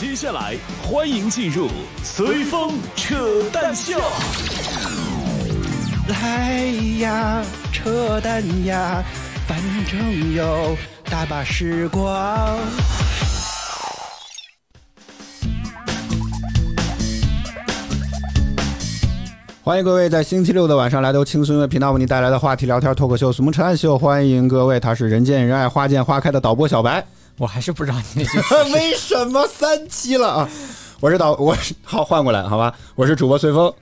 接下来欢迎进入随风扯淡秀。来呀，扯淡呀，反正有大把时光。欢迎各位在星期六的晚上来到轻松音乐频道为您带来的话题聊天脱口秀《什么扯淡秀》，欢迎各位，他是人见人爱、花见花开的导播小白。我还是不知道你那句 为什么三期了啊？我是导，我是好换过来好吧？我是主播随风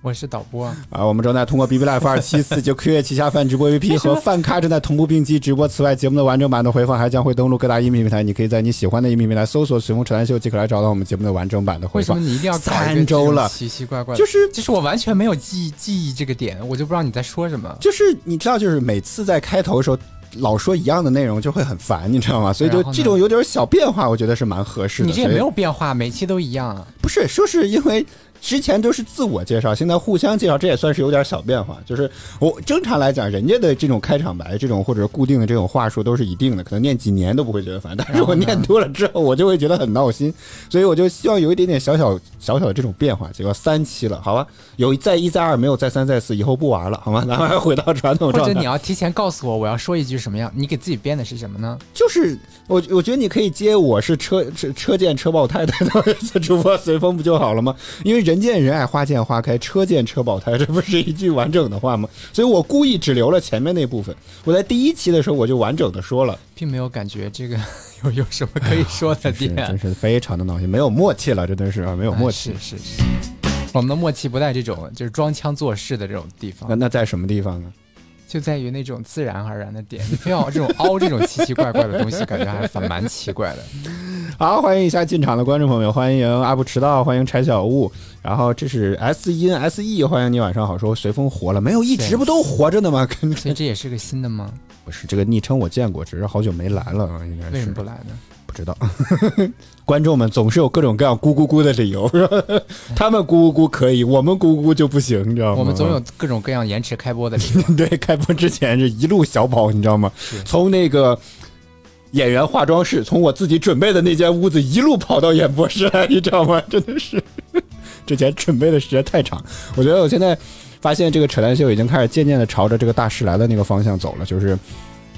我是导播，啊。我们正在通过 B B Life 二七四九 Q 月旗下泛直播 A P P 和泛咖正在同步并机直播。此外，节目的完整版的回放还将会登录各大音频平台，你可以在你喜欢的音频平台搜索“随风扯淡秀”即可来找到我们节目的完整版的回放为什么。你一定要三周了奇奇怪怪？就是就是我完全没有记忆记忆这个点，我就不知道你在说什么。就是你知道，就是每次在开头的时候老说一样的内容就会很烦，你知道吗？所以就这种有点小变化，我觉得是蛮合适的。你这也没有变化，每期都一样啊。不是，说是因为之前都是自我介绍，现在互相介绍，这也算是有点小变化。就是我正常来讲，人家的这种开场白，这种或者固定的这种话术都是一定的，可能念几年都不会觉得烦。但是我念多了之后，我就会觉得很闹心，所以我就希望有一点点小小小小的这种变化。结果三期了，好吧，有再一再二，没有再三再四，以后不玩了，好吗？咱们还回到传统状态或者你。要提前告诉我我要说一句什么样，你给自己编的是什么呢？就是我，我觉得你可以接我是车车车见车爆胎的主播随风不就好了吗？因为人见人爱，花见花开，车见车爆胎，这不是一句完整的话吗？所以我故意只留了前面那部分。我在第一期的时候我就完整的说了，并没有感觉这个 有有什么可以 说的是点。真是非常的闹心，没有默契了，真的是啊，没有默契啊。是是是，我们的默契不在这种就是装腔作势的这种地方那，那在什么地方呢？就在于那种自然而然的点。你非要这种凹这种奇奇怪怪的东西，感觉还反蛮奇怪的。好，欢迎一下进场的观众朋友，欢迎阿布迟到，欢迎柴小雾，然后这是 S 音 S E，欢迎你晚上好，说随风活了没有？一直不都活着呢吗？跟所以这也是个新的吗？不是这个昵称我见过，只是好久没来了，应该是为什么不来呢？不知道。观众们总是有各种各样咕咕咕的理由？他们咕咕咕可以，我们咕咕咕就不行，你知道吗？我们总有各种各样延迟开播的理由。对开播之前是一路小跑，你知道吗？从那个演员化妆室，从我自己准备的那间屋子一路跑到演播室来，你知道吗？真的是之前准备的时间太长，我觉得我现在发现这个扯淡秀已经开始渐渐的朝着这个大师来的那个方向走了，就是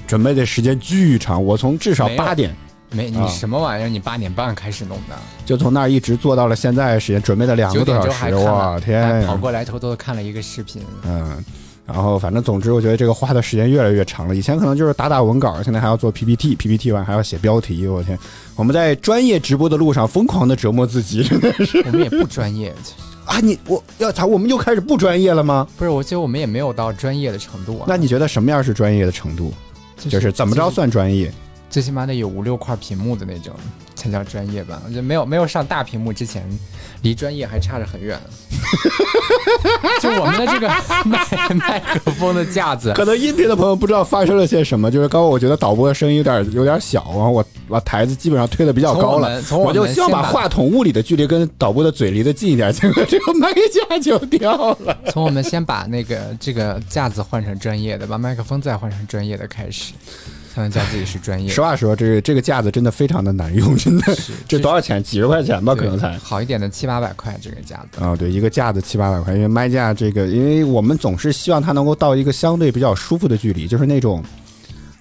准备的时间巨长，我从至少八点。没，啊你什么玩意儿？你八点半开始弄的，就从那儿一直做到了现在时间，准备了两个多小时，哇，天呀！跑过来偷偷的看了一个视频。嗯，然后反正总之，我觉得这个花的时间越来越长了。以前可能就是打打文稿，现在还要做 PPT，PPT 完还要写标题，我天！我们在专业直播的路上疯狂的折磨自己，真的是我们也不专业，啊！你我要咋？我们又开始不专业了吗？不是，我觉得我们也没有到专业的程度啊。那你觉得什么样是专业的程度？就是怎么着算专业？最起码得有五六块屏幕的那种才叫专业吧？我觉得没有没有上大屏幕之前，离专业还差着很远。就我们的这个麦麦克风的架子，可能音频的朋友不知道发生了些什么，就是刚刚我觉得导播的声音有点有点小，然后我把台子基本上推的比较高了，从我从我们就希望把话筒物理的距离跟导播的嘴离得近一点，结果这个麦架就掉了。从我们先把那个这个架子换成专业的，把麦克风再换成专业的开始，才能叫自己是专业。实话说，这个这个架子真的非常的难用，真的，这多少钱？几十块钱吧，可能才。好一点的七八百块这个架子。啊、对，一个架子七八百块，因为麦架这个，因为我们总是希望它能够到一个相对比较舒服的距离，就是那种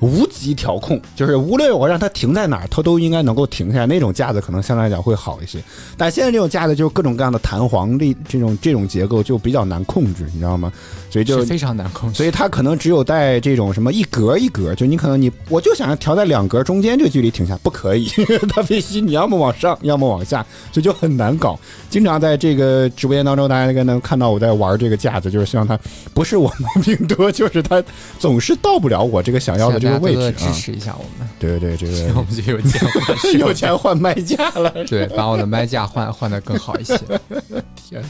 无极调控，就是无论我让它停在哪儿，它都应该能够停下来。那种架子可能相对来讲会好一些，但现在这种架子就是各种各样的弹簧力，这种这种结构就比较难控制，你知道吗？所以就非常难控制，所以它可能只有在这种什么一格一格，就你可能你我就想要调在两格中间这个距离停下，不可以，它必须你要么往上，要么往下，所以就很难搞。经常在这个直播间当中，大家应该能看到我在玩这个架子，就是希望它不是我毛病多，就是它总是到不了我这个想要的这个位置啊。大家多多支持一下我们，对对对，这我们就有钱换 有钱换麦架了。对，把我的麦架换换的更好一些。天哪！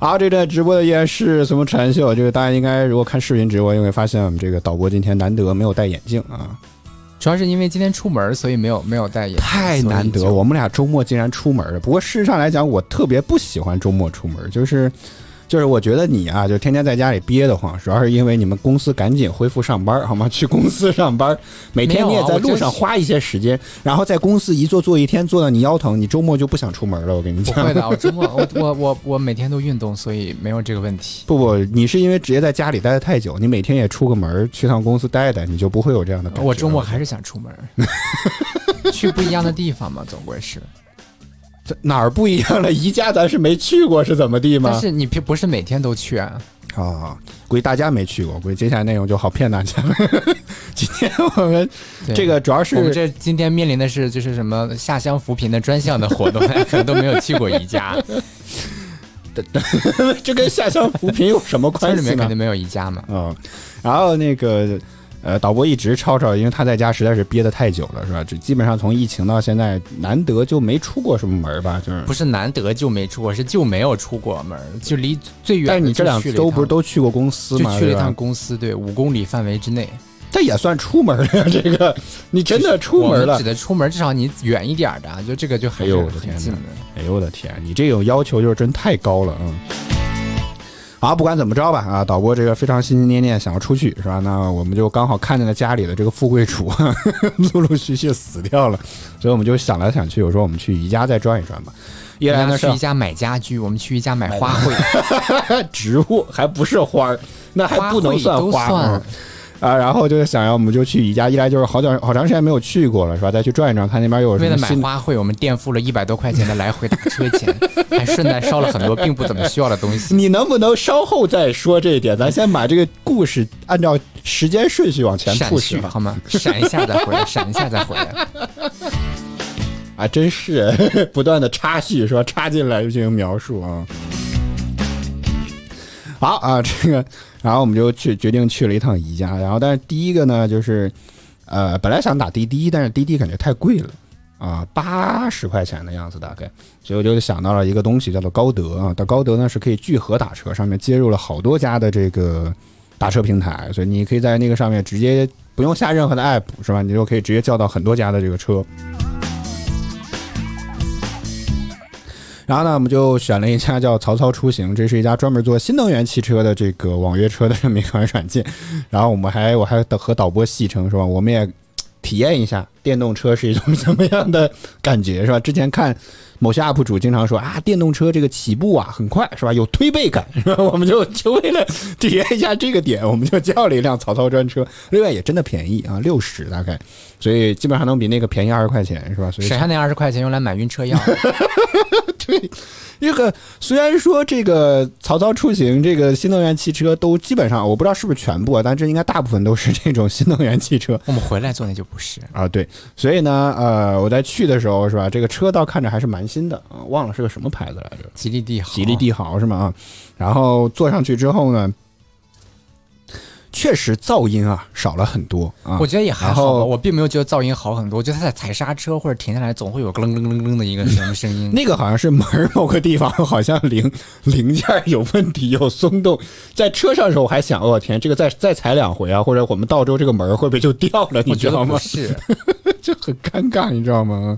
好，这段直播的依然是什么传秀？就是大家应该如果看视频直播，因为发现我们这个导播今天难得没有戴眼镜啊。主要是因为今天出门，所以没有没有戴眼镜，太难得，我们俩周末竟然出门了。不过事实上来讲，我特别不喜欢周末出门，就是就是我觉得你啊，就天天在家里憋得慌，主要是因为你们公司赶紧恢复上班，好吗？去公司上班，每天 你也在路上花一些时间，然后在公司一坐坐一天，坐到你腰疼，你周末就不想出门了。我跟你讲，不会的，我周末我我我我每天都运动，所以没有这个问题。不不，你是因为直接在家里待的太久，你每天也出个门去趟公司待待，你就不会有这样的感觉。我周末还是想出门，去不一样的地方嘛，总归是。这哪儿不一样了？宜家咱是没去过，是怎么地吗？但是你不不是每天都去啊？啊，估计大家没去过，估计接下来内容就好骗大家。今天我们这个主要是我们这今天面临的是就是什么下乡扶贫的专项的活动，可能都没有去过宜家。这跟下乡扶贫有什么关系呢？里面肯定没有宜家嘛。嗯，然后那个。呃，导播一直吵吵，因为他在家实在是憋得太久了，是吧？这基本上从疫情到现在，难得就没出过什么门吧？就是不是难得就没出过，是就没有出过门，就离最远。但是你这两周不是都去过公司吗？就去了一趟公司，对，五公里范围之内，这也算出门了。这个你真的出门了？指的出门，至少你远一点的，就这个就很有天近哎呦我的天，你这种要求就是真太高了，嗯。好，不管怎么着吧，啊，导播这个非常心心念念想要出去，是吧？那我们就刚好看见了家里的这个富贵主 陆陆续续死掉了，所以我们就想来想去，我说我们去宜家再转一转吧。一来呢是宜家买家具，我们去宜家买花卉，植物还不是花儿那还不能算花。啊，然后就是想要，我们就去宜家，一来就是好久好长时间没有去过了，是吧？再去转一转，看那边有什么。为了买花卉，我们垫付了一百多块钱的来回打车钱，还顺带烧了很多并不怎么需要的东西。你能不能稍后再说这一点？咱先把这个故事按照时间顺序往前铺叙好吗？闪一下再回来，闪一下再回来。啊，真是 不断的插叙是吧？插进来进行描述啊。好啊，这个。然后我们就去决定去了一趟宜家，然后但是第一个呢，就是，呃，本来想打滴滴，但是滴滴感觉太贵了，啊，八十块钱的样子大概，所以我就想到了一个东西，叫做高德啊。到高德呢是可以聚合打车，上面接入了好多家的这个打车平台，所以你可以在那个上面直接不用下任何的 app 是吧？你就可以直接叫到很多家的这个车。然后呢，我们就选了一家叫曹操出行，这是一家专门做新能源汽车的这个网约车的这么一款软件。然后我们还我还和导播戏称是吧？我们也体验一下电动车是一种什么样的感觉是吧？之前看。某些 UP 主经常说啊，电动车这个起步啊很快是吧？有推背感是吧？我们就就为了体验一下这个点，我们就叫了一辆曹操专车。另 外也真的便宜啊，六十大概，所以基本上能比那个便宜二十块钱是吧？所以省下那二十块钱用来买晕车药。对。这个虽然说这个曹操出行这个新能源汽车都基本上我不知道是不是全部啊，但这应该大部分都是这种新能源汽车。我们回来坐那就不是啊，对，所以呢，呃，我在去的时候是吧，这个车倒看着还是蛮新的啊，忘了是个什么牌子来着，吉利帝豪，吉利帝豪是吗？啊，然后坐上去之后呢。确实噪音啊少了很多啊，我觉得也还好吧，我并没有觉得噪音好很多。我觉得它在踩刹车或者停下来，总会有咯楞咯楞咯楞的一个什么声音。那个好像是门某个地方好像零 零件有问题，有松动。在车上的时候我还想，我天，这个再再踩两回啊，或者我们到之后这个门会不会就掉了？你知道吗？是，就很尴尬，你知道吗？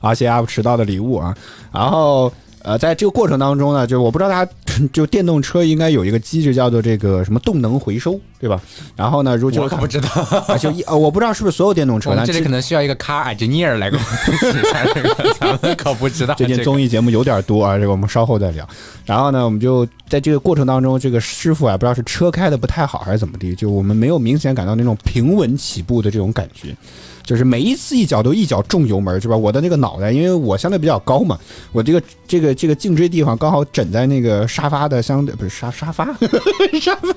而且 UP 迟到的礼物啊，然后。呃，在这个过程当中呢，就是我不知道大家就电动车应该有一个机制叫做这个什么动能回收，对吧？然后呢，如果我可不知道，就一呃，我不知道是不是所有电动车，这里可能需要一个 car engineer 来给我们解一下这个，咱们可不知道。最近综艺节目有点多啊，这个我们稍后再聊。然后呢，我们就在这个过程当中，这个师傅啊，不知道是车开的不太好还是怎么地，就我们没有明显感到那种平稳起步的这种感觉。就是每一次一脚都一脚重油门，是吧？我的那个脑袋，因为我相对比较高嘛，我这个这个这个颈椎地方刚好枕在那个沙发的相对不是沙沙发 沙发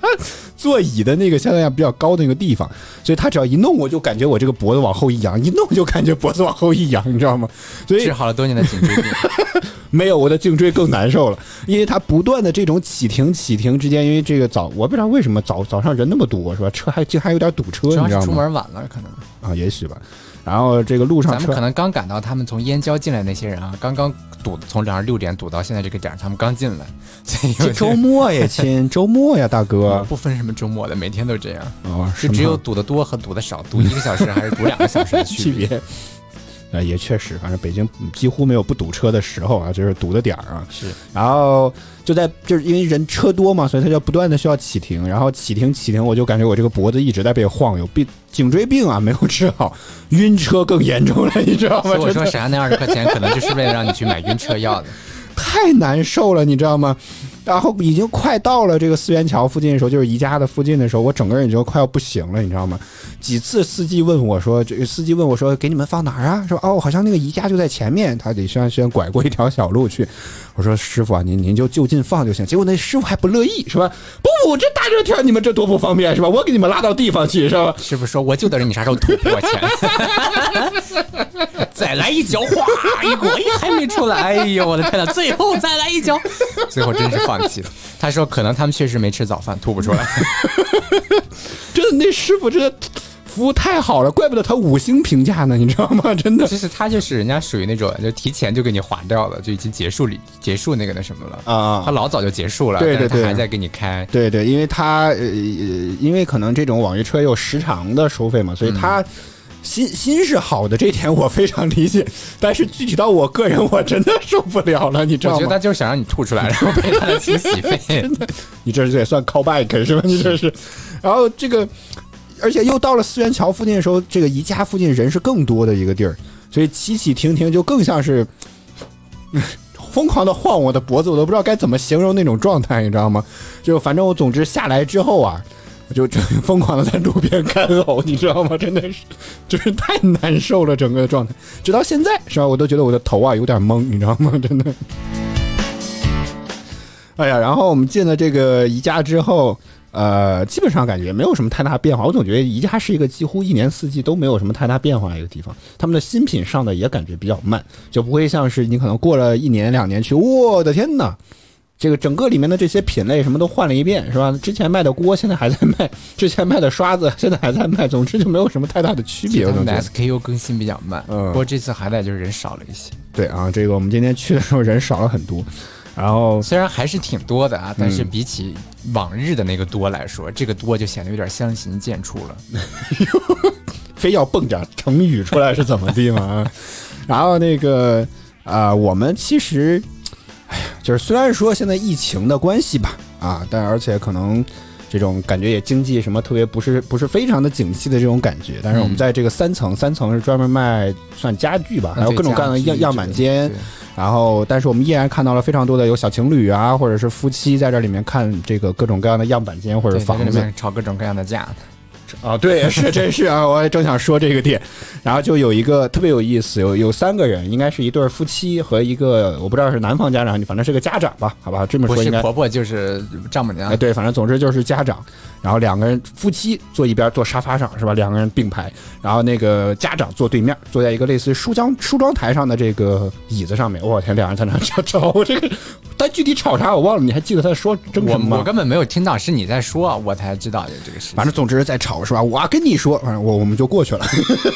座椅的那个相对来比较高的那个地方，所以他只要一弄，我就感觉我这个脖子往后一仰，一弄就感觉脖子往后一仰，你知道吗？所以治好了多年的颈椎病，没有我的颈椎更难受了，因为它不断的这种起停起停之间，因为这个早我不知道为什么早早上人那么多是吧？车还竟还有点堵车，你知道吗？出门晚了可能。啊，也许吧。然后这个路上，咱们可能刚赶到他们从燕郊进来那些人啊，刚刚堵从早上六点堵到现在这个点他们刚进来。这周末呀，亲，周末呀，大哥，不分什么周末的，每天都这样。哦，是只有堵得多和堵的少，堵一个小时还是堵两个小时的区 别。呃，也确实，反正北京几乎没有不堵车的时候啊，就是堵的点儿啊。是，然后就在就是因为人车多嘛，所以他就不断的需要启停，然后启停启停，我就感觉我这个脖子一直在被晃悠，病颈椎病啊没有治好，晕车更严重了，你知道吗？我说沈阳那二十块钱，可能就是为了让你去买晕车药的。太难受了，你知道吗？然后已经快到了这个四元桥附近的时候，就是宜家的附近的时候，我整个人已经快要不行了，你知道吗？几次司机问我说，这个司机问我说，给你们放哪儿啊？说哦，好像那个宜家就在前面，他得先先拐过一条小路去。我说师傅啊，您您就就近放就行。结果那师傅还不乐意，是吧？不不，这大热天你们这多不方便，是吧？我给你们拉到地方去，是吧？师傅说，我就等着你啥时候吐给我钱。再来一脚，哗一过，咦，还没出来。哎呦，我的天呐！最后再来一脚，最后真是放弃了。他说，可能他们确实没吃早饭，吐不出来。真的，那师傅真的服务太好了，怪不得他五星评价呢，你知道吗？真的其实他就是人家属于那种，就提前就给你划掉了，就已经结束里结束那个那什么了。啊他老早就结束了，对对对他还在给你开。对对，因为他呃，呃因为可能这种网约车有时长的收费嘛，所以他心心是好的，这一点我非常理解。但是具体到我个人，我真的受不了了，你知道吗？我觉得他就是想让你吐出来，然后赔他的清洗费。你这也算 call back 是吧？你这是，然后这个，而且又到了四元桥附近的时候，这个宜家附近人是更多的一个地儿，所以起起停停就更像是。疯狂的晃我的脖子，我都不知道该怎么形容那种状态，你知道吗？就反正我总之下来之后啊，我就疯狂的在路边干呕，你知道吗？真的是，就是太难受了，整个状态，直到现在是吧？我都觉得我的头啊有点懵，你知道吗？真的。哎呀，然后我们进了这个宜家之后，呃，基本上感觉没有什么太大变化。我总觉得宜家是一个几乎一年四季都没有什么太大变化的一个地方。他们的新品上的也感觉比较慢，就不会像是你可能过了一年两年去，我的天哪！这个整个里面的这些品类什么都换了一遍，是吧？之前卖的锅现在还在卖，之前卖的刷子现在还在卖，总之就没有什么太大的区别。我他们的总觉得 SKU 更新比较慢，嗯不过这次还在就是人少了一些，对啊，这个我们今天去的时候人少了很多，然后虽然还是挺多的啊，但是嗯比起往日的那个多来说，这个多就显得有点相形见绌了。非要蹦点成语出来是怎么地嘛？啊 然后那个啊、我们其实，哎呀，就是虽然说现在疫情的关系吧，啊，但而且可能这种感觉也经济什么特别不是不是非常的景气的这种感觉，但是我们嗯在这个三层，三层是专门卖算家具吧，还有各种各样的样样板间，然后，但是我们依然看到了非常多的有小情侣啊，或者是夫妻在这里面看这个各种各样的样板间或者房子。面吵各种各样的架。啊，对，是真是啊，我也正想说这个点，然后就有一个特别有意思，有有三个人，应该是一对夫妻和一个我不知道是男方家长，反正是个家长吧，好吧，这么说应该。是婆婆就是丈母娘哎，，对，反正总之就是家长，然后两个人夫妻坐一边坐沙发上是吧？两个人并排，然后那个家长坐对面，坐在一个类似于梳妆梳妆台上的这个椅子上面。我天，两人在那吵吵，这个但具体吵啥我忘了，你还记得他说什么吗？我根本没有听到，是你在说，我才知道有这个事情。反正总之在吵是吧？我跟你说，反正我我们就过去了。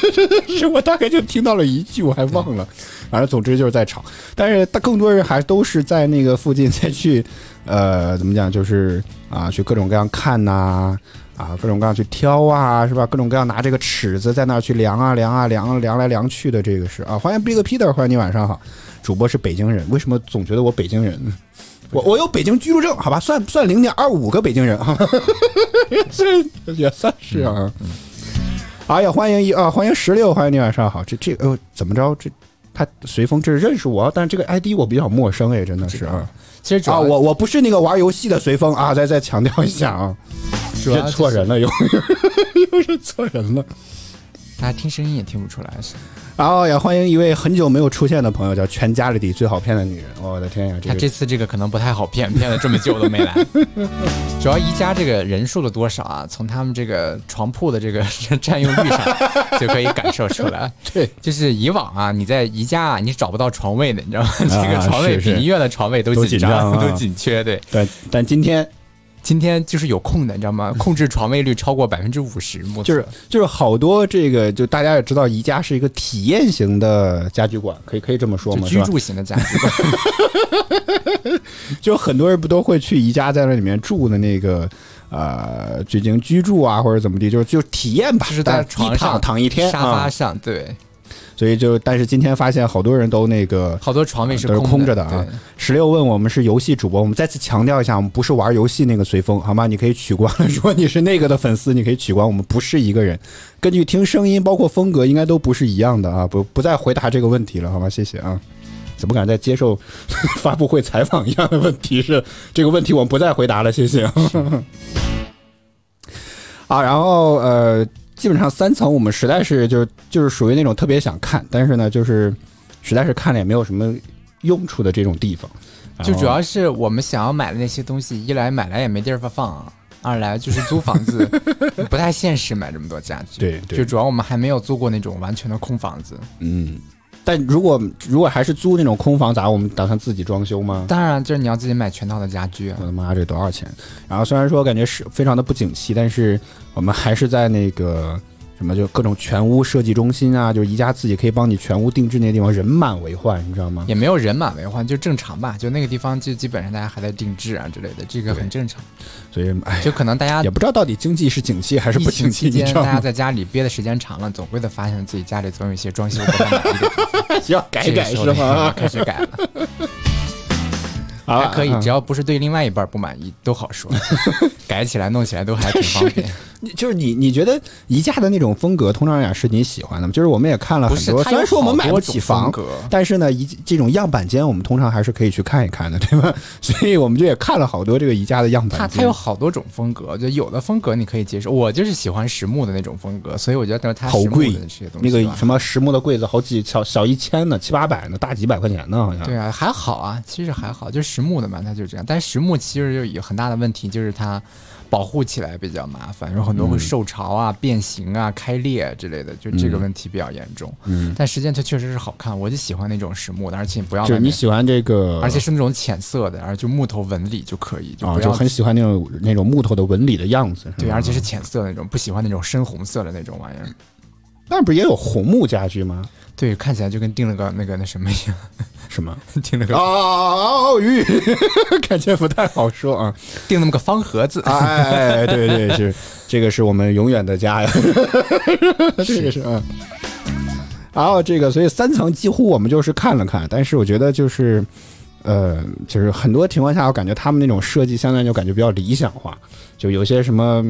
是我大概就听到了一句，我还忘了。反正总之就是在吵，但是更多人还都是在那个附近再去，呃，怎么讲，就是啊，去各种各样看呐、啊，各种各样去挑啊，是吧？各种各样拿这个尺子在那儿去量啊量啊量啊量来量去的，这个是啊。欢迎 Big Peter，欢迎你晚上好。主播是北京人，为什么总觉得我北京人呢？我我有北京居住证，好吧，算算零点二五个北京人啊，这 也算是啊。哎呀，欢迎一啊，欢迎十六，欢迎你晚上好。这这呃，怎么着？这他随风这是认识我，但是这个 ID 我比较陌生哎，真的是啊啊，其实主要我我不是那个玩游戏的随风啊，再再强调一下啊，主要认错人了又又是错人了。大家听声音也听不出来是。然后也欢迎一位很久没有出现的朋友，叫全家里底最好骗的女人。我的天呀，这个他这次这个可能不太好骗，骗了这么久都没来。主要宜家这个人数的多少啊，从他们这个床铺的这个占用率上就可以感受出来。对，就是以往啊，你在宜家啊，你找不到床位的，你知道吗？这个床位比医院的床位都都紧紧张啊都紧缺。对，但但今天今天就是有空的，你知道吗？控制床位率超过百分之五十，就是就是好多这个，就大家也知道，宜家是一个体验型的家居馆，可以可以这么说吗？居住型的家居馆。就很多人不都会去宜家在那里面住的那个。呃，进行居住啊，或者怎么地，就是就体验吧，就是在床上、躺一天，沙发啊上，对，所以就但是今天发现好多人都那个好多床位是都是空空着的啊。十六问我们是游戏主播，我们再次强调一下，我们不是玩游戏那个随风，好吗？你可以取关，如果你是那个的粉丝，你可以取关，我们不是一个人。根据听声音，包括风格，应该都不是一样的啊！不不再回答这个问题了，好吗？谢谢啊。怎么敢在接受 发布会采访一样的问题是这个问题，我们不再回答了，谢谢。啊，然后呃，基本上三层我们实在是就是就是属于那种特别想看，但是呢，就是实在是看了也没有什么用处的这种地方。就主要是我们想要买的那些东西，一来买来也没地儿放，啊二来就是租房子 不太现实，买这么多家具。对对就主要我们还没有租过那种完全的空房子。嗯，但如果如果还是租那种空房，咋我们打算自己装修吗？当然，就是你要自己买全套的家具啊。我的妈，这多少钱？然后虽然说感觉是非常的不景气，但是我们还是在那个什么，就各种全屋设计中心啊，就是宜家自己可以帮你全屋定制那些地方，人满为患，你知道吗？也没有人满为患，就正常吧。就那个地方，就基本上大家还在定制啊之类的，这个很正常。所以哎，就可能大家也不知道到底经济是景气还是不景气，期间，你知道？大家在家里憋的时间长了，总会的发现自己家里总有一些装修不太满意的地方，需要改改是吗？开始改了，好还可以，嗯只要不是对另外一半不满意都好说，改起来弄起来都还挺方便。你就是你，你觉得宜家的那种风格，通常来讲是你喜欢的吗？就是我们也看了，很多，虽然说我们买不起房但是呢，宜这种样板间我们通常还是可以去看一看的，对吧？所以我们就也看了好多这个宜家的样板间。它它有好多种风格，就有的风格你可以接受，我就是喜欢实木的那种风格，所以我觉得它好贵的这些东西那个什么实木的柜子，好几小小一千呢，七八百呢，大几百块钱呢，好像。对啊，还好啊，其实还好，就实木的嘛，它就这样。但是实木其实就有很大的问题，就是它保护起来比较麻烦，有很多会受潮啊、变形啊、开裂之类的，就这个问题比较严重。嗯，但实际上它确实是好看，我就喜欢那种实木的，而且不要就你喜欢这个，而且是那种浅色的，而就木头纹理就可以，就啊，不要、就很喜欢那种那种木头的纹理的样子。对，而且是浅色那种，不喜欢那种深红色的那种玩意儿。那不是也有红木家具吗？对，看起来就跟订了个那个那什么一样，什么？订了个哦，玉，感觉不太好说啊。订那么个方盒子。哎，对对是，这个是我们永远的家呀，这个是啊。然后这个，所以三层几乎我们就是看了看，但是我觉得就是，呃，就是很多情况下，我感觉他们那种设计相对就感觉比较理想化，就有些什么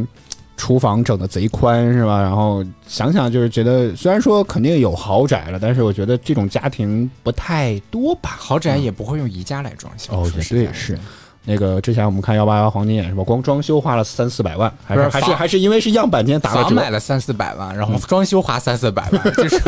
厨房整的贼宽是吧？然后想想就是觉得，虽然说肯定有豪宅了，但是我觉得这种家庭不太多吧。豪宅也不会用宜家来装修。哦也对是那个之前我们看幺八幺黄金眼是吧？光装修花了三四百万，还是还是还是因为是样板间打了折房买了三四百万，然嗯后装修花三四百万，就是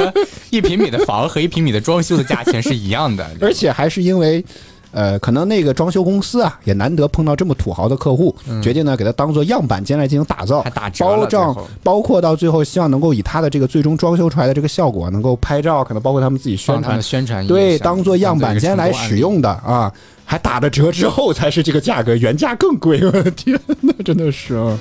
一平米的房和一平米的装修的价钱是一样的。而且还是因为，呃，可能那个装修公司啊，也难得碰到这么土豪的客户，决定呢给他当做样板间来进行打造，嗯还打折了包括到最后希望能够以他的这个最终装修出来的这个效果，能够拍照，可能包括他们自己宣传宣传对，当做样板间来使。用的啊，还打了折之后才是这个价格，原价更贵，我的天呐，真的是啊。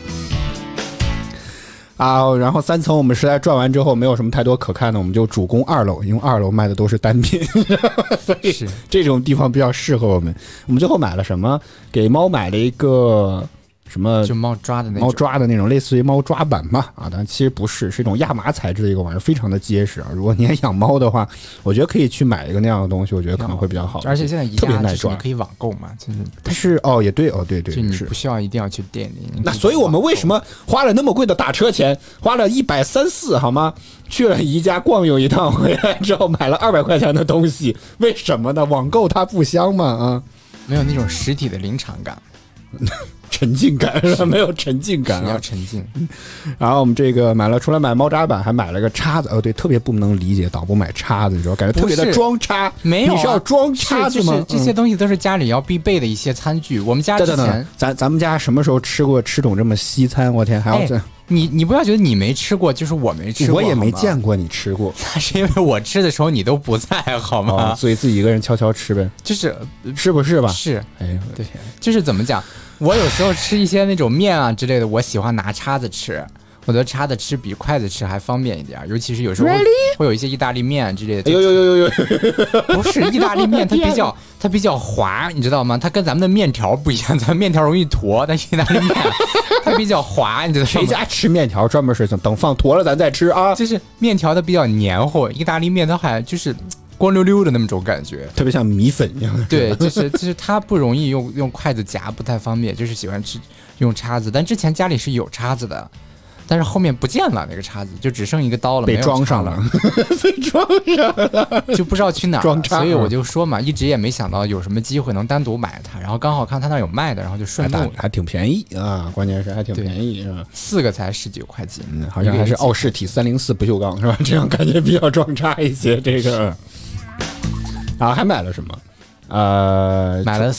啊，然后三层我们实在转完之后没有什么太多可看的，我们就主攻二楼，因为二楼卖的都是单品，所以是这种地方比较适合我们。我们最后买了什么？给猫买了一个什么就猫抓的那猫，抓的那种，类似于猫抓板嘛，啊，但其实不是，是一种亚麻材质的一个玩意儿，非常的结实啊。如果你也养猫的话，我觉得可以去买一个那样的东西，我觉得可能会比较好。而且现在宜特别耐抓家就是你可以网购嘛，就是但是哦，也对哦，对对是就你不。需要一定要去店里。那所以我们为什么花了那么贵的打车钱，花了一百三四好吗？去了宜家逛悠一趟，回来之后买了二百块钱的东西，为什么呢？网购它不香吗？啊，没有那种实体的临场感？沉浸感是？没有沉浸感你要啊。沉浸。然后我们这个买了，除了买猫扎板，还买了个叉子。哦，对，特别不能理解导播买叉子，你知道，感觉特别的装叉。没有啊你是要装叉子吗？就是这些嗯东西都是家里要必备的一些餐具。我们家之等等等前，，咱咱们家什么时候吃过吃种这么西餐？我天，还要哎这，你你不要觉得你没吃过，就是我没吃过，我也没见过你吃过。那是因为我吃的时候你都不在，好吗？哦，所以自己一个人悄悄吃呗，就是是不是吧？是，哎呦，对，就是怎么讲？我有时候吃一些那种面啊之类的，我喜欢拿叉子吃。我觉得叉子吃比筷子吃还方便一点，尤其是有时候会会有一些意大利面之类的。哎呦呦呦呦呦！不是意大利面，它比较 它比较滑，你知道吗？它跟咱们的面条不一样，咱们面条容易坨，但意大利面它比较滑，你知道吗？谁家吃面条专门是等放坨了咱再吃啊？就是面条它比较黏糊，意大利面它还就是光溜溜的那种感觉。特别像米粉一样的。对，就是就是它不容易用用筷子夹，不太方便，就是喜欢吃用叉子。但之前家里是有叉子的，但是后面不见了那个叉子，就只剩一个刀了，被没装上了，被装上了。就不知道去哪儿。装叉所以我就说嘛，一直也没想到有什么机会能单独买它，然后刚好看他那儿有卖的，然后就顺路还挺便宜啊，关键是还挺便宜啊。四个才十九块钱，嗯，好像还是奥氏体三零四不锈钢是吧？这样感觉比较装叉一些。这个，然后还买了什么？呃，买了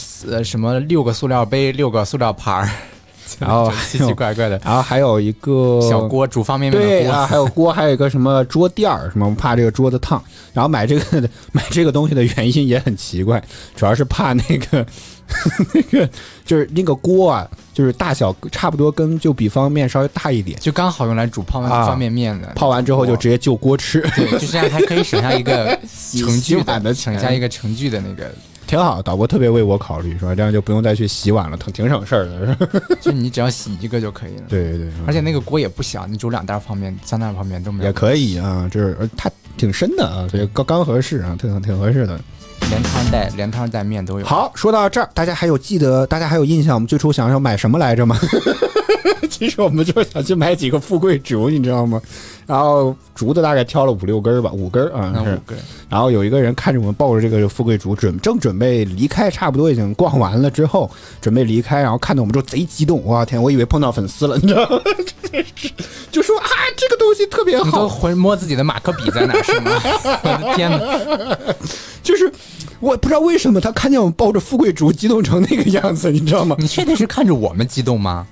什么六个塑料杯，六个塑料盘儿，然后奇奇怪怪的然后还有一个小锅煮方便面的锅。对啊，还有锅，还有一个什么桌垫儿，什么怕这个桌子烫。然后买这个买这个东西的原因也很奇怪，主要是怕那个 那个就是那个锅啊，就是大小差不多跟就比方便面稍微大一点，就刚好用来煮泡啊方便面的，泡完之后就直接就锅吃，对，就这样还可以省下一个 盛洗具碗的省下一个盛具的那个，挺好。导播特别为我考虑，是吧这样就不用再去洗碗了，挺挺省事儿的。就你只要洗一个就可以了。对对对，而且那个锅也不小，你煮两袋泡面、三袋泡面都没有。也可以啊，就是呃它挺深的啊，所以刚刚合适啊，挺挺合适的。连汤带连汤带面都有。好，说到这儿，大家还有记得，大家还有印象，我们最初想要买什么来着吗？其实我们就是想去买几个富贵竹，你知道吗？然后竹子大概挑了五六根儿吧，五根儿啊是那五。个人，然后有一个人看着我们抱着这个富贵竹，准正准备离开，差不多已经逛完了之后，准备离开，然后看到我们之后贼激动，哇天，我以为碰到粉丝了，你知道吗？就说啊，这个东西特别好，浑摸自己的马克笔在哪儿是吗？我的天哪！就是我不知道为什么他看见我们抱着富贵竹激动成那个样子，你知道吗？你确定是看着我们激动吗？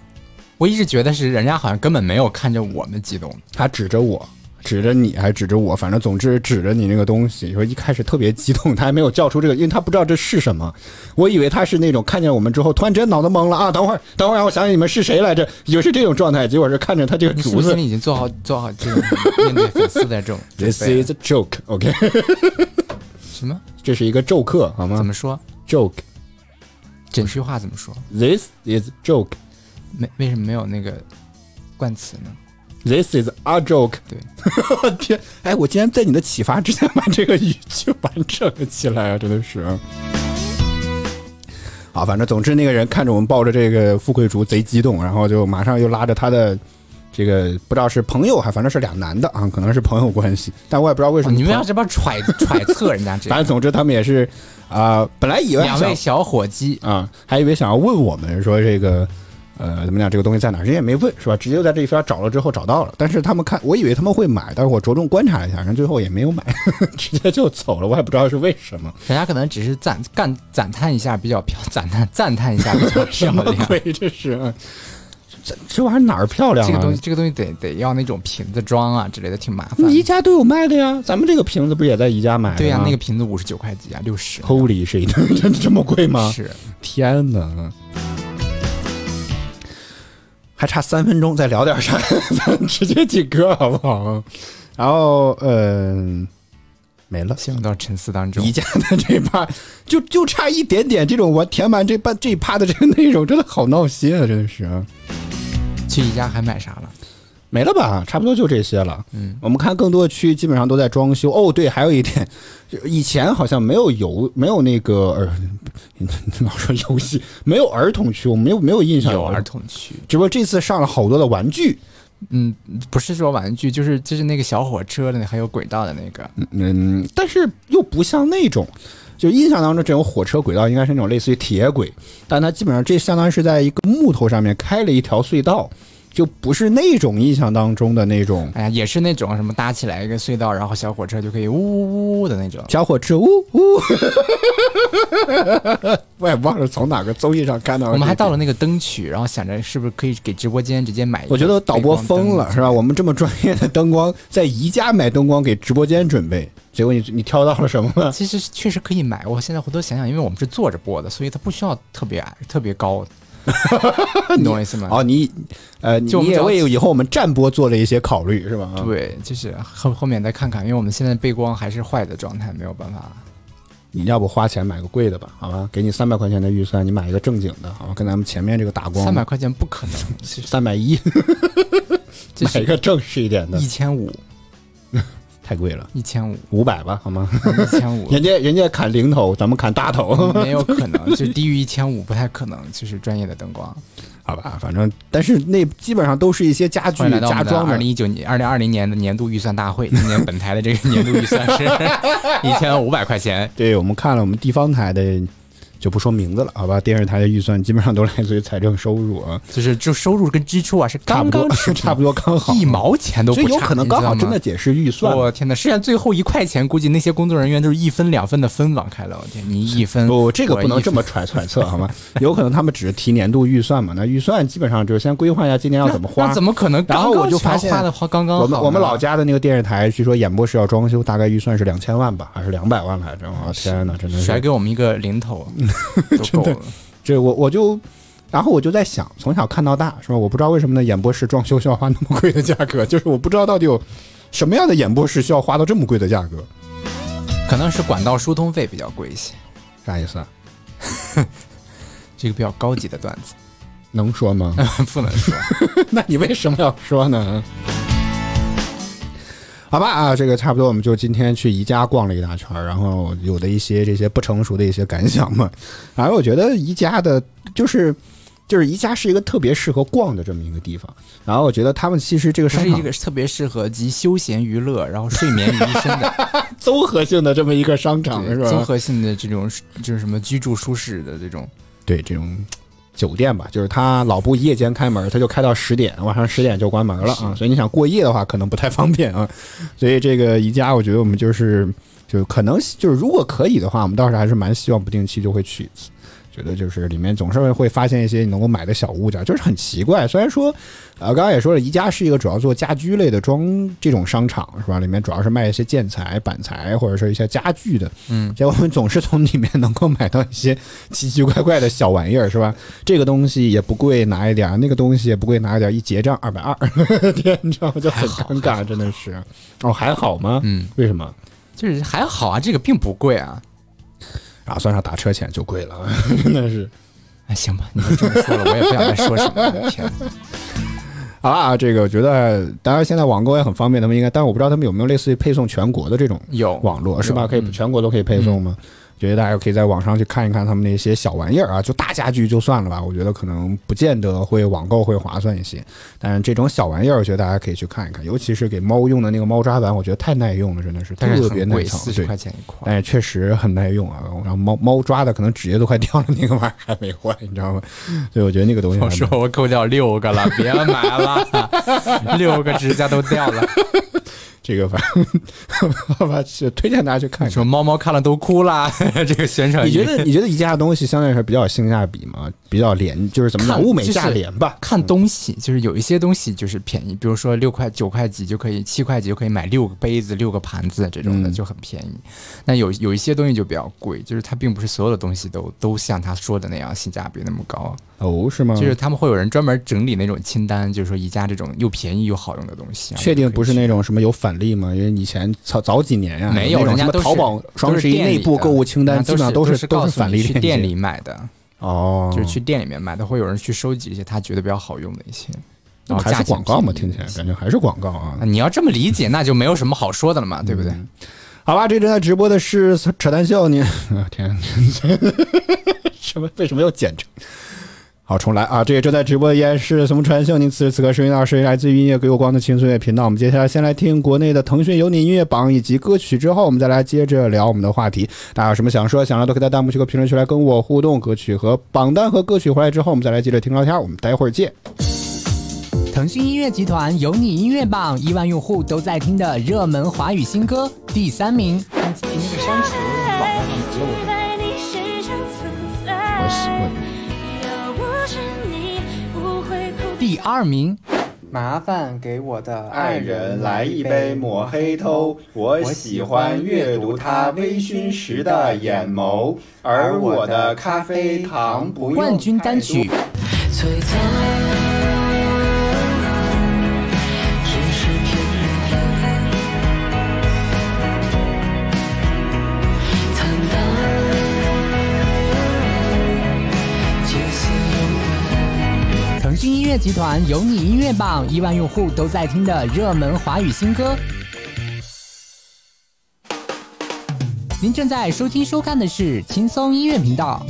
我一直觉得是人家好像根本没有看着我们激动。他指着我，指着你，还指着我，反正总之指着你那个东西。说一开始特别激动，他还没有叫出这个，因为他不知道这是什么。我以为他是那种看见我们之后，突然间脑子懵了啊！等会儿，等会儿，让我想想你们是谁来着？以为是这种状态，结果是看着他这个竹子心。里已经做好做好这种 面对粉丝的这种 This is a joke，OK，什么？这是一个咒客，好吗怎么说？？Joke，This 整句话怎么说？？This is joke，This 没为什么没有那个冠词呢？？This is a joke。对，天，哎，我竟然在你的启发之下把这个语句完整了起来啊！真的是。好，反正总之那个人看着我们抱着这个富贵竹贼激动，然后就马上又拉着他的这个不知道是朋友还反正是俩男的啊，可能是朋友关系，但我也不知道为什么、哦你们要这边揣 揣测人家这反正总之他们也是啊、本来以为两位小伙计，啊，还以为想要问我们说这个。呃，怎么讲？这个东西在哪儿？人家也没问，是吧？直接就在这一边找了之后找到了。但是他们看，我以为他们会买，但是我着重观察了一下，然后最后也没有买，直接就走了。我也不知道是为什么。人家可能只是赞干赞叹一下比较漂，赞叹赞叹一下比较漂什么亮。鬼？这是？啊这这玩意儿哪儿漂亮啊这个东西，？这个东西得得要那种瓶子装啊之类的，挺麻烦。宜家都有卖的呀，咱们这个瓶子不是也在宜家买的吗？对呀、那个瓶子五十九块几啊，六十。Holy shit，真的这么贵吗？是，天哪！还差三分钟，再聊点啥？咱直接进歌好不好？然后，嗯、没了。陷入到沉思当中宜。家的这趴就就差一点点，这种我填满这半这一趴的这个内容，真的好闹心啊！真的是啊，去宜家还买啥了？没了吧？差不多就这些了。嗯，我们看更多的区基本上都在装修。哦，对，还有一点，以前好像没有游，没有那个儿，老说游戏，没有儿童区，我没有没有印象有儿童区。只不过这次上了好多的玩具，嗯，不是说玩具，就是就是那个小火车的，还有轨道的那个。嗯，但是又不像那种，就印象当中这种火车轨道应该是那种类似于铁轨，但它基本上这相当于是在一个木头上面开了一条隧道，就不是那种印象当中的那种哎呀，也是那种什么搭起来一个隧道，然后小火车就可以呜呜呜的那种。小火车，呜呜，我也忘了从哪个综艺上看到的。我们还到了那个灯区，然后想着是不是可以给直播间直接买我觉得导播疯了，是吧？我们这么专业的灯光，在宜家买灯光给直播间准备，结果你你挑到了什么呢？其实确实可以买。我现在回头想想，因为我们是坐着播的，所以它不需要特别矮、特别高。你懂我意思吗？哦，你呃，你你也为以后我们站播做了一些考虑，是吧？啊，对，就是后后面再看看，因为我们现在背光还是坏的状态，没有办法。你要不花钱买个贵的吧，好吧？给你三百块钱的预算，你买一个正经的，好吧？跟咱们前面这个打光三百块钱不可能，三百一，这买一个正式一点的一，千五，太贵了，一千五，五百吧，好吗？一千五，人家人家砍零头，咱们砍大头，没有可能，就低于一千五不太可能，就是专业的灯光。好吧？反正但是那基本上都是一些家具欢迎来到我们的家装的二零一九年、二零二零年的年度预算大会。今年本台的这个年度预算是一千五百块钱。对我们看了我们地方台的，就不说名字了，好吧？电视台的预算基本上都来自于财政收入啊，就是就收入跟支出啊是刚刚是 差不多刚好，一毛钱都不差，所以有可能刚好真的解释预算。我天呐，剩下最后一块钱，估计那些工作人员都是一分两分的分往开了。我天，你一分，不，这个不能这么揣揣测，好吗？有可能他们只是提年度预算嘛，那预算基本上就是先规划一下今年要怎么花那。怎么可能？然后我就发现刚刚全花的花刚刚好我们我们老家的那个电视台，据说演播室要装修，大概预算是两千万吧，还是两百万来着？我天哪，真的是甩给我们一个零头都 够了。这我我就，然后我就在想，从小看到大是吧？我不知道为什么呢，演播室装修需要花那么贵的价格，就是我不知道到底有什么样的演播室需要花到这么贵的价格，可能是管道疏通费比较贵一些，啥意思啊？这个比较高级的段子能说吗？不能说。那你为什么要说呢？好吧啊，这个差不多，我们就今天去宜家逛了一大圈儿，然后有的一些这些不成熟的一些感想嘛。然后我觉得宜家的，就是就是宜家是一个特别适合逛的这么一个地方。然后我觉得他们其实这个商场是一个特别适合集休闲娱乐，然后睡眠于一身的 综合性的这么一个商场是吧？综合性的这种就是什么居住舒适的这种。对这种酒店吧，就是他老不夜间开门，他就开到十点，晚上十点就关门了啊。所以你想过夜的话，可能不太方便啊。所以这个宜家，我觉得我们就是就可能就是如果可以的话，我们倒是还是蛮希望不定期就会去一次。觉得就是里面总是会发现一些你能够买的小物件，就是很奇怪。虽然说，呃，刚刚也说了，宜家是一个主要做家居类的装这种商场，是吧？里面主要是卖一些建材、板材或者是一些家具的。嗯，结果我们总是从里面能够买到一些奇奇怪怪的小玩意儿，是吧？这个东西也不贵，拿一点；那个东西也不贵，拿一点。一结账二百二，天，你知道吗？就很尴尬，真的是。哦，还好吗？嗯，为什么？就是还好啊，这个并不贵啊。然后算上打车钱就贵了，真的是。哎，行吧，你们这么说了，我也不想再说什么了。天，好啊，这个我觉得，当然现在网购也很方便，他们应该，但是我不知道他们有没有类似于配送全国的这种有网络是吧？可以嗯全国都可以配送吗？觉得大家可以在网上去看一看他们那些小玩意儿啊，就大家具就算了吧，我觉得可能不见得会网购会划算一些，但是这种小玩意儿，我觉得大家可以去看一看，尤其是给猫用的那个猫抓板，我觉得太耐用了，真的是特别，耐操，四十块。钱一块。但是确实很耐用啊，然后猫猫抓的可能指甲都快掉了，那个玩意儿还没坏，你知道吗？所以我觉得那个东西还我蛮 说我扣掉六个了，别买了，六个指甲都掉了。这个反正好吧，是推荐大家去看一看。说猫猫看了都哭啦，这个宣传。你觉得你觉得宜家的东西相对来说比较有性价比吗？比较廉，就是怎么讲，物美价廉吧？看东西，就是有一些东西就是便宜，比如说六块九块几就可以，七块几就可以买六个杯子、六个盘子这种的嗯就很便宜。那有有一些东西就比较贵，就是它并不是所有的东西都都像他说的那样性价比那么高，哦，是吗？就是他们会有人专门整理那种清单，就是说宜家这种又便宜又好用的东西。确定不是那种。什么有返利吗？因为以前早早几年呀、没有什么人家都是淘宝双十一内部购物清单，基本上都是是都是返利店里买的，哦，就是去店里面买的，会有人去收集一些他觉得比较好用的一些，然后还是广告嘛？听起来感觉还是广告啊啊。你要这么理解，那就没有什么好说的了嘛，对不对？好吧，这正在直播的是扯淡秀，你啊 天，什么为什么又简称？好，重来啊！这也正在直播的依然是什么传秀？您此时此刻收听到是来自于音乐给我光的轻松乐频道。我们接下来先来听国内的腾讯有你音乐榜以及歌曲，之后我们再来接着聊我们的话题。大家有什么想说、想聊，都可以在弹幕区和评论区来跟我互动。歌曲和榜单和歌曲回来之后，我们再来接着听聊天。我们待会儿见。腾讯音乐集团有你音乐榜亿万用户都在听的热门华语新歌第三名。那个删除网上有漏的。我喜欢二名，麻烦给我的爱人来一杯抹黑偷，我喜欢阅读他微醺时的眼眸，而我的咖啡糖不用冠军单曲。璀璨，乐集团有你音乐榜，亿万用户都在听的热门华语新歌。您正在收听收看的是轻松音乐频道。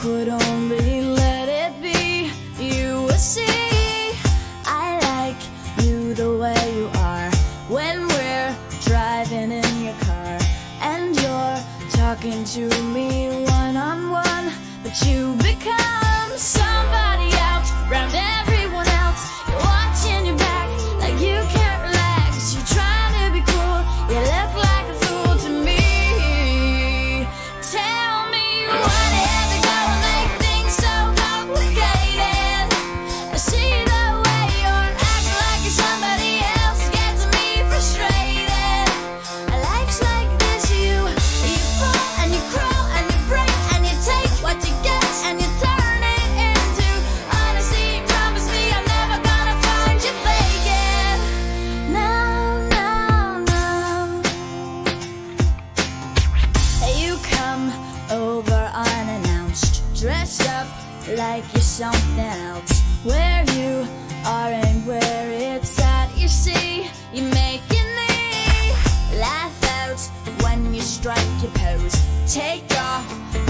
could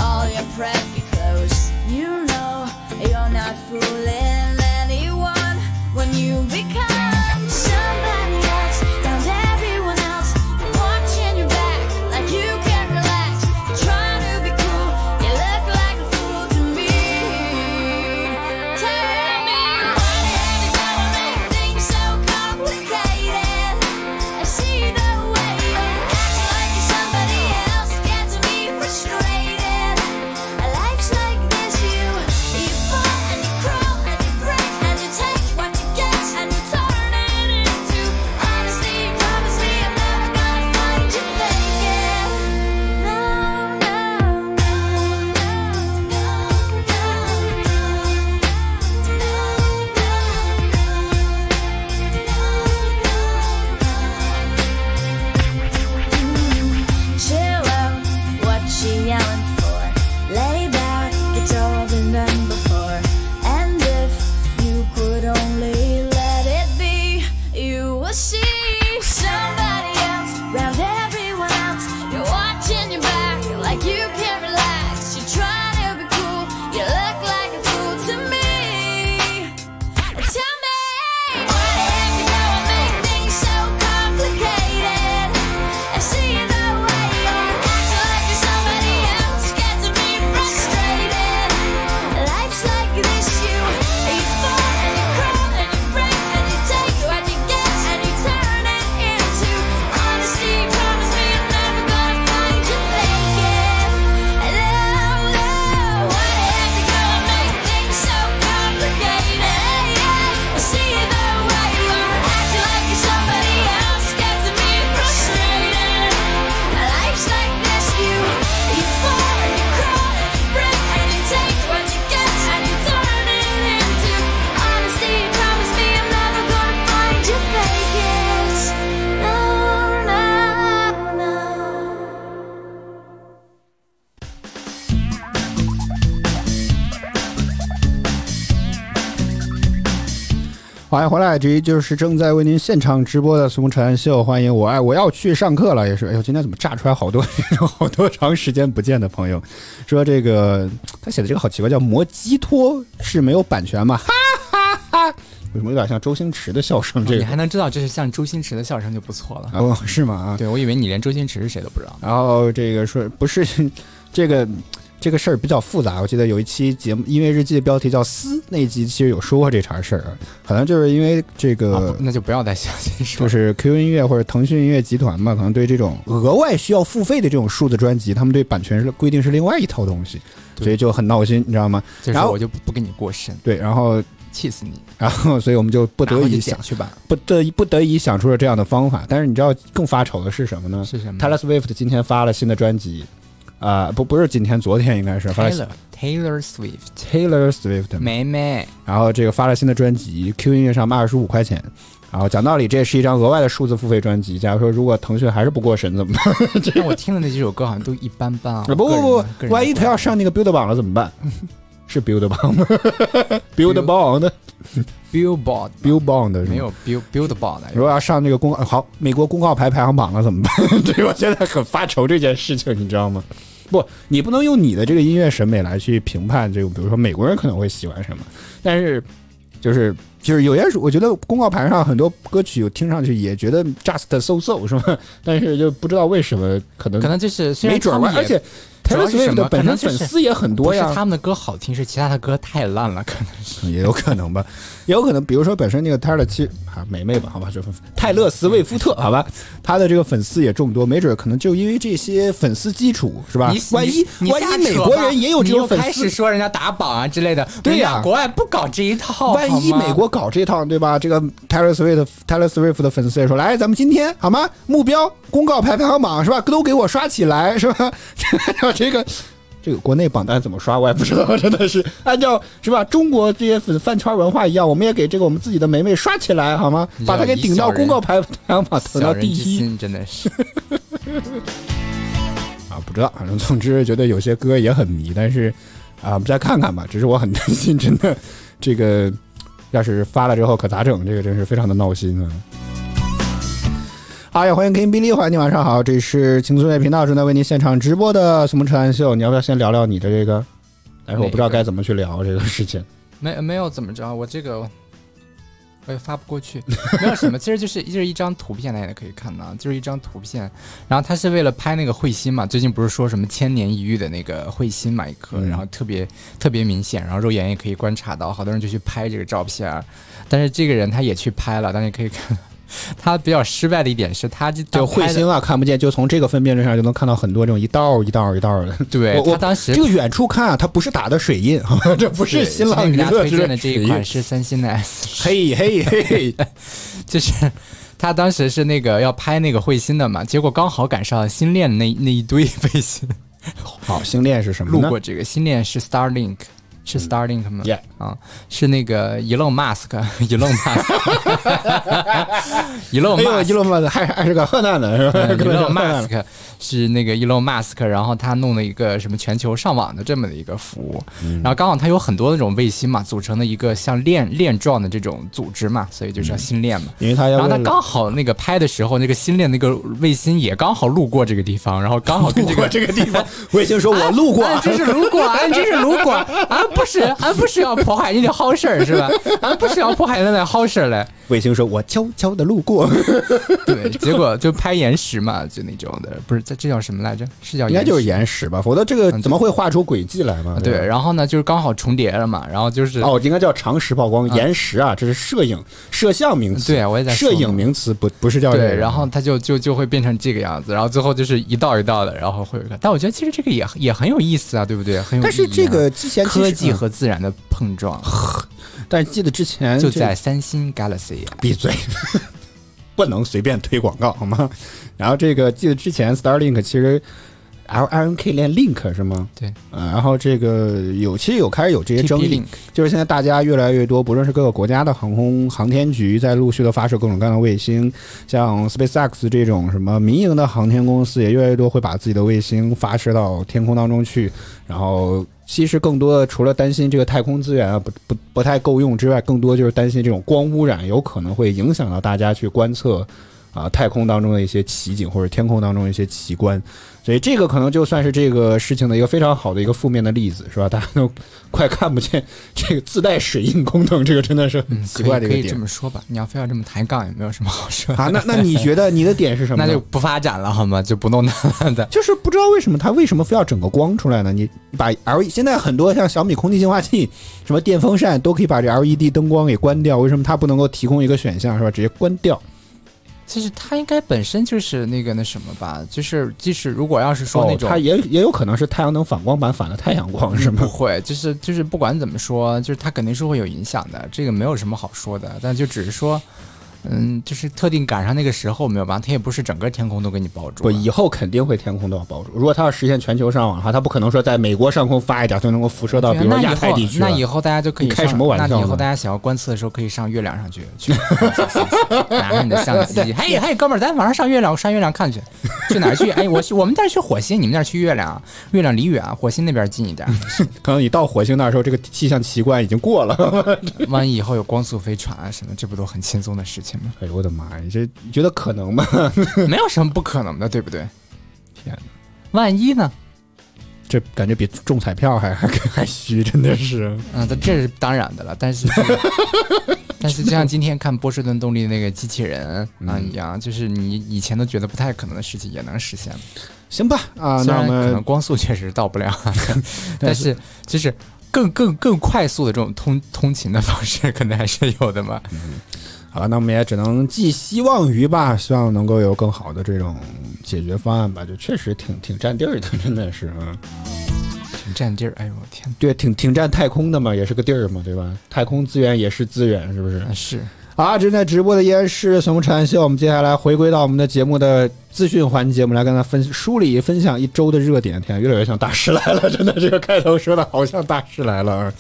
all your preppy clothes. You know you're not fooling anyone when you become. 回来，这就是正在为您现场直播的苏晨秀，欢迎我爱我要去上课了，也是，哎呦，今天怎么炸出来好多好多长时间不见的朋友，说这个他写的这个好奇怪，叫摩基托是没有版权吗？哈哈哈，为什么有点像周星驰的笑声，你还能知道这是像周星驰的笑声就不错了。哦，是吗？啊，对我以为你连周星驰是谁都不知道。然后这个说不是这个。这个事儿比较复杂。我记得有一期节目音乐日记的标题叫“撕”，那一集其实有说过这茬事儿，可能就是因为这个。啊那就不要再详细说。就是 QQ 音乐或者腾讯音乐集团嘛，可能对这种额外需要付费的这种数字专辑，他们对版权是规定是另外一套东西，所以就很闹心，你知道吗？然后我就不不跟你过深，对，然后气死你！然后所以我们就不得已想去吧。不得已不得已想出了这样的方法。但是你知道更发愁的是什么呢是什么？Taylor Swift 今天发了新的专辑，啊、不不是今天，昨天应该是发了 Taylor Taylor Swift，Taylor Swift，妹妹，然后这个发了新的专辑，Q 音乐上卖二十五块钱。然后讲道理，这也是一张额外的数字付费专辑。假如说如果腾讯还是不过审怎么办？但我听的那几首歌好像都一般般啊。不不不万一他要上那个 Build 榜了怎么办？是 Build 榜吗？Build 榜的 Billboard Build 榜的没有 Bill Billboard 的，如果要上那个公好美国公告牌排行榜了怎么办？对我现在很发愁这件事情，你知道吗？不，你不能用你的这个音乐审美来去评判这个，比如说美国人可能会喜欢什么，但是就是就是有些我觉得公告牌上很多歌曲听上去也觉得 just so so 是吧？但是就不知道为什么可能可能就是没准儿而且 Taylor Swift 么本身可能就是粉丝也很多呀不是，他们的歌好听，是其他的歌太烂了，可能是。也有可能吧，也有可能，比如说本身那个泰勒其实啊美妹吧，好吧，就泰勒斯威夫特，好吧，他的这个粉丝也众多，没准可能就因为这些粉丝基础是吧你？万一你万一美国人也有这种粉丝开始丝，说人家打榜啊之类的，对呀国外不搞这一套，万一美国搞这一套，对吧？这个 Taylor Swift Taylor Swift 的粉丝也说，来，咱们今天好吗？目标公告排排行榜是吧？都给我刷起来是吧？这个。这个国内榜单怎么刷我也不知道，真的是按照是吧？中国这些粉饭圈文化一样，我们也给这个我们自己的梅梅刷起来好吗？把它给顶到公告排排行榜，腾到第一。真的是。啊，不知道，反正总之觉得有些歌也很迷，但是啊，我们再看看吧。只是我很担心，真的这个要是发了之后可咋整？这个真是非常的闹心啊！好，也欢迎 King Billy，欢迎你，晚上好，这是轻松乐频道正在为您现场直播的《什么车安秀》，你要不要先聊聊你的这个？但是我不知道该怎么去聊这个事情。没没有怎么着，我这个我也发不过去，没有什么，其实就是就是一张图片，大家也可以看到，就是一张图片。然后他是为了拍那个彗星嘛，最近不是说什么千年一遇的那个彗星嘛一颗，嗯然后特别特别明显，然后肉眼也可以观察到，好多人就去拍这个照片。但是这个人他也去拍了，但是可以看。他比较失败的一点是他就就彗星啊，看不见，就从这个分辨率上就能看到很多这种一道一道一道的。对我当时这个远处看啊，它不是打的水印，这不是新浪给大家乐推荐的这一款是三星的 S 嘿嘿嘿，就是他当时是那个要拍那个彗星的嘛，结果刚好赶上星链那那一堆卫星好，星链是什么？路过这个星链是 Starlink。是 Starlink 吗？Yeah。啊，是那个 Elon Musk，Elon Musk，Elon 哎呦，Musk，伊隆马斯还还是个河南的是吧？Elon Musk 是那个 Elon Musk，然后他弄了一个什么全球上网的这么的一个服务，然后刚好他有很多那种卫星嘛，组成的一个像链链状的这种组织嘛，所以就叫星链嘛。因为他要然后他刚好那个拍的时候，那个星链那个卫星也刚好路过这个地方，然后刚好路过这个地方，卫星说我路过，俺 这是路过，俺这是路过，俺不是俺不是要破坏你的好事儿是吧？俺不是要破坏你的好事儿嘞。卫星说我悄悄的路过，对，结果就拍延时嘛，就那种的，不是这这叫什么来着？是叫应该就是延延时吧，否则这个嗯怎么会画出轨迹来嘛？时。对，吧然后呢，就是刚好重叠了嘛，然后就是哦，应该叫常识曝光，延时啊，这是摄影摄像名词，对我也在摄影名词不不是叫这个对，然后它就就就会变成这个样子，然后最后就是一道一道的，然后会有一个。但我觉得其实这个也也很有意思啊，对不对？很有。但是这个之前科技和自然的碰撞，但记得之前就在三星 Galaxy 啊。闭嘴，不能随便推广告好吗？然后这个记得之前 Starlink 其实 L I N K 连 Link 是吗？对，嗯，然后这个有其实有开始有这些争议就是现在大家越来越多，不论是各个国家的航空航天局在陆续的发射各种各样的卫星，像 SpaceX 这种什么民营的航天公司也越来越多会把自己的卫星发射到天空当中去，然后。其实更多的除了担心这个太空资源啊不不不太够用之外，更多就是担心这种光污染有可能会影响到大家去观测啊太空当中的一些奇景或者天空当中的一些奇观，所以这个可能就算是这个事情的一个非常好的一个负面的例子，是吧？大家都快看不见这个自带水印功能，这个真的是很奇怪的一个点可以可以这么说吧。你要非要这么抬杠，也没有什么好说的。啊。那那你觉得你的点是什么？那就不发展了好吗？就不弄那了的。就是不知道为什么它为什么非要整个光出来呢？你把 L E 现在很多像小米空气净化器、什么电风扇都可以把这 LED 灯光给关掉，为什么它不能够提供一个选项是吧？直接关掉？其实它应该本身就是那个那什么吧，就是即使如果要是说那哦，种，它也也有可能是太阳能反光板反了太阳光是吗？不会，就是就是不管怎么说，就是它肯定是会有影响的，这个没有什么好说的，但就只是说。嗯，就是特定赶上那个时候没有办法，它也不是整个天空都给你包住不，啊。以后肯定会天空都要包住。如果它要实现全球上网的话，它不可能说在美国上空发一点就能够辐射到，比如说亚太地区了。那以后大家就可以你开什么玩笑那以后大家想要观测的时候，可以上月亮上去，去拿上你的相机。嘿，嘿，哥们儿，咱晚上上月亮，上月亮看去，去哪儿去？哎，我去，我们这儿去火星，你们那儿去月亮。月亮离远，火星那边近一点。可能你到火星那时候，这个气象奇观已经过了。万一以后有光速飞船啊什么，这不都很轻松的事情吗？哎呦我的妈呀，这你觉得可能吗？没有什么不可能的，对不对？天哪！万一呢？这感觉比中彩票还还 还虚，真的是。嗯，这这是当然的了，但是 但是就像今天看波士顿动力那个机器人啊一样，就是你以前都觉得不太可能的事情也能实现了。行吧，啊，虽那我们然可能光速确实到不了，但是就是更更更快速的这种通通勤的方式，可能还是有的嘛。好了，那我们也只能寄希望于吧，希望能够有更好的这种解决方案吧。就确实挺挺占地儿的，真的是啊，挺占地儿，哎呦我天，对，挺挺占太空的嘛，也是个地儿嘛，对吧？太空资源也是资源，是不是？啊是好，正在直播的依然是什么禅秀。我们接下来回归到我们的节目的资讯环节，我们来跟大家分梳理分享一周的热点。天啊，越来越像大师来了，真的，这个开头说的好像大师来了啊。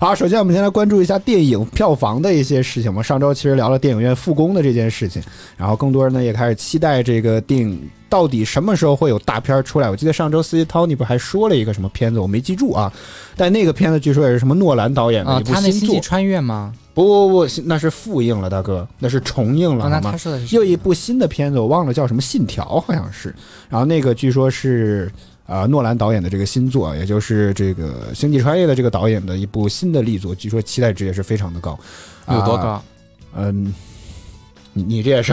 好，首先我们先来关注一下电影票房的一些事情。我们上周其实聊了电影院复工的这件事情，然后更多人呢也开始期待这个电影到底什么时候会有大片儿出来。我记得上周司机 Tony 不还说了一个什么片子，我没记住啊。但那个片子据说也是什么诺兰导演的啊，一部新作他那星际。穿越吗？不不不，那是复映了，大哥，那是重映了，又一部新的片子，我忘了叫什么，《信条》好像是。然后那个据说是呃诺兰导演的这个新作，也就是这个《星际穿越》的这个导演的一部新的力作，据说期待值也是非常的高。啊有多高？嗯，你你这也是，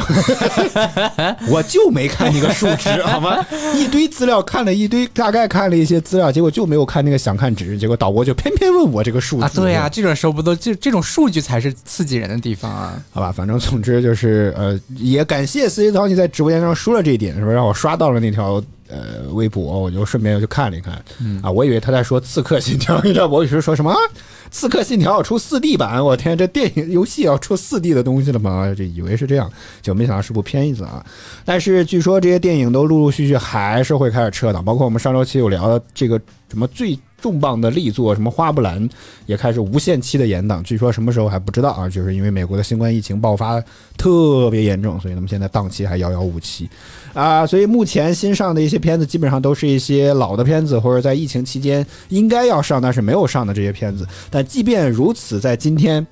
我就没看那个数值好吗？一堆资料看了一堆，大概看了一些资料，结果就没有看那个想看值，结果导播就偏偏问我这个数字啊，对呀、这种时候不都这这种数据才是刺激人的地方啊！好吧，反正总之就是呃，也感谢司机涛你在直播间上说了这一点，是不是让我刷到了那条呃微博，我就顺便去看了一看、啊，我以为他在说《刺客信条》，你知道我以为说什么《刺客信条》要出四 D 版，我天，这电影游戏要出四 D 的东西了吗？这以为是这样，就没想到是部片子啊。但是据说这些电影都陆陆续续还是会开始撤档，包括我们上周期有聊的这个什么最重磅的力作，什么花木兰也开始无限期的延档，据说什么时候还不知道啊，就是因为美国的新冠疫情爆发特别严重，所以他们现在档期还遥遥无期啊。所以目前新上的一些片子基本上都是一些老的片子，或者在疫情期间应该要上但是没有上的这些片子。但即便如此，在今天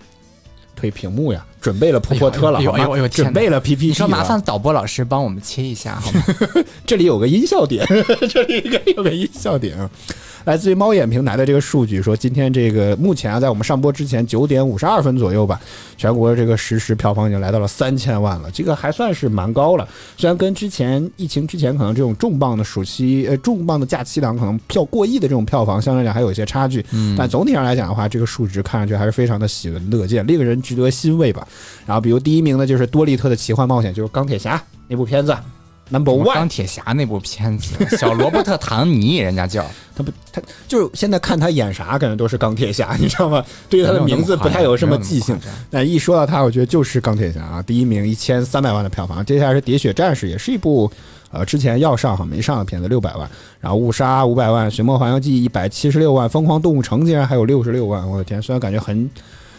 推屏幕呀，准备了破破特了，好吗准备了 PPT，你说麻烦导播老师帮我们切一下好吗？这里有个音效点，这里应该有个音效点啊，来自于猫眼平台的这个数据说，今天这个目前啊，在我们上播之前九点五十二分左右吧，全国这个实时票房已经来到了三千万了，这个还算是蛮高了。虽然跟之前疫情之前可能这种重磅的暑期呃重磅的假期档可能票过亿的这种票房，相对来讲还有一些差距，但总体上来讲的话，这个数值看上去还是非常的喜闻乐见，令人值得欣慰吧。然后比如第一名呢，就是多利特的奇幻冒险，就是钢铁侠那部片子。Number one，钢铁侠那部片子，小罗伯特·唐尼，人家叫 他不，他就是现在看他演啥，感觉都是钢铁侠，你知道吗？对于他的名字不太有什么记性但一说到他，我觉得就是钢铁侠啊，第一名一千三百万的票房。接下来是《喋血战士》，也是一部呃之前要上好没上的片子，六百万。然后《误杀》五百万，《寻梦环游记》一百七十六万，《疯狂动物城》竟然还有六十六万，我的天！虽然感觉很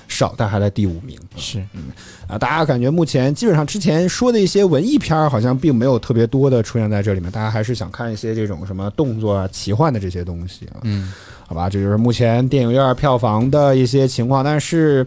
少，但还在第五名。是嗯啊，大家感觉目前基本上之前说的一些文艺片儿，好像并没有特别多的出现在这里面，大家还是想看一些这种什么动作啊、奇幻的这些东西啊。嗯，好吧，这就是目前电影院票房的一些情况。但是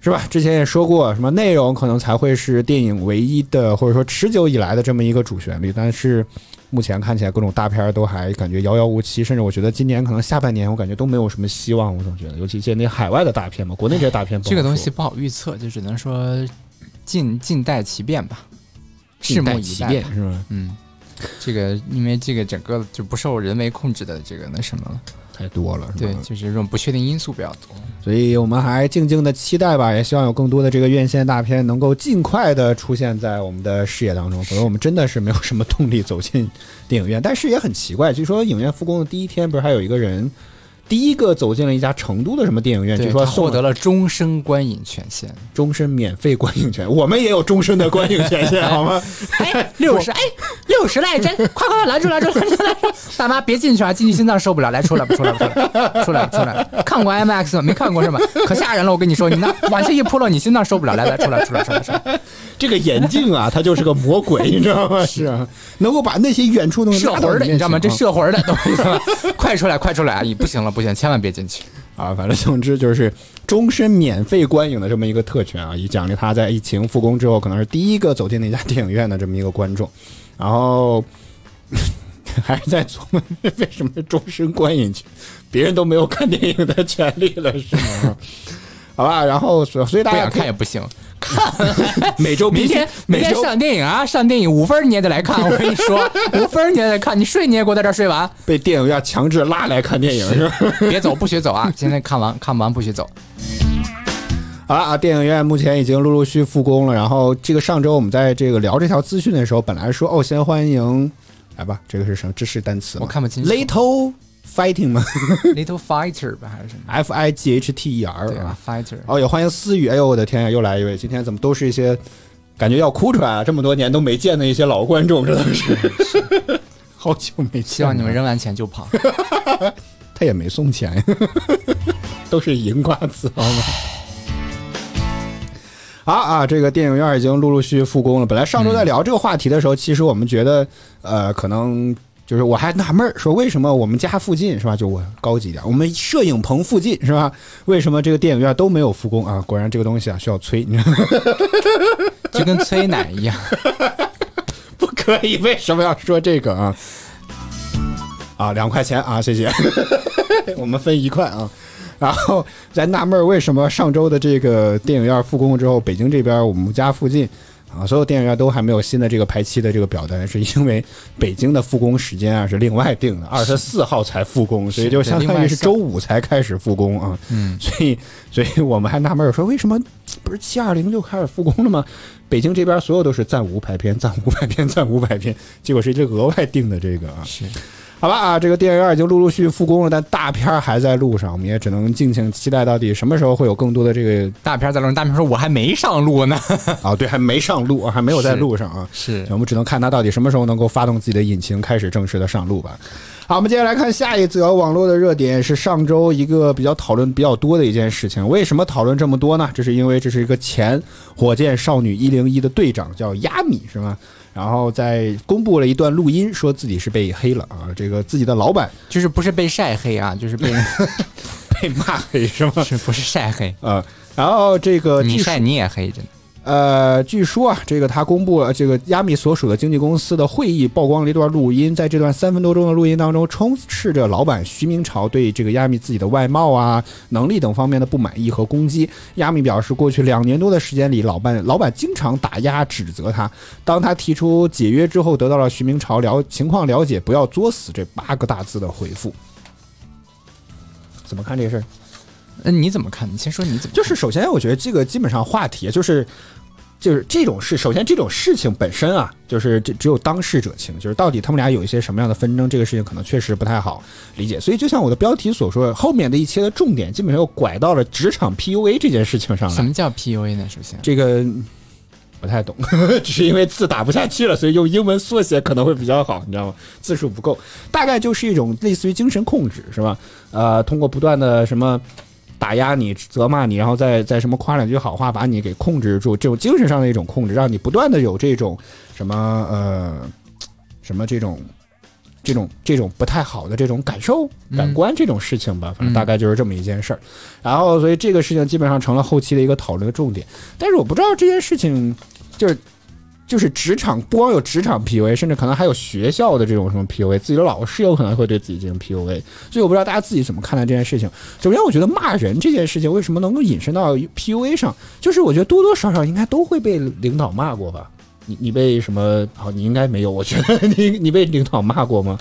是吧？之前也说过，什么内容可能才会是电影唯一的，或者说持久以来的这么一个主旋律，但是。目前看起来各种大片都还感觉遥遥无期，甚至我觉得今年可能下半年我感觉都没有什么希望。我总觉得，尤其一些那海外的大片嘛，国内这些大片不好这个东西不好预测，就只能说静静待其变吧，拭目以待是吧？嗯，这个因为这个整个就不受人为控制的这个那什么了，太多了，是吧对，就是这种不确定因素比较多。所以我们还静静的期待吧，也希望有更多的这个院线大片能够尽快的出现在我们的视野当中，否则我们真的是没有什么动力走进电影院。但是也很奇怪，据说影院复工的第一天，不是还有一个人第一个走进了一家成都的什么电影院，对据说获得了终身观影权限。终身免费观影权，我们也有终身的观影权限，好吗？哎，六十，哎，六十来帧，快快拦住拦住拦住拦住！大妈别进去啊，进去心脏受不了，来出来吧出来吧出来吧出来吧出来吧！看过 IMAX 吗？没看过是吧？可吓人了，我跟你说，你那往下一扑了，你心脏受不了，来来出来出来出来出来！这个眼镜啊，它就是个魔鬼，你知道吗？是啊，能够把那些远处的东西摄魂的，你知道吗？这前啊摄魂的，懂我意思吗？快出来快出来啊！你不行了不行，千万别进去。啊，反正总之就是终身免费观影的这么一个特权啊，以奖励他在疫情复工之后可能是第一个走进那家 电影院的这么一个观众。然后 还是在琢磨为什么终身观影权，别人都没有看电影的权利了，是吗？好吧，然后所所以大不想家看也不行。每周明天每周天上电影啊，上电影五分你也得来看，我跟你说，五分你也得看，你睡你也给我在这儿睡完，被电影院强制拉来看电影是吧？别走不许走啊！今天看完看不完不许走。好了啊，电影院目前已经陆陆续复工了。然后这个上周我们在这个聊这条资讯的时候，本来说哦，先欢迎来吧，这个是什么知识单词？我看不清楚 Little Fighting 吗 Little Fighter 吧还是什么？？F I G H T E R 对啊啊。，Fighter。哦，也欢迎思雨。哎呦，我的天呀，又来一位！今天怎么都是一些感觉要哭出来啊？这么多年都没见的一些老观众，真的是 好久没见。希望你们扔完钱就跑。他也没送钱，都是银瓜子，好吗？好啊，这个电影院已经陆陆续续复工了。本来上周在聊这个话题的时候，其实我们觉得，呃，可能就是我还纳闷儿，说为什么我们家附近是吧？就我高级点，我们摄影棚附近是吧？为什么这个电影院都没有复工啊？果然这个东西啊需要催，你知道吗？就跟催奶一样。不可以，为什么要说这个啊？啊，两块钱啊，谢谢，我们分一块啊。然后在纳闷儿为什么上周的这个电影院复工之后，北京这边我们家附近啊，所有电影院都还没有新的这个排期的这个表单，是因为北京的复工时间啊是另外定的，二十四号才复工，所以就相当于是周五才开始复工啊。嗯，所以，所以我们还纳闷儿说，为什么不是七二零就开始复工了吗？北京这边所有都是暂无排片，暂无排片，暂无排片，结果是这额外定的这个啊。是。好吧啊，这个电影院已经陆陆续续复工了，但大片儿还在路上，我们也只能敬请期待，到底什么时候会有更多的这个大片在路上，大片说我还没上路呢。啊？对，还没上路，还没有在路上啊。是我们只能看它到底什么时候能够发动自己的引擎，开始正式的上路吧。好，我们接下来看下一则网络的热点，是上周一个比较讨论比较多的一件事情。为什么讨论这么多呢？这是因为这是一个前火箭少女一零一的队长，叫亚米，是吗？然后在公布了一段录音，说自己是被黑了啊，这个自己的老板就是不是被晒黑啊，就是被 被骂黑是吗？是不是晒黑？啊、然后这个你晒你也黑，真的。呃，据说啊，这个他公布了这个亚米所属的经纪公司的会议，曝光了一段录音。在这段三分多钟的录音当中，充斥着老板徐明朝对这个亚米自己的外貌啊、能力等方面的不满意和攻击。亚米表示，过去两年多的时间里，老板老板经常打压指责他。当他提出解约之后，得到了徐明朝了情况了解，不要作死这八个大字的回复。怎么看这事儿？那你怎么看？你先说你怎么？就是首先，我觉得这个基本上话题就是。就是这种事，首先这种事情本身啊，就是这只有当事者清，就是到底他们俩有一些什么样的纷争，这个事情可能确实不太好理解。所以就像我的标题所说，后面的一切的重点基本上又拐到了职场 PUA 这件事情上来。什么叫 PUA 呢？首先，这个不太懂，只是因为字打不下去了，所以用英文缩写可能会比较好，你知道吗？字数不够，大概就是一种类似于精神控制，是吧？呃，通过不断的什么。打压你、责骂你，然后再再什么夸两句好话，把你给控制住，这种精神上的一种控制，让你不断的有这种什么呃什么这种这种这种不太好的这种感受、感官这种事情吧，反正大概就是这么一件事儿。然后，所以这个事情基本上成了后期的一个讨论的重点。但是我不知道这件事情就是。就是职场不光有职场 PUA，甚至可能还有学校的这种什么 PUA，自己的老师有可能会对自己进行 PUA，所以我不知道大家自己怎么看待这件事情。首先，我觉得骂人这件事情为什么能够引申到 PUA 上，就是我觉得多多少少应该都会被领导骂过吧。你你被什么？好，你应该没有。我觉得你你被领导骂过吗？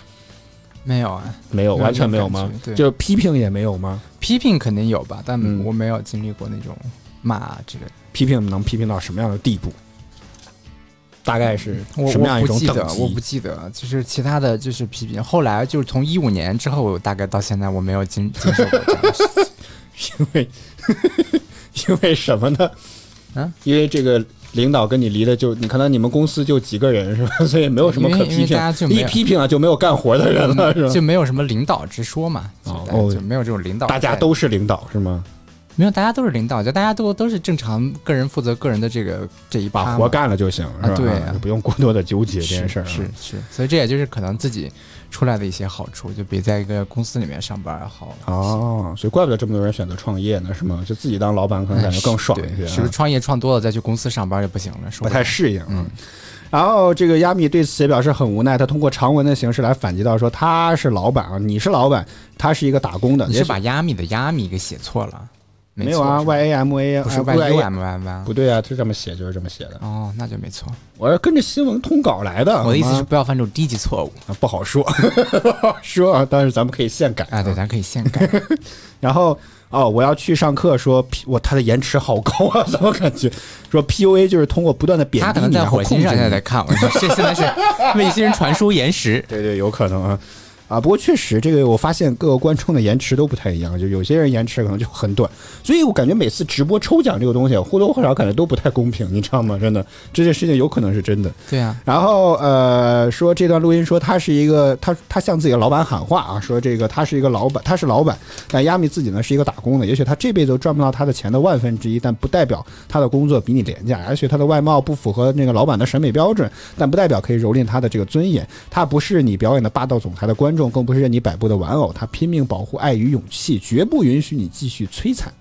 没有啊，没有，完全没有吗？对就批评也没有吗？批评肯定有吧，但嗯我没有经历过那种骂啊之类的。批评能批评到什么样的地步？大概是我什么样一我不记得，种等级？我不记得，就是其他的就是批评。后来就是从一五年之后，我大概到现在我没有经经受过这样的事情。因为因为什么呢？啊，因为这个领导跟你离的就你可能你们公司就几个人是吧？所以没有什么可批评一批评了就没有干活的人了，是吧？就没有什么领导之说嘛，就没有这种领导。大家都是领导是吗？没有，大家都是领导，就大家都都是正常个人负责个人的这个这一把活干了就行，是吧？对啊就不用过多的纠结这件事儿啊。是是，所以这也就是可能自己出来的一些好处，就比在一个公司里面上班要好。哦，所以怪不得这么多人选择创业呢，是吗？就自己当老板可能感觉更爽一些是不是创业创多了再去公司上班就不行了？说不了太适应。嗯，然后这个亚米对此也表示很无奈，他通过长文的形式来反击到说他是老板啊，你是老板，他是一个打工的。你是把亚米的亚米给写错了？没有啊？Y A M A 啊，不是啊 Y U A M Y Y 不对啊，就这么写，就是这么写的。哦，那就没错。我是跟着新闻通稿来的。我的意思是不要犯这种低级错误啊不好说，不好说啊，但是咱们可以现改啊！对，咱可以现改。然后哦，我要去上课，说 P 我他的延迟好高啊，怎么感觉说 PUA 就是通过不断的贬他可能在火星上现在在看，我说这现在是 卫星传输延时。对对，有可能啊。啊，不过确实，这个我发现各个观众的延迟都不太一样，就有些人延迟可能就很短，所以我感觉每次直播抽奖这个东西或多或少感觉都不太公平，你知道吗？真的，这件事情有可能是真的。对啊，然后呃，说这段录音说他是一个他他向自己的老板喊话啊，说这个他是一个老板，他是老板，但亚米自己呢是一个打工的，也许他这辈子都赚不到他的钱的万分之一，但不代表他的工作比你廉价，而且他的外貌不符合那个老板的审美标准，但不代表可以蹂躏他的这个尊严。他不是你表演的霸道总裁的观众，更不是任你摆布的玩偶，他拼命保护爱与勇气，绝不允许你继续摧残。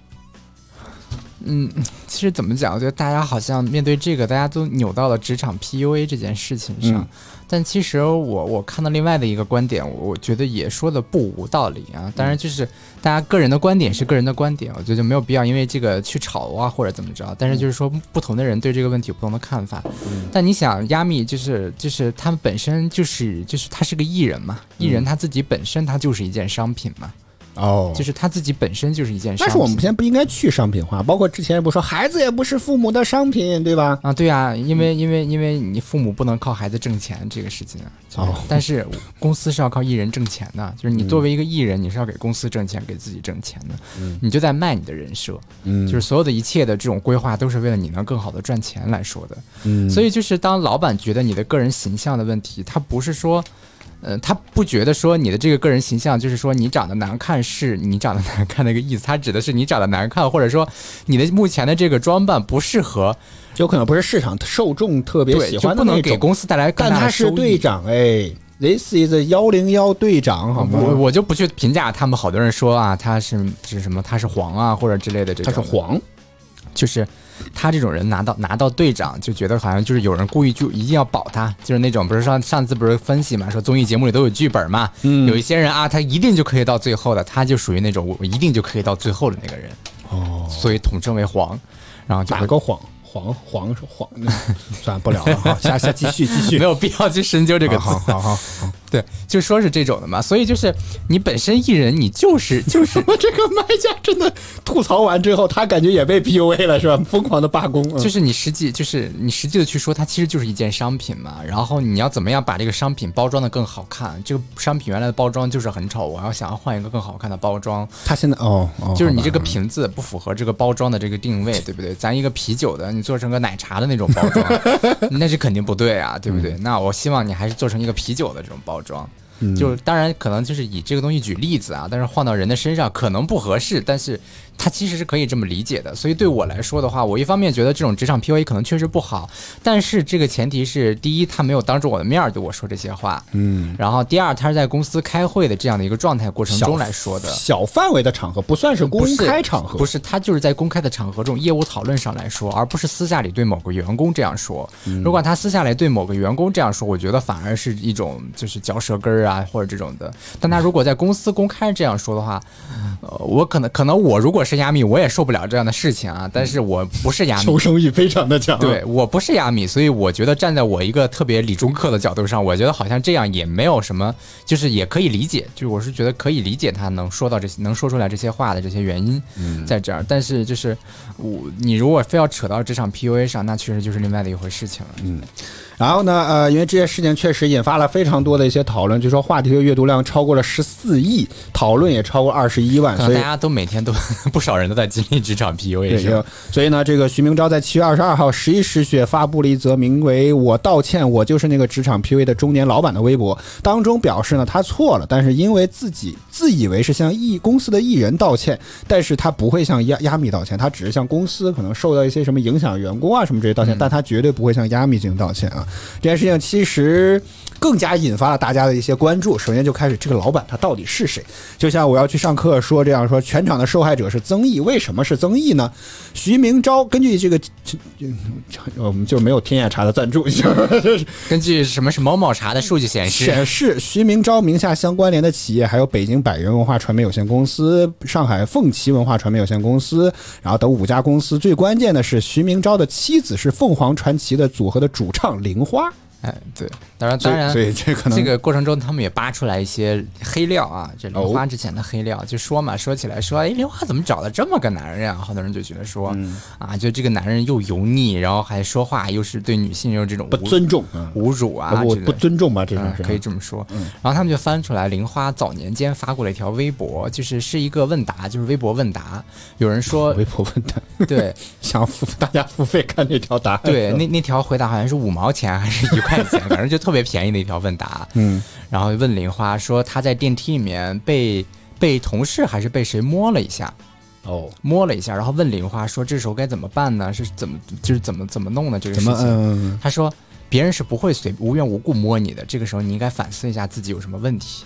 嗯，其实怎么讲？我觉得大家好像面对这个，大家都扭到了职场 PUA 这件事情上。嗯但其实我我看到另外的一个观点，我我觉得也说的不无道理啊。当然，就是大家个人的观点是个人的观点，我觉得就没有必要因为这个去吵啊或者怎么着。但是就是说，不同的人对这个问题有不同的看法。但你想，亚米就是就是他们本身就是就是他是个艺人嘛，艺人他自己本身他就是一件商品嘛，哦。就是他自己本身就是一件商品。但是我们现在不应该去商品化，包括之前也不说孩子也不是父母的商品，对吧？啊，对啊，因为因为因为你父母不能靠孩子挣钱这个事情啊，就是哦但是公司是要靠艺人挣钱的，就是你作为一个艺人，你是要给公司挣钱，给自己挣钱的，嗯。你就在卖你的人设，嗯。就是所有的一切的这种规划都是为了你能更好的赚钱来说的，嗯。所以就是当老板觉得你的个人形象的问题，他不是说。呃，他不觉得说你的这个个人形象就是说你长得难看是你长得难看的一个意思，他指的是你长得难看，或者说你的目前的这个装扮不适合，有可能不是市场受众特别对，喜就不能给欢的那种，公司带来更但他大的收益。是队长哎，This is 幺零幺队长好吗？我我就不去评价他们，好多人说啊，他是是什么，他是黄啊或者之类的这种他，是黄，就是他这种人拿到拿到队长，就觉得好像就是有人故意就一定要保他，就是那种不是上上次不是分析嘛，说综艺节目里都有剧本嘛，嗯有一些人啊，他一定就可以到最后的，他就属于那种我一定就可以到最后的那个人，哦，所以统称为黄，然后就打个黄？黄黄是黄，算了不聊了，好，下下继续继续 没。有必要去深究这个词。好好好好，对，就说是这种的嘛，所以就是你本身艺人，你就是就是我这个卖家真的吐槽完之后，他感觉也被 PUA 了是吧？疯狂的罢工，嗯就是你实际就是你实际的去说，它其实就是一件商品嘛。然后你要怎么样把这个商品包装的更好看？这个商品原来的包装就是很丑，我要想要换一个更好看的包装，他现在哦哦，就是你这个瓶子不符合这个包装的这个定位，对不对？咱一个啤酒的，你做成个奶茶的那种包装，那是肯定不对啊，对不对？那我希望你还是做成一个啤酒的这种包装。就当然可能就是以这个东西举例子啊，但是换到人的身上可能不合适，但是他其实是可以这么理解的。所以对我来说的话，我一方面觉得这种职场 PUA 可能确实不好，但是这个前提是，第一，他没有当着我的面儿对我说这些话，嗯，然后第二，他是在公司开会的这样的一个状态过程中来说的。小范围的场合不算是公开场合，不是他就是在公开的场合这种业务讨论上来说，而不是私下里对某个员工这样说。嗯如果他私下里对某个员工这样说，我觉得反而是一种就是嚼舌根儿啊或者这种的。但他如果在公司公开这样说的话，呃，我可能可能我如果是亚米，我也受不了这样的事情啊。但是我不是亚米求，生欲非常的强。对我不是亚米，所以我觉得站在我一个特别理中客的角度上，我觉得好像这样也没有什么，就是也可以理解，就是我是觉得可以理解他能说到这些，能说出来这些话的这些原因在这儿。但是就是我，你如果非要扯到这场 PUA 上，那确实就是另外的一回事情了。然后呢，呃，因为这件事情确实引发了非常多的一些讨论，据说话题的阅读量超过了十四亿，讨论也超过二十一万，所以大家都每天都 不少人都在经历职场 PUA 对，是所以呢，这个徐明昭在七月二十二号十一时许发布了一则名为“我道歉，我就是那个职场 PUA 的中年老板”的微博，当中表示呢，他错了，但是因为自己自以为是向艺公司的艺人道歉，但是他不会向亚亚米道歉，他只是向公司可能受到一些什么影响，员工啊什么这些道歉，但他绝对不会向亚米进行道歉啊。这件事情其实更加引发了大家的一些关注。首先就开始这个老板他到底是谁？就像我要去上课说这样说，全场的受害者是曾毅，为什么是曾毅呢？徐明昭根据这个，这这我们就没有天眼查的赞助，就是根据什么是某某茶的数据显示，显示徐明昭名下相关联的企业还有北京百元文化传媒有限公司、上海凤旗文化传媒有限公司，然后等五家公司。最关键的是，徐明昭的妻子是凤凰传奇的组合的主唱玲花。哎，对，当然，当然，所以这可能这个过程中，他们也扒出来一些黑料啊，这哦玲花之前的黑料，就说嘛，说起来说，哎，玲花怎么找了这么个男人啊？好多人就觉得说，嗯啊，就这个男人又油腻，然后还说话又是对女性有这种不侮尊重啊，侮辱啊不尊重吧，这种可以这么说。然后他们就翻出来，玲花早年间发过了一条微博，就是是一个问答，就是微博问答。有人说，微博问答对 想付大家付费看这条答案，对，那那条回答好像是五毛钱还是一块钱，反正就特别便宜的一条问答。嗯，然后问玲花说，她在电梯里面被被同事还是被谁摸了一下，哦，摸了一下，然后问玲花说，这时候该怎么办呢？是怎么就是怎么怎么弄呢这个事情？嗯，他说。别人是不会随无缘无故摸你的，这个时候你应该反思一下自己有什么问题。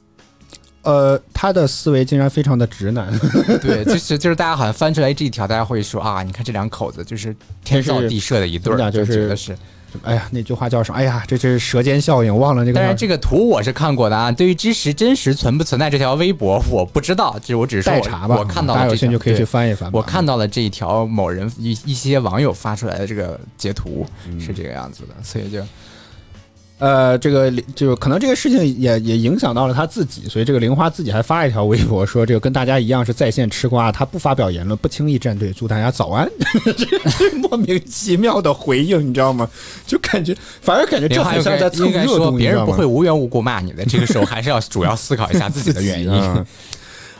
呃，他的思维竟然非常的直男，对，就是就是大家好像翻出来这一条，大家会说啊，你看这两口子就是天造地设的一对儿，就就是觉得是。哎呀，那句话叫什么？哎呀，这这是舌尖效应，忘了这个叫。当然，这个图我是看过的啊。对于知识真实存不存在这条微博，我不知道，就我只是说我代查吧，我看到大家了这条，有兴趣可以去翻一翻。我看到了这一条某人一一些网友发出来的这个截图嗯是这个样子的，所以就呃，这个就可能这个事情也也影响到了他自己，所以这个玲花自己还发了一条微博说，这个跟大家一样是在线吃瓜，他不发表言论，不轻易站队，祝大家早安。这是莫名其妙的回应，你知道吗？就感觉反而感觉这另外很像在蹭热度，说别人不会无缘无故骂你的，这个时候还是要主要思考一下自己的原因。嗯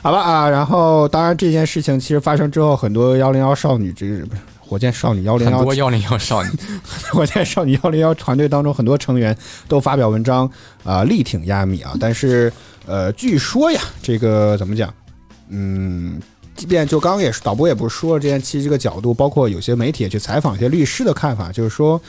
好吧啊，然后当然这件事情其实发生之后，很多幺零幺少女这个不是火箭少女幺零幺很多幺零幺少女，火箭少女幺零幺团队当中很多成员都发表文章啊、力挺亚米啊，但是呃，据说呀，这个怎么讲？嗯，即便就刚刚也是导播也不是说了这件其实这个角度，包括有些媒体也去采访一些律师的看法，就是说。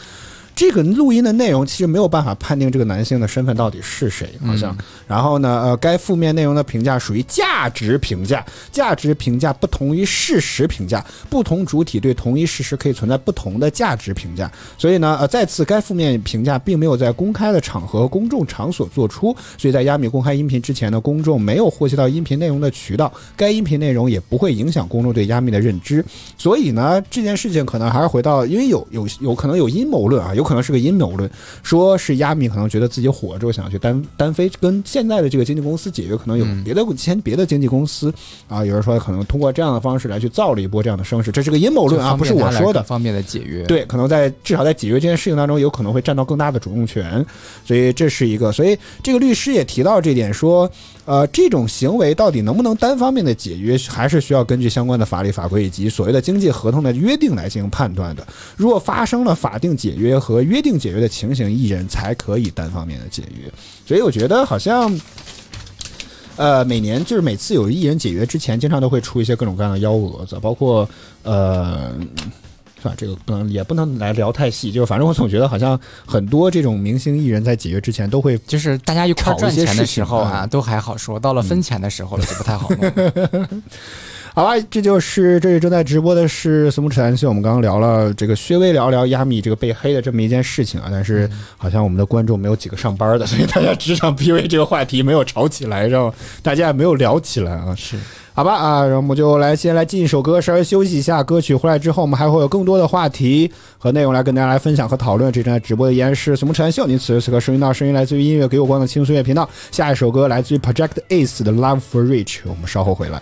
这个录音的内容其实没有办法判定这个男性的身份到底是谁，好像。然后呢，呃，该负面内容的评价属于价值评价，价值评价不同于事实评价，不同主体对同一事实可以存在不同的价值评价。所以呢，呃，再次该负面评价并没有在公开的场合、公众场所做出，所以在亚米公开音频之前呢，公众没有获悉到音频内容的渠道，该音频内容也不会影响公众对亚米的认知。所以呢，这件事情可能还是回到，因为有有有可能有阴谋论啊，有可能是个阴谋论，说是亚米可能觉得自己火之后想要去单单飞，跟现在的这个经纪公司解约，可能有别的签别的经纪公司啊，有人说可能通过这样的方式来去造了一波这样的声势，这是个阴谋论啊，不是我说的。方便的解约。对，可能在至少在解决这件事情当中，有可能会占到更大的主动权，所以这是一个。所以这个律师也提到这点，说，呃，这种行为到底能不能单方面的解约，还是需要根据相关的法律法规以及所谓的经济合同的约定来进行判断的。如果发生了法定解约和约定解约的情形，艺人才可以单方面的解约。所以我觉得好像。呃，每年就是每次有艺人解约之前，经常都会出一些各种各样的幺蛾子，包括呃。是吧？这个不能也不能来聊太细，就是反正我总觉得好像很多这种明星艺人在解约之前都会就是大家一块儿赚钱的时候啊，都还好说，到了分钱的时候了就不太好弄。好吧，这就是这里正在直播的是《私募扯淡秀》，我们刚刚聊了这个薛微聊聊亚米这个被黑的这么一件事情啊，但是好像我们的观众没有几个上班的，所以大家职场 PUA 这个话题没有吵起来，然后大家也没有聊起来啊。是，好吧啊，然后我们就来先来进一首歌，稍微休息一下。歌曲回来之后，我们还会有更多的话题和内容来跟大家来分享和讨论。这正在直播的依然是《什么扯淡秀》，您此时此刻收听到声音来自于音乐给我光的轻松乐频道。下一首歌来自于 Project Ace 的《Love for Rich》，我们稍后回来。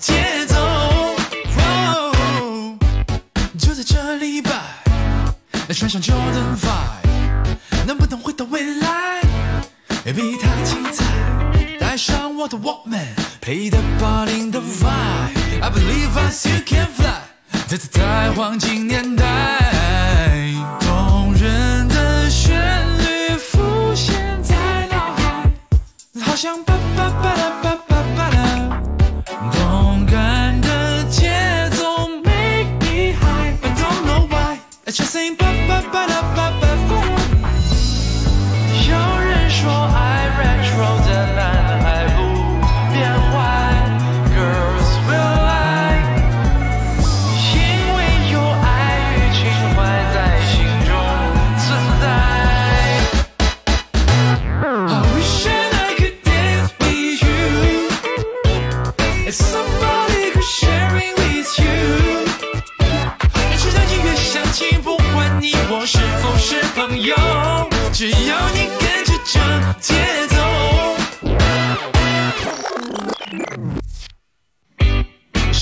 节奏。哦就在这礼拜，穿上 Jordan Five，能不能回到未来？比他精彩。带上我的 Walkman，配的八零的 vibe。I believe us，you can fly，这次在黄金年代，动人的旋律浮现在脑海，好像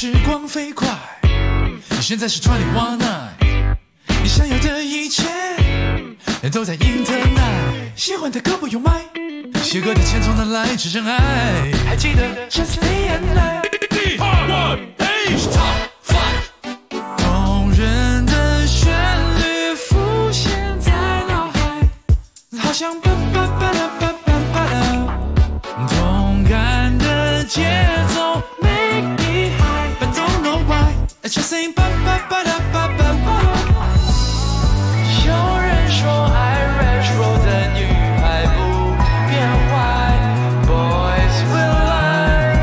时光飞快，你现在是 Twenty One Night，你想要的一切都在 Internet，喜欢的歌不用买，写歌的钱从哪来？是真爱。还记得 Just Day and Night。Top Five。动人的旋律浮现在脑海，好像巴巴巴拉巴巴巴拉，动感的节奏有人说爱 retro 的女孩不变坏，boys will lie。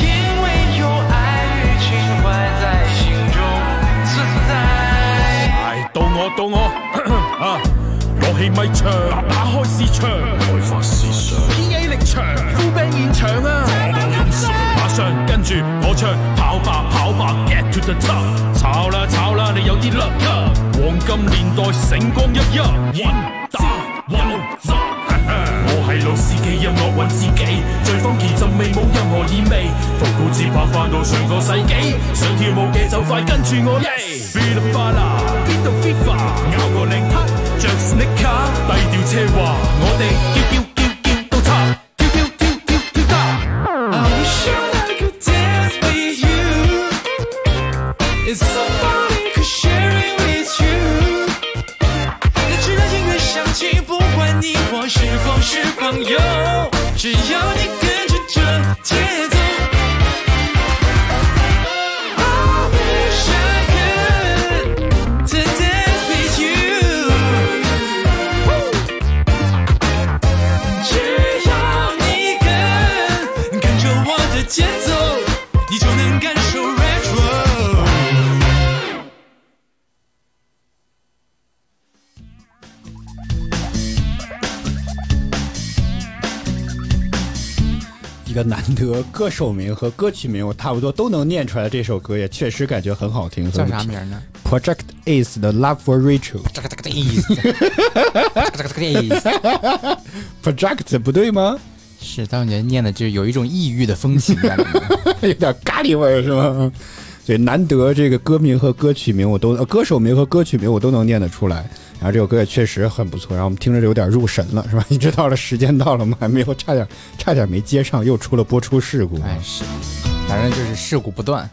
因为有愛與情懷在心中自在。唉，到我到我 啊！攞起咪唱，打開市場，開發思想，P.A. 力場，呼兵現場啊！馬上跟住我唱，跑吧炒啦炒啦，你有啲甩咳，黃金年代星光熠熠。我係老司機，音樂揾自己，最 funky 陣味冇任何意味，復古節拍翻到上個世紀，想跳舞嘅就快跟住我耶 b i l a b a l a 邊度 FIFA，咬個領呔，着 sneaker，低調奢華，我哋叫叫 it's somebody could share it with you. 直到音樂響起，不管你我是否是朋友，只要你跟着这节个难得歌手名和歌曲名我差不多都能念出来，这首歌也确实感觉很好听。叫啥名呢？？Project Is 的《Love for 思。》，Project 不对吗？是，但我觉念的就有一种异域的风情在里面。有点咖喱味儿是吗？所以难得这个歌名和歌曲名我都呃歌手名和歌曲名我都能念得出来。然后这首歌也确实很不错，然后我们听着就有点入神了，是吧？你知道了时间到了，我们还没有差点差点没接上，又出了播出事故。哎是，反正就是事故不断。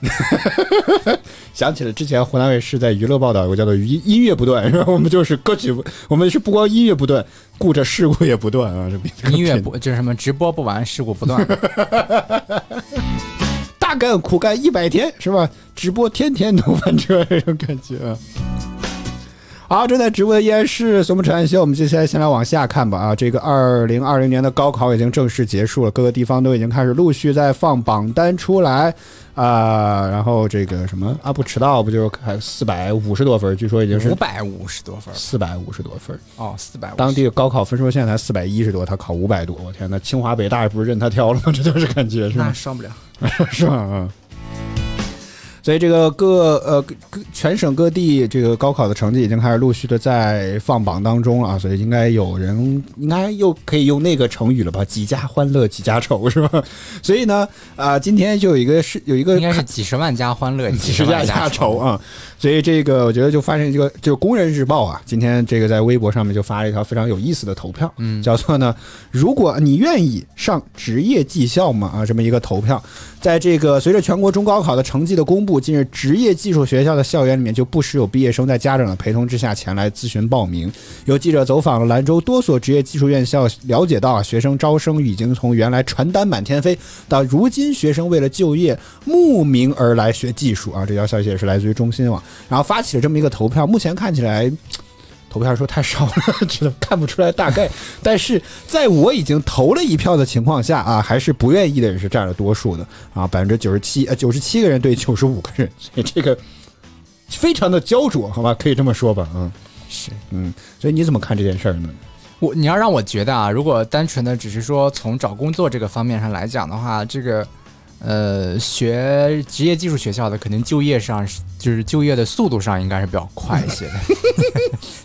想起了之前湖南卫视在娱乐报道有个叫做“音音乐不断”，是吧？我们就是歌曲不，我们是不光音乐不断，顾着事故也不断啊！这音乐不就是什么直播不完，事故不断。大干苦干一百天是吧？直播天天都翻车这种感觉啊。好，正在直播的依然是松木晨曦。我们接下来先来往下看吧啊，这个二零二零年的高考已经正式结束了，各个地方都已经开始陆续在放榜单出来啊、然后这个什么啊不迟到不就还四百五十多分，据说已经是五百五十多分儿四百五十多分。哦，四百。当地的高考分数现在才四百一十多，他考五百多，我天呐，清华北大不是任他挑了吗？这就是感觉是那吧？上不了。是吧？啊。所以这个各呃各各全省各地这个高考的成绩已经开始陆续的在放榜当中了啊，所以应该有人应该又可以用那个成语了吧？几家欢乐几家愁是吧？所以呢，啊、今天就有一个是有一个应该是几十万家欢乐，几十家万家愁。啊。所以这个我觉得就发生一个，就《工人日报》啊，今天这个在微博上面就发了一条非常有意思的投票，嗯，叫做呢，如果你愿意上职业技校嘛？啊，这么一个投票，在这个随着全国中高考的成绩的公布，近日职业技术学校的校园里面就不时有毕业生在家长的陪同之下前来咨询报名。有记者走访了兰州多所职业技术院校，了解到啊，学生招生已经从原来传单满天飞，到如今学生为了就业慕名而来学技术啊。这条消息也是来自于中新网，然后发起了这么一个投票，目前看起来。投票数太少了，只能看不出来大概。但是在我已经投了一票的情况下啊，还是不愿意的人是占了多数的啊，百分之九十七呃九十七个人对九十五个人，所 以这个非常的焦灼，好吧，可以这么说吧，嗯，是嗯，所以你怎么看这件事儿呢？我你要让我觉得啊，如果单纯的只是说从找工作这个方面上来讲的话，这个呃学职业技术学校的肯定就业上就是就业的速度上应该是比较快一些的，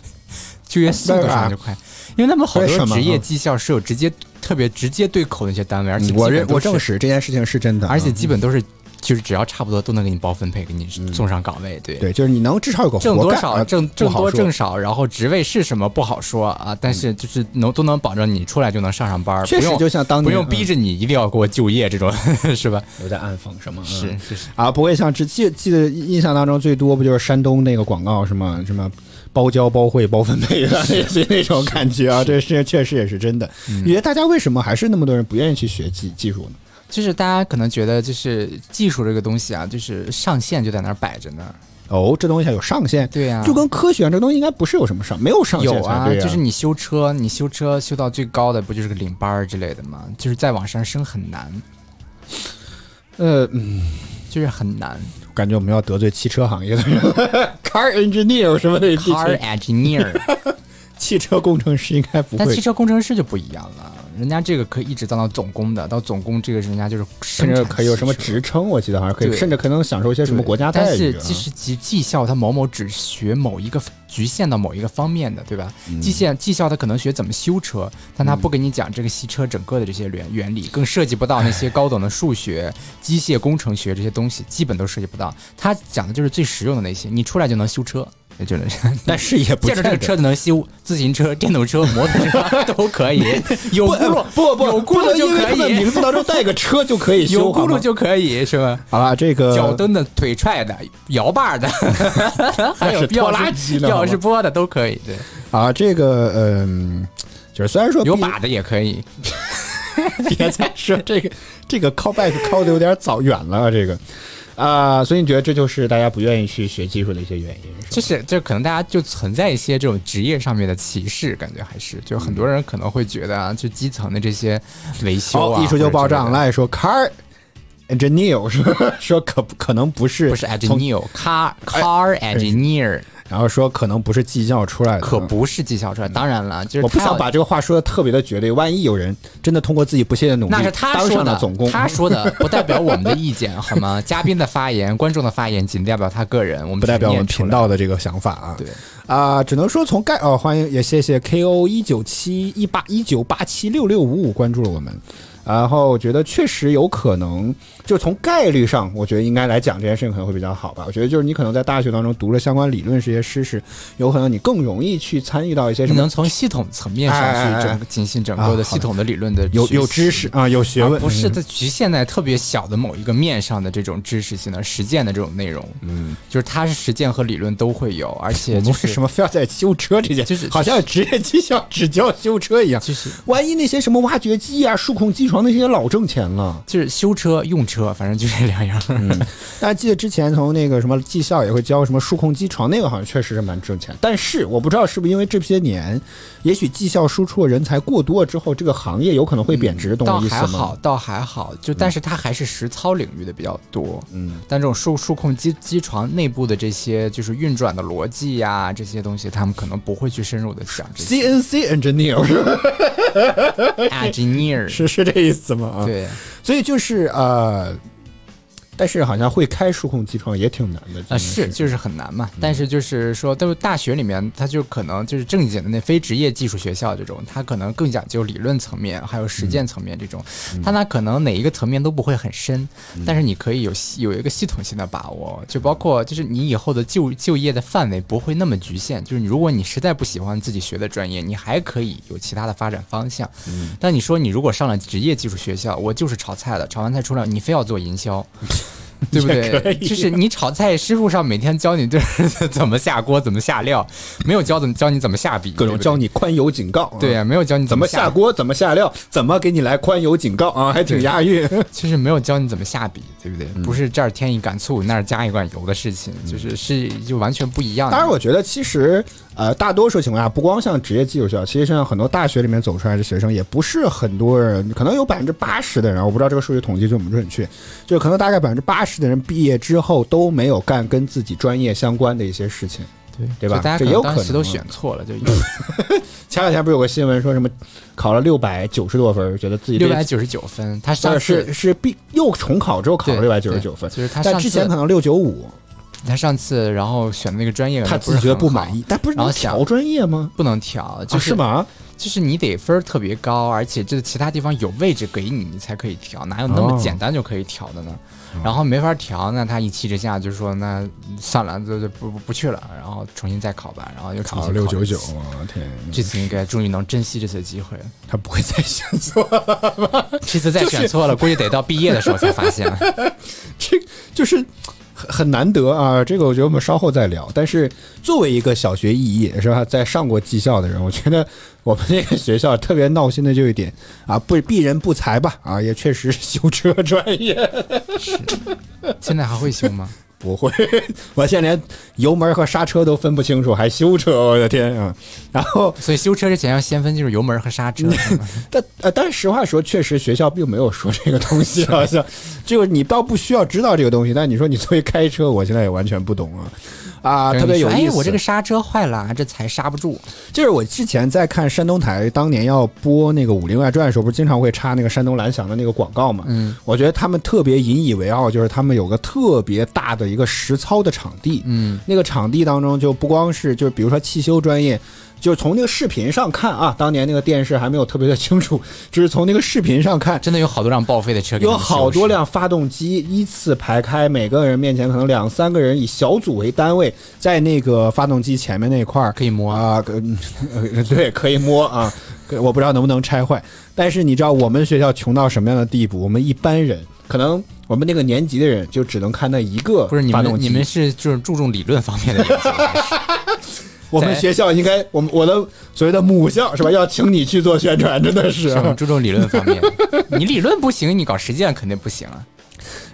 就业速度上就快，因为他们好为什么？多职业技校是有直接特别直接对口的一些单位，而且我认我证实这件事情是真的，而且嗯。基本都是就是只要差不多都能给你包分配，给你送上岗位，对。对，就是你能至少有个挣多少挣挣多挣少，然后职位是什么不好说啊，但是就是能都能保证你出来就能上上班，确实就像当年不用逼嗯。着你一定要给我就业这种，是吧？有在暗讽什么？嗯。是是是，啊，不会像只记记得印象当中最多不就是山东那个广告什么什么包教包会包分配的，类似于那种感觉啊，这是确实也是真的。嗯你觉得大家为什么还是那么多人不愿意去学技技术呢？就是大家可能觉得就是技术这个东西啊，就是上限就在那儿摆着呢。哦，这东西还有上限，对呀、就跟科学这东西应该不是有什么上，没有上限有啊，就是你修车，你修车修到最高的不就是个领班儿之类的吗？就是再往上升很难，呃嗯，就是很难。感觉我们要得罪汽车行业的人，car engineer 什么的，Car engineer，汽车工程师应该不会。但汽。车工程师就不一样了，人家这个可以一直当到总工的，到总工这个人家就是甚至可以有什么职称，我记得好像可以，甚至可能享受一些什么国家待遇但是遇啊。即使技技校，他某某只学某一个局限到某一个方面的，对吧？嗯技校技校他可能学怎么修车，但他不给你讲这个洗车整个的这些原原理，更涉及不到那些高等的数学、机械工程学这些东西，基本都涉及不到。他讲的就是最实用的那些，你出来就能修车。也就是，但是也不见着这个车子能修，自行车、电动车、摩托车都可以，有轱辘不不有轱辘就可不能因为他的名，字当中带个车就可以修，有轱辘就可以，是吧？好吧，这个脚蹬的、腿踹的、摇把的，还有是拖拉钥机呢好吗匙拨的都可以。对，啊，这个嗯，就是虽然说有把的也可以。别再说这个这个 callback 靠的有点早远了，这个啊，所以你觉得这就是大家不愿意去学技术的一些原因，是？就是就可能大家就存在一些这种职业上面的歧视，感觉还是就很多人可能会觉得啊，就基层的这些维修好，啊，艺术就爆炸了，说 car engineer 说？说可不可能不是不是 engineer car car engineer，然后说可能不是技校出来的，可不是技校出来。当然了，就是我不想把这个话说的特别的绝对，万一有人真的通过自己不懈的努力，那是他当说的他说的 不代表我们的意见，好吗？嘉宾的发言、观众的发言仅代表他个人，我们不代表我们频道的这个想法啊。对啊、只能说从概哦，欢迎也谢谢 KO 一九七一八一九八七六六五五关注了我们，然后我觉得确实有可能就从概率上，我觉得应该来讲这件事情可能会比较好吧。我觉得就是你可能在大学当中读了相关理论这些知识，有可能你更容易去参与到一些什么你能从系统层面上去整个进行整个的系统的理论的学有有知识啊，有学问，不是嗯它局限在特别小的某一个面上的这种知识性的实践的这种内容，嗯，就是它是实践和理论都会有，而且我们就是为什么非要在修车这件，就是好像职业技校只教修车一样？就是万一那些什么挖掘机啊、数控机床那些老挣钱了。就是修车用车，反正就这两样。嗯，大家记得之前从那个什么技校也会教什么数控机床，那个好像确实是蛮挣钱。但是我不知道是不是因为这些年，也许技校输出的人才过多了之后，这个行业有可能会贬值，懂倒我意思吗还好？，倒还好，就但是它还是实操领域的比较多。嗯，但这种数数控机机床内部的这些就是运转的逻辑呀、这些东西，他们可能不会去深入的讲这些。CNC engineer 是吧？engineer 是是这意思吗？啊，对，所以就是呃，但是好像会开数控机床也挺难的啊，是就是很难嘛。但是就是说，都是大学里面，它就可能就是正经的那非职业技术学校这种，它可能更讲究理论层面，还有实践层面这种。它那可能哪一个层面都不会很深，但是你可以有有一个系统性的把握，就包括就是你以后的就就业的范围不会那么局限。就是你如果你实在不喜欢自己学的专业，你还可以有其他的发展方向。但你说你如果上了职业技术学校，我就是炒菜的，炒完菜出来你非要做营销。对不对？就是你炒菜师傅上每天教你就是 怎么下锅、怎么下料，没有教怎么教你怎么下笔，各种教你宽油警告。对呀、啊。没有教你怎么下下，锅，怎么下料，怎么给你来宽油警告啊，还挺押韵。其实没有教你怎么下笔，对不对？嗯不是这儿添一杆醋，那儿加一罐油的事情，就是是就完全不一样的。当然，我觉得其实呃，大多数情况下，不光像职业技术学校，其实像很多大学里面走出来的学生，也不是很多人，可能有百分之八十的人，我不知道这个数据统计准不准确，就可能大概百分之八十的人毕业之后都没有干跟自己专业相关的一些事情。对对吧大家这也有可可能都选错了，就 前两天不是有个新闻说什么考了六百九十多分，觉得自己这六百九十九分，他上是是毕又重考之后考了对六百九十九分对，就是他但之前可能六九五，他上次然后选的那个专业，他自己觉得不满意，意，但不是想调专业吗？不能调，就啊是？吗？就是你得分儿特别高，而且这其他地方有位置给你，你才可以调，哪有那么哦简单就可以调的呢？然后没法调，那他一气之下就说那算了，就就不不不去了，然后重新再考吧，然后又重考了六九九，我天！这次应该终于能珍惜这次机会了。他不会再选错了吧？这次再选错了，估计得到毕业的时候才发现。这就是很难得啊！这个我觉得我们稍后再聊。但是作为一个小学肄业是吧，在上过技校的人，我觉得我们那个学校特别闹心的就一点啊，不鄙人不才吧啊，也确实修车专业 现在还会修吗？不会，我现在连油门和刹车都分不清楚，还修车，我的天啊！然后所以修车之前要先分清楚油门和刹车。但呃，但是实话说，确实学校并没有说这个东西，好像这个 你倒不需要知道这个东西。但你说你作为开车，我现在也完全不懂啊啊，特别有意思。哎，我这个刹车坏了，这才刹不住。就是我之前在看山东台当年要播那个《武林外传》的时候，不是经常会插那个山东蓝翔的那个广告嘛？嗯，我觉得他们特别引以为傲，就是他们有个特别大的一个实操的场地。嗯，那个场地当中就不光是就是比如说汽修专业。就是从那个视频上看啊，当年那个电视还没有特别的清楚，就是从那个视频上看，真的有好多辆报废的车有好多辆发动机依次排开，每个人面前可能两三个人，以小组为单位，在那个发动机前面那块儿可以摸啊，对，可以摸啊，我不知道能不能拆坏。但是你知道我们学校穷到什么样的地步？我们一般人可能我们那个年级的人就只能看那一个不是你。们你们是就是注重理论方面的 我们学校应该，我们我的所谓的母校是吧？要请你去做宣传，真的是注重理论方面。你理论不行，你搞实践肯定不行啊。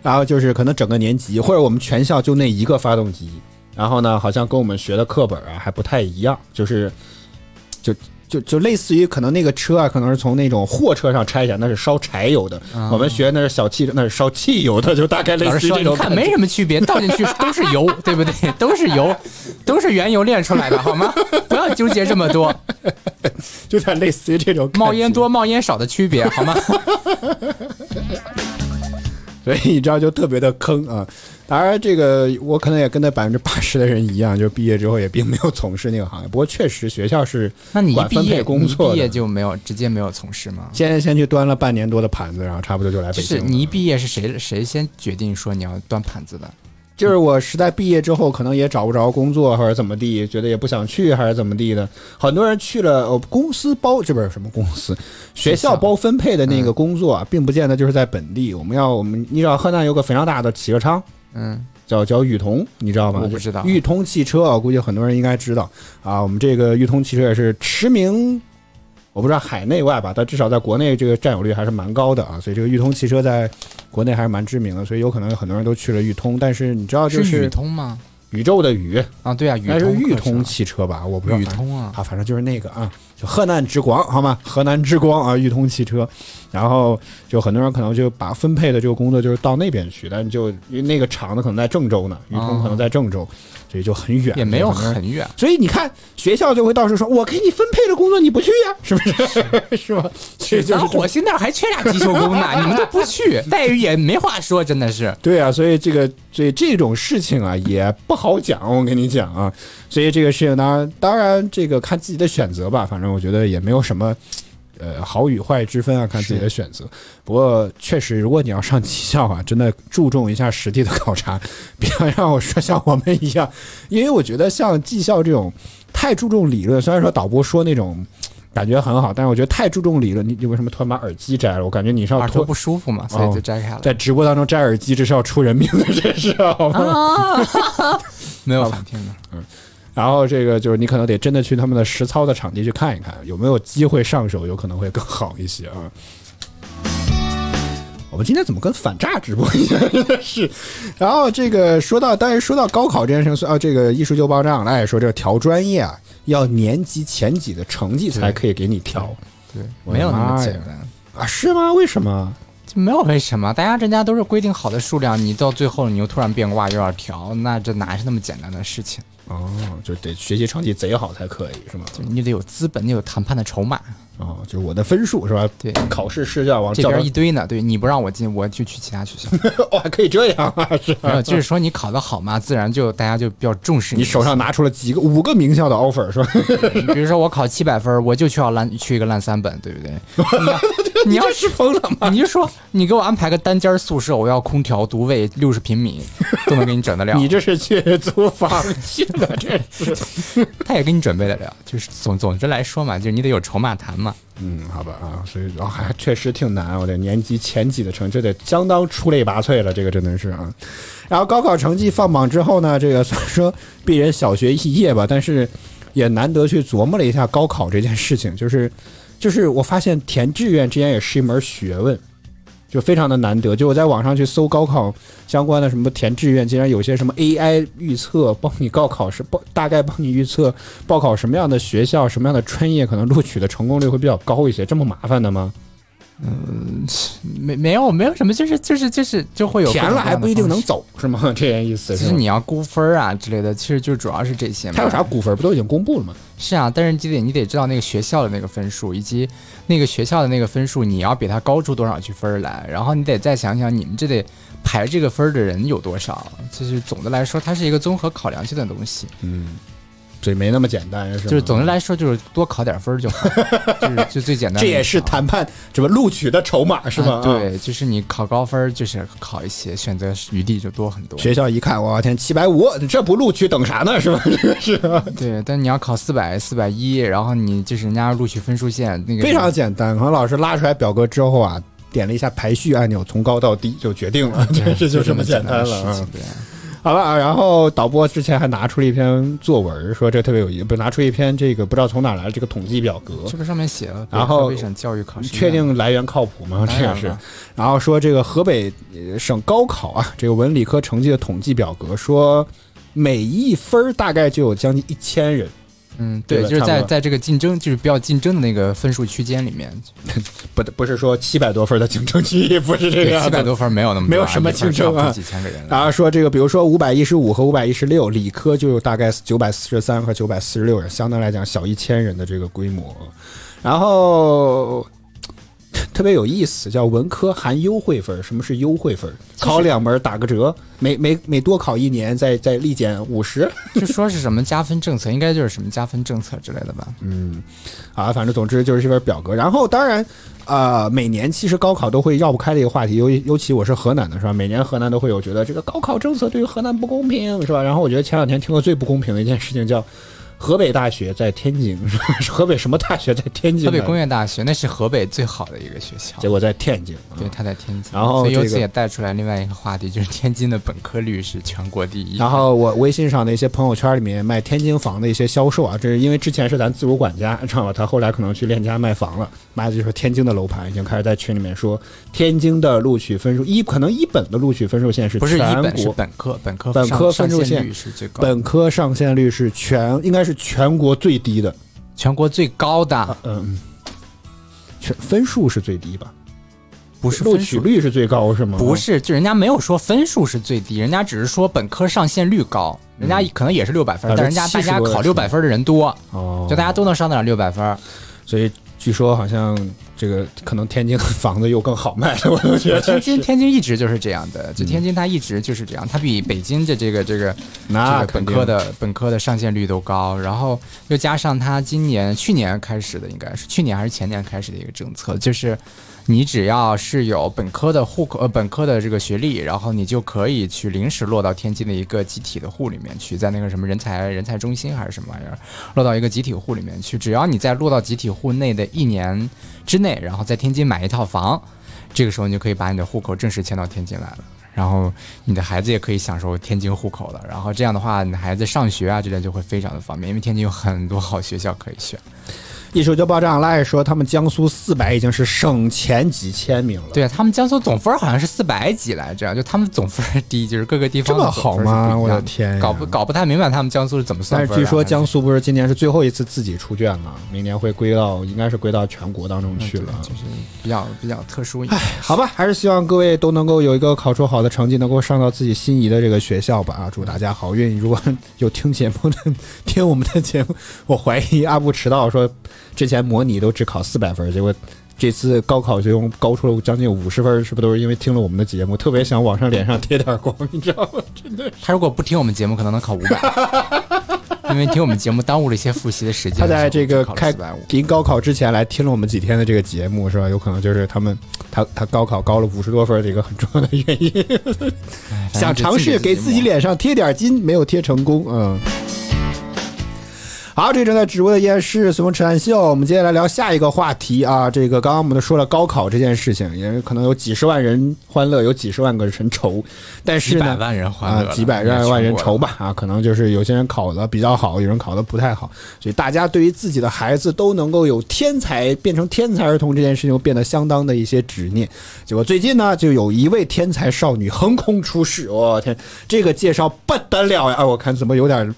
然后就是可能整个年级或者我们全校就那一个发动机，然后呢，好像跟我们学的课本啊还不太一样，就是就就就类似于可能那个车啊，可能是从那种货车上拆下来，那是烧柴油的，我们学那是小汽车，那是烧汽油的，就大概类老师，似于这你看感觉。没什么区别，倒进去 都是油，对不对？都是油，都是原油炼出来的，好吗？不要纠结这么多，就点类似于这种感冒烟多冒烟少的区别，好吗？所以你知道就特别的坑啊。当然，这个我可能也跟那百分之八十的人一样，就毕业之后也并没有从事那个行业。不过确实学校是那你分配毕业，一工作的毕业就没有直接没有从事吗？先先去端了半年多的盘子，然后差不多就来北京是你一毕业是谁谁先决定说你要端盘子的？就是我实在毕业之后，可能也找不着工作，或者怎么地，觉得也不想去，还是怎么地的。很多人去了，呃，公司包这边什么公司，学校包分配的那个工作，啊，并不见得就是在本地。我们要我们，你知道河南有个非常大的汽车厂，嗯，叫叫裕通，你知道吗？我不知道裕通汽车，啊估计很多人应该知道啊。我们这个裕通汽车也是驰名，我不知道海内外吧，但至少在国内这个占有率还是蛮高的啊。所以这个裕通汽车在国内还是蛮知名的，所以有可能很多人都去了裕通。但是你知道，就是裕通吗？宇宙的宇，啊，对啊，宇应该是通裕通汽车吧？我不知道，宇通啊，啊，反正就是那个啊，就河南之光，好吗？河南之光啊，宇通汽车。然后就很多人可能就把分配的这个工作就是到那边去，但就因为那个厂子可能在郑州呢，宇通可能在郑州，所以就很远，也没有很远。所以你看，学校就会到时候说：“我给你分配的工作你不去呀、是不是？是吧？”这就是咱火星那儿还缺俩机修工呢，你们都不去，待遇也没话说，真的是。对啊，所以这个所以这种事情啊也不好讲，我跟你讲啊，所以这个事情当然当然这个看自己的选择吧，反正我觉得也没有什么。呃，好与坏之分啊，看自己的选择。不过确实，如果你要上技校啊，真的注重一下实地的考察，别让我说像我们一样，因为我觉得像技校这种太注重理论，虽然说导播说那种感觉很好，但是我觉得太注重理论。你你为什么突然把耳机摘了？我感觉你是要脱耳朵不舒服嘛，所以就摘开了。在直播当中摘耳机，这是要出人命的，这是好吗？没有反听的。然后这个就是你可能得真的去他们的实操的场地去看一看，有没有机会上手，有可能会更好一些啊。我们今天怎么跟反诈直播一样？真的是。然后这个说到，但是说到高考这件事情，啊，这个艺术就报账来说，这个调专业啊，要年级前几的成绩才可以给你调对，没有那么简单。啊？是吗？为什么？就没有为什么，大家人家都是规定好的数量，你到最后你又突然变卦又要调，那这哪是那么简单的事情？哦，就得学习成绩贼好才可以，是吗？就你得有资本，你有谈判的筹码。哦，就是我的分数是吧？对，考试试卷往这边一堆呢，对你不让我进，我就去其他学校。哦，还可以这样啊？是没有，就是说你考得好嘛，自然就大家就比较重视你你手上拿出了几个五个名校的 offer 是吧？比如说我考七百分，我就去要烂去一个烂三本，对不对？你要你要是疯了吗？你就说你给我安排个单间宿舍，我要空调独卫六十平米，都能给你整得了。你这是去租房去这是。他也给你准备得了，就是总总之来说嘛，就是你得有筹码谈嘛。嗯，好吧啊，所以哦，还确实挺难，我这年级前几的成绩，这得相当出类拔萃了，这个真的是啊。然后高考成绩放榜之后呢，这个虽然说鄙人小学肄业吧，但是也难得去琢磨了一下高考这件事情，就是就是我发现填志愿之间也是一门学问。就非常的难得，就我在网上去搜高考相关的什么填志愿，竟然有些什么 AI 预测，帮你高考是报大概帮你预测报考什么样的学校、什么样的专业，可能录取的成功率会比较高一些。这么麻烦的吗？没没有没有什么，就是就是就是就会有填了还不一定能走。是吗？这件意思是？其实你要估分儿啊之类的，其实就主要是这些嘛。它有啥估分？不都已经公布了吗？是啊，但是你得你得知道那个学校的那个分数，以及那个学校的那个分数，你要比他高出多少去分来，然后你得再想想你们这得排这个分儿的人有多少。就是总的来说，它是一个综合考量性的东西。嗯，所以没那么简单，是吗？就是总的来说，就是多考点分就好，就是就最简单这。也是谈判什么录取的筹码是吗？啊对，就是你考高分，就是考一些，选择余地就多很多。学校一看，我天，七百五，这不录取等啥呢？是吧？这 个是吧对，但你要考四百、四百一，然后你就是人家录取分数线那个非常简单。可能老师拉出来表格之后啊，点了一下排序按钮，从高到低就决定了，这这就这么简单了。对，好了啊，然后导播之前还拿出了一篇作文，说这特别有意思，不拿出一篇这个不知道从哪来的这个统计表格，这个上面写了，然后省教育考试确定来源靠谱吗？这个是。然后说这个河北呃省高考啊，这个文理科成绩的统计表格说，每一分大概就有将近一千人，嗯，对，就是在在这个竞争，就是比较竞争的那个分数区间里面，不不是说七百多分的竞争区，不是这个，样子七百多分没有那么没有什么竞争啊几千个人。然后说这个，比如说五百一十五和五百一十六，理科就有大概九百四十三和九百四十六人，相对来讲小一千人的这个规模。然后特别有意思，叫文科含优惠分儿。什么是优惠分儿？考两门打个折，每每每多考一年再再立减五十。就说是什么加分政策，应该就是什么加分政策之类的吧？嗯啊，反正总之就是这份表格。然后当然，呃，每年其实高考都会绕不开的一个话题，尤尤其我是河南的，是吧？每年河南都会有觉得这个高考政策对于河南不公平，是吧？然后我觉得前两天听过最不公平的一件事情叫。河北大学在天津，是吧？河北什么大学在天津？河北工业大学那是河北最好的一个学校，结果在天津，啊对，他在天津。然后所以由这个此也带出来另外一个话题，就是天津的本科率是全国第一。然后我微信上的一些朋友圈里面卖天津房的一些销售啊，这是因为之前是咱自如管家，知道吧？他后来可能去链家卖房了，卖的就是天津的楼盘，已经开始在群里面说天津的录取分数一可能一本的录取分数线是不是一全本是国本科，本科本科分数线上率是最高，本科上线率是全应该是全国最低的，全国最高的嗯，全分数是最低吧？不是录分数。取率是最高是吗？不是，就人家没有说分数是最低，人家只是说本科上线率高，人家可能也是六百分，啊但人家大家70多考六百分的人多，哦，就大家都能上得了六百分。所以据说好像这个可能天津的房子又更好卖了，我都觉得。天津天津一直就是这样的，就天津它一直就是这样，它比北京的这个这个这个那本科的本科的上线率都高，然后又加上它今年去年开始的，应该是去年还是前年开始的一个政策，就是你只要是有本科的户口呃本科的这个学历，然后你就可以去临时落到天津的一个集体的户里面去，在那个什么人才人才中心还是什么玩意儿，落到一个集体户里面去，只要你在落到集体户内的一年之内，然后在天津买一套房，这个时候你就可以把你的户口正式迁到天津来了。然后你的孩子也可以享受天津户口了，然后这样的话，你的孩子上学啊，这类就会非常的方便，因为天津有很多好学校可以选。一手就爆炸赖说他们江苏四百已经是省前几千名了。对啊，他们江苏总分好像是四百几来着，就他们总分低，就是各个地方这么好吗？我的天，搞不搞不太明白他们江苏是怎么算的。但是据说江苏不是今年是最后一次自己出卷了，明年会归到应该是归到全国当中去了。嗯就是比较比较特殊一点。好吧，还是希望各位都能够有一个考出好的成绩，能够上到自己心仪的这个学校吧。啊，祝大家好运！如果有听节目的 听我们的节目，我怀疑阿布迟到说之前模拟都只考四百分，结果这次高考就用高出了将近五十分，是不是都是因为听了我们的节目，特别想往上脸上贴点光，你知道吗？他如果不听我们节目，可能能考五百，因为听我们节目耽误了一些复习的时间。他在这个开临高考之前来听了我们几天的这个节目，是吧？有可能就是他们他他高考高了五十多分的一个很重要的原因。想尝试给自己脸上贴点金，没有贴成功，嗯。好，这正在直播的依然是随风吃饭秀。我们接下来聊下一个话题啊，这个刚刚我们都说了高考这件事情，也可能有几十万人欢乐，有几十万个人愁，但是呢，几百万人欢乐，啊几百万万人愁吧啊，可能就是有些人考的比较好，有人考的不太好，所以大家对于自己的孩子都能够有天才变成天才儿童这件事情变得相当的一些执念。结果最近呢，就有一位天才少女横空出世，我、天，这个介绍不得了呀！啊，我看怎么有点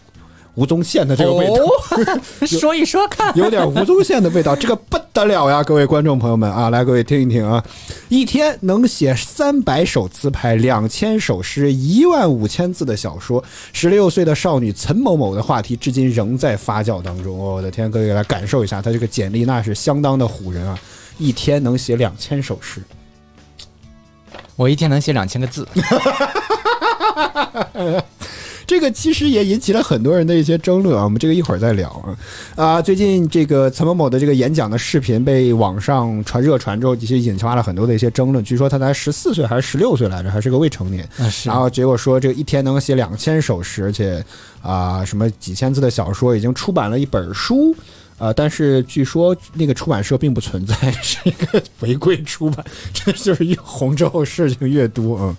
吴宗宪的这个味道。哦，说一说看。有点吴宗宪的味道，这个不得了呀！各位观众朋友们啊，来各位听一听啊，一天能写三百首自拍、两千首诗、一万五千字的小说，十六岁的少女陈某某的话题至今仍在发酵当中。哦我的天，各位来感受一下，他这个简历那是相当的唬人啊！一天能写两千首诗，我一天能写两千个字，这个其实也引起了很多人的一些争论啊，我们这个一会儿再聊啊。啊，最近这个岑某某的这个演讲的视频被网上传热传之后，其实引发了很多的一些争论。据说他才十四岁还是十六岁来着，还是个未成年。然后结果说这个一天能写两千首诗，而且啊、什么几千字的小说，已经出版了一本书。呃，但是据说那个出版社并不存在，是一个 违规出版，这就是越红之后事情越多嗯。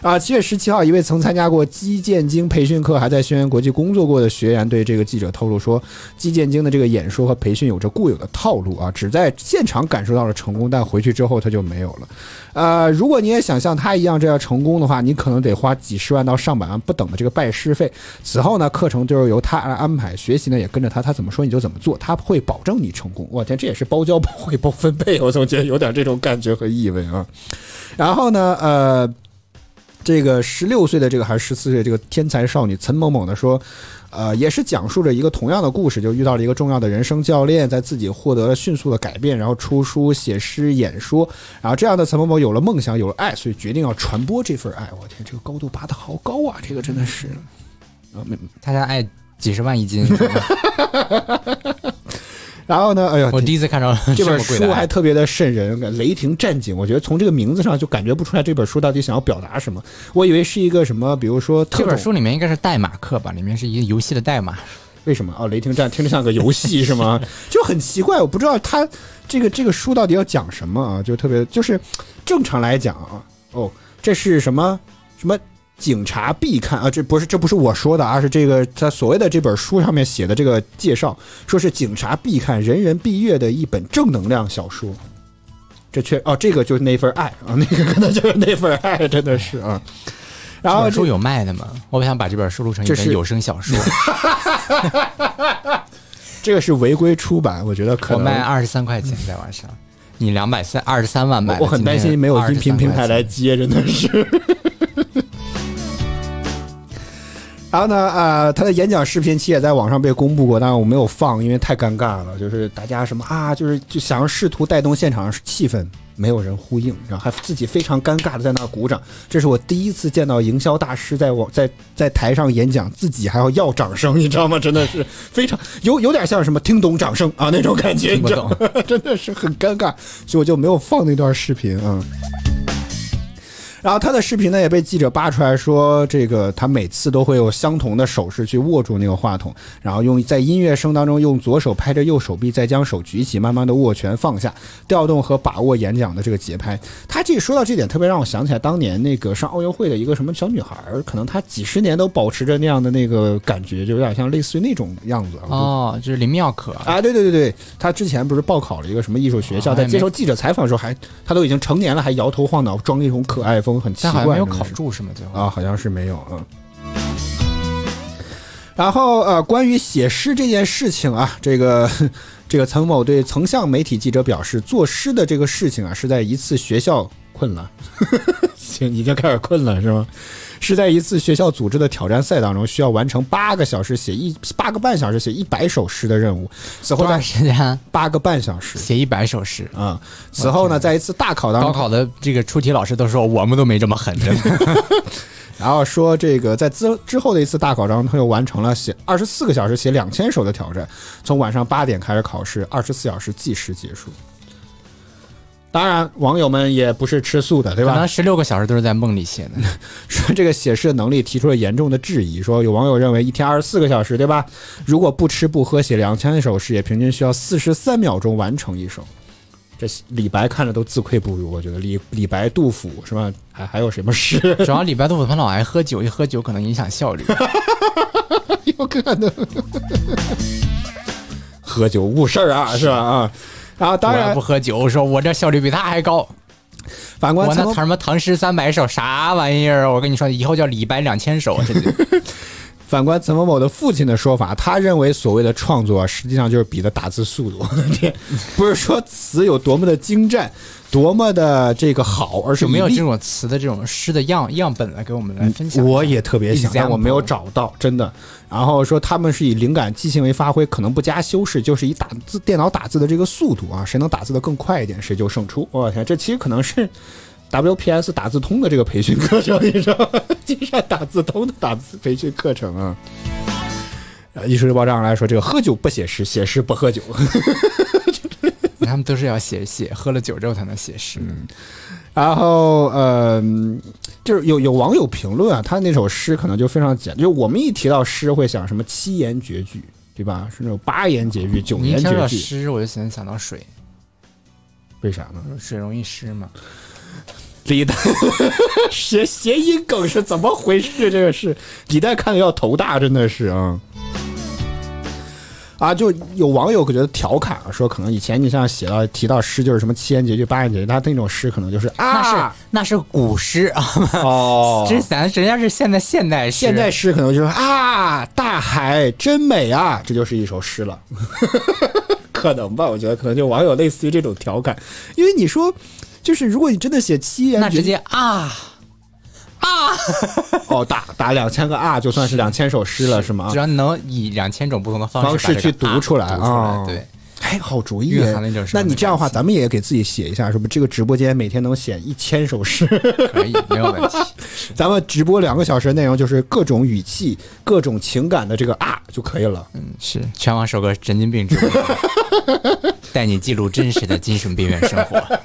啊，七月十七号，一位曾参加过击剑经培训课，还在轩辕国际工作过的学员对这个记者透露说，击剑经的这个演说和培训有着固有的套路啊，只在现场感受到了成功，但回去之后他就没有了。呃，如果你也想像他一样这样成功的话，你可能得花几十万到上百万不等的这个拜师费。此后呢，课程就是由他来安排，学习呢也跟着他，他怎么说你就怎么做，他会保证你成功。我天，这也是包教包会包分配，我总觉得有点这种感觉和意味啊。然后呢，呃。这个十六岁的这个还是十四岁这个天才少女陈某某呢说，呃，也是讲述着一个同样的故事，就遇到了一个重要的人生教练，在自己获得了迅速的改变，然后出书、写诗、演说，然后这样的陈某某有了梦想，有了爱，所以决定要传播这份爱。我天，这个高度拔得好高啊！这个真的是，啊，没他家爱几十万一斤，然后呢，哎呀，我第一次看着这本书还特别的瘆人，《雷霆战警》。我觉得从这个名字上就感觉不出来这本书到底想要表达什么。我以为是一个什么，比如说特这本书里面应该是代码课吧？里面是一个游戏的代码。为什么哦？雷霆战听着像个游戏是吗？就很奇怪，我不知道他这个这个书到底要讲什么啊？就特别就是正常来讲啊，哦，这是什么什么警察必看啊？这不是这不是我说的啊，是这个他所谓的这本书上面写的这个介绍，说是警察必看、人人必阅的一本正能量小说。这确哦，这个就是那份爱啊，那个可能就是那份爱，真的是啊。然后这这本书有卖的吗？我想把这本书录成一这是本有声小说，这个是违规出版，我觉得可能我卖二十三块钱在网上，你两百三二十三万买的，我很担心没有音频平台来接，真的是。然后呢，呃，他的演讲视频其实也在网上被公布过，但是我没有放，因为太尴尬了。就是大家什么啊，就是就想要试图带动现场气氛，没有人呼应，然后还自己非常尴尬的在那儿鼓掌。这是我第一次见到营销大师在网在在台上演讲，自己还要要掌声，你知道吗？真的是非常有有点像什么听懂掌声啊那种感觉，你知道吗？真的是很尴尬，所以我就没有放那段视频啊。然后他的视频呢也被记者扒出来说，这个他每次都会有相同的手势去握住那个话筒，然后用在音乐声当中用左手拍着右手臂，再将手举起，慢慢的握拳放下，调动和把握演讲的这个节拍。他这说到这点，特别让我想起来当年那个上奥运会的一个什么小女孩，可能她几十年都保持着那样的那个感觉，就有点像类似于那种样子。哦，就是林妙可，啊，对对对对，她之前不是报考了一个什么艺术学校，在接受记者采访的时候还，她都已经成年了，还摇头晃脑，装一种可爱风，很奇怪。但好像没有考住是吗？最后啊，好像是没有嗯。然后呃，关于写诗这件事情啊，这个这个曾某对曾向媒体记者表示，作诗的这个事情啊，是在一次学校困了，行，已经开始困了是吗？是在一次学校组织的挑战赛当中，需要完成八个小时写一八个半小时写一百首诗的任务。此后多长时间八个半小时写一百首诗？啊、此后呢，在一次大考当中，高考的这个出题老师都说我们都没这么狠，真的。然后说这个在之之后的一次大考当中，他又完成了写二十四个小时写两千首的挑战，从晚上八点开始考试，二十四小时计时结束。当然，网友们也不是吃素的，对吧可能？十六个小时都是在梦里写的。说这个写诗的能力提出了严重的质疑，说有网友认为一天二十四个小时，对吧？如果不吃不喝写两千首诗，也平均需要四十三秒钟完成一首。这李白看着都自愧不如，我觉得李李白、杜甫是吧？还还有什么诗？主要李白、杜甫他老爱喝酒，一喝酒可能影响效率。有可能。喝酒误事儿啊，是吧？啊，然后当然不，喝酒，说我这效率比他还高。反观我那唐什么唐诗三百首啥玩意儿？我跟你说，以后叫李白两千首，真的。反观陈某某的父亲的说法，他认为所谓的创作啊，实际上就是比的打字速度。我的天，不是说词有多么的精湛，多么的这个好，而是没有这种词的这种诗的样样本来给我们来分享？我也特别想，但我没有找到，真的。然后说他们是以灵感即兴为发挥，可能不加修饰，就是以打字电脑打字的这个速度啊，谁能打字的更快一点，谁就胜出。我天，这其实可能是 WPS 打字通的这个培训课程，你知道吗？金山打字通的打字培训课程啊。呃，艺术日报上来说，这个喝酒不写诗，写诗不喝酒。他们都是要写写，喝了酒之后才能写诗。然后呃，就是有有网友评论啊，他那首诗可能就非常简，就我们一提到诗会想什么七言绝句，对吧？是那种八言绝句、九言绝句，到诗，我就先想到水，为啥呢？水容易湿嘛。李诞 谐谐音梗是怎么回事？这个是李诞看的要头大，真的是啊。啊，就有网友觉得调侃啊，说可能以前你像写到提到诗就是什么七言绝句、八言绝句，他那种诗可能就是啊那啊是那是古诗啊，哦，这咱人家是现在现代诗，现代诗可能就是啊，大海真美啊，这就是一首诗了，可能吧？我觉得可能就网友类似于这种调侃，因为你说，就是如果你真的写七言，那直接啊啊 哦，打打两千个啊，就算是两千首诗了，是吗只？要你能以两千种不同的方方式去读出来啊，对，，哎，好主意那你这样的话，咱们也给自己写一下，什么这个直播间每天能写一千首诗，可以没有问题。咱们直播两个小时的内容就是各种语气、各种情感的这个啊就可以了。嗯，是全网首个神经病直播，带你记录真实的精神病院生活。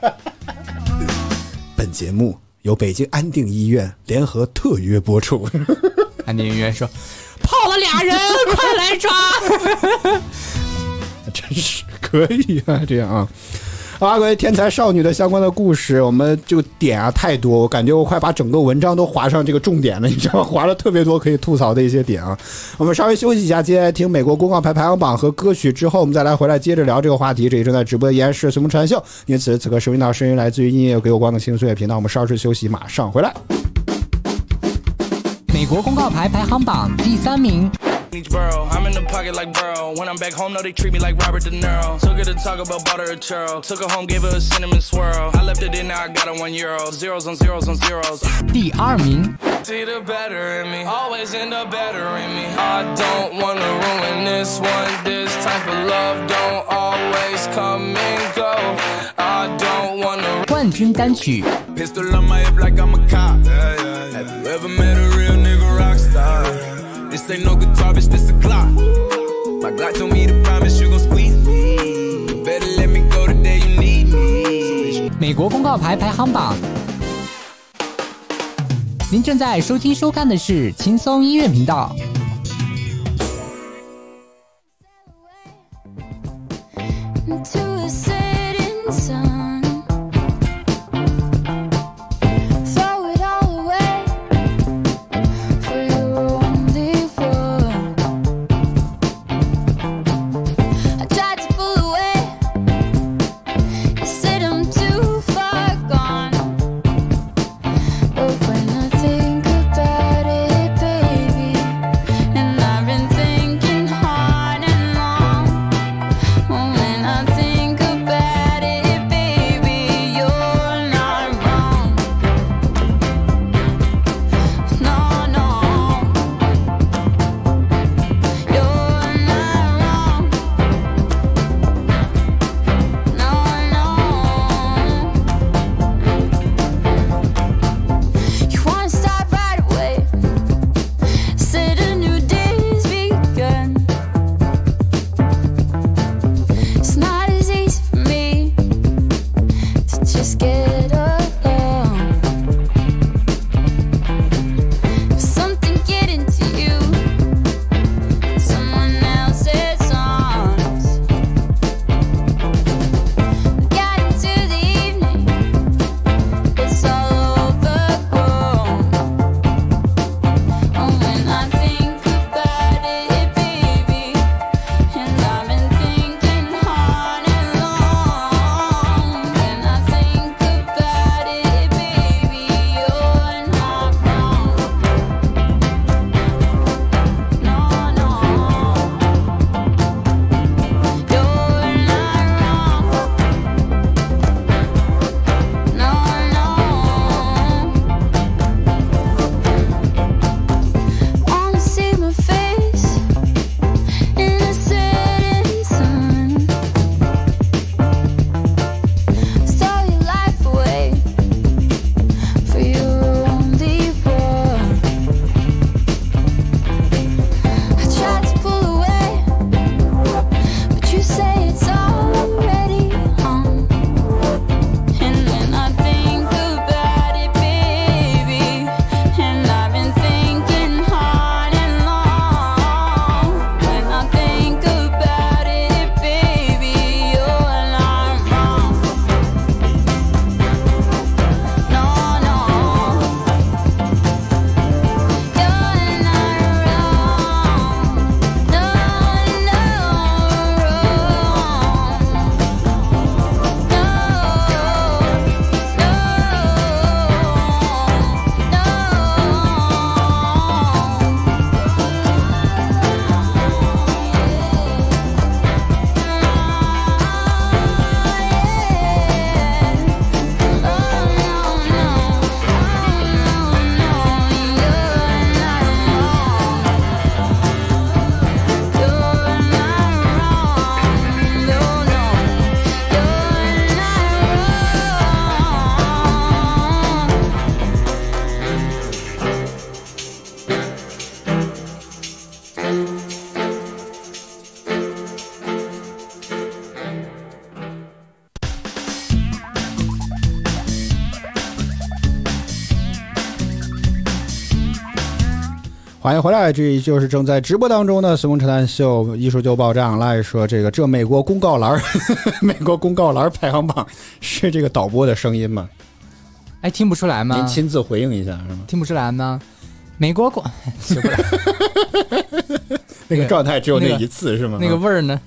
本节目由北京安定医院联合特约播出。安定医院说，跑了俩人，快来抓！真是可以啊，这样啊。好啊，关于天才少女的相关的故事，我们就点啊太多，我感觉我快把整个文章都划上这个重点了，你知道吗？划了特别多可以吐槽的一些点啊。我们稍微休息一下，接下来听美国公告牌排行榜和歌曲之后，我们再来回来接着聊这个话题。这里正在直播的依然是随风传秀，因此此刻收听到声音来自于音乐给我光的轻松乐频道。我们稍事休息，马上回来。美国公告牌排行榜第三名，each borough. I'm in the pocket like Burrow. When I'm back home, no, they treat me like Robert De Niro. Took her to talk about butter or churro. Took her home, gave her a cinnamon swirl. I left it in, now I got her one euro. Zeros on zeros on zeros. 第二名， See the better in me, always end up better in me. I don't wanna ruin this one. This type of love don't always come and go. I don't wanna 冠军单曲 Pistol on my hip like I'm a cop. Have you ever met a real nigga rock star? This ain't no guitar, bitch, this a Glock. My Glock told me to promise you gon' squeeze me. Better let me go the day you need me. 美国公告牌排行榜。您正在收听收看的是轻松音乐频道。欢迎回来，这就是正在直播当中的《随风扯淡秀》艺术就爆炸来说，这个这美国公告栏儿，美国公告栏排行榜是这个导播的声音吗？哎，听不出来吗？您亲自回应一下是吗？听不出来吗？美国公 学不来 那个状态只有那一次是吗？那个味儿呢？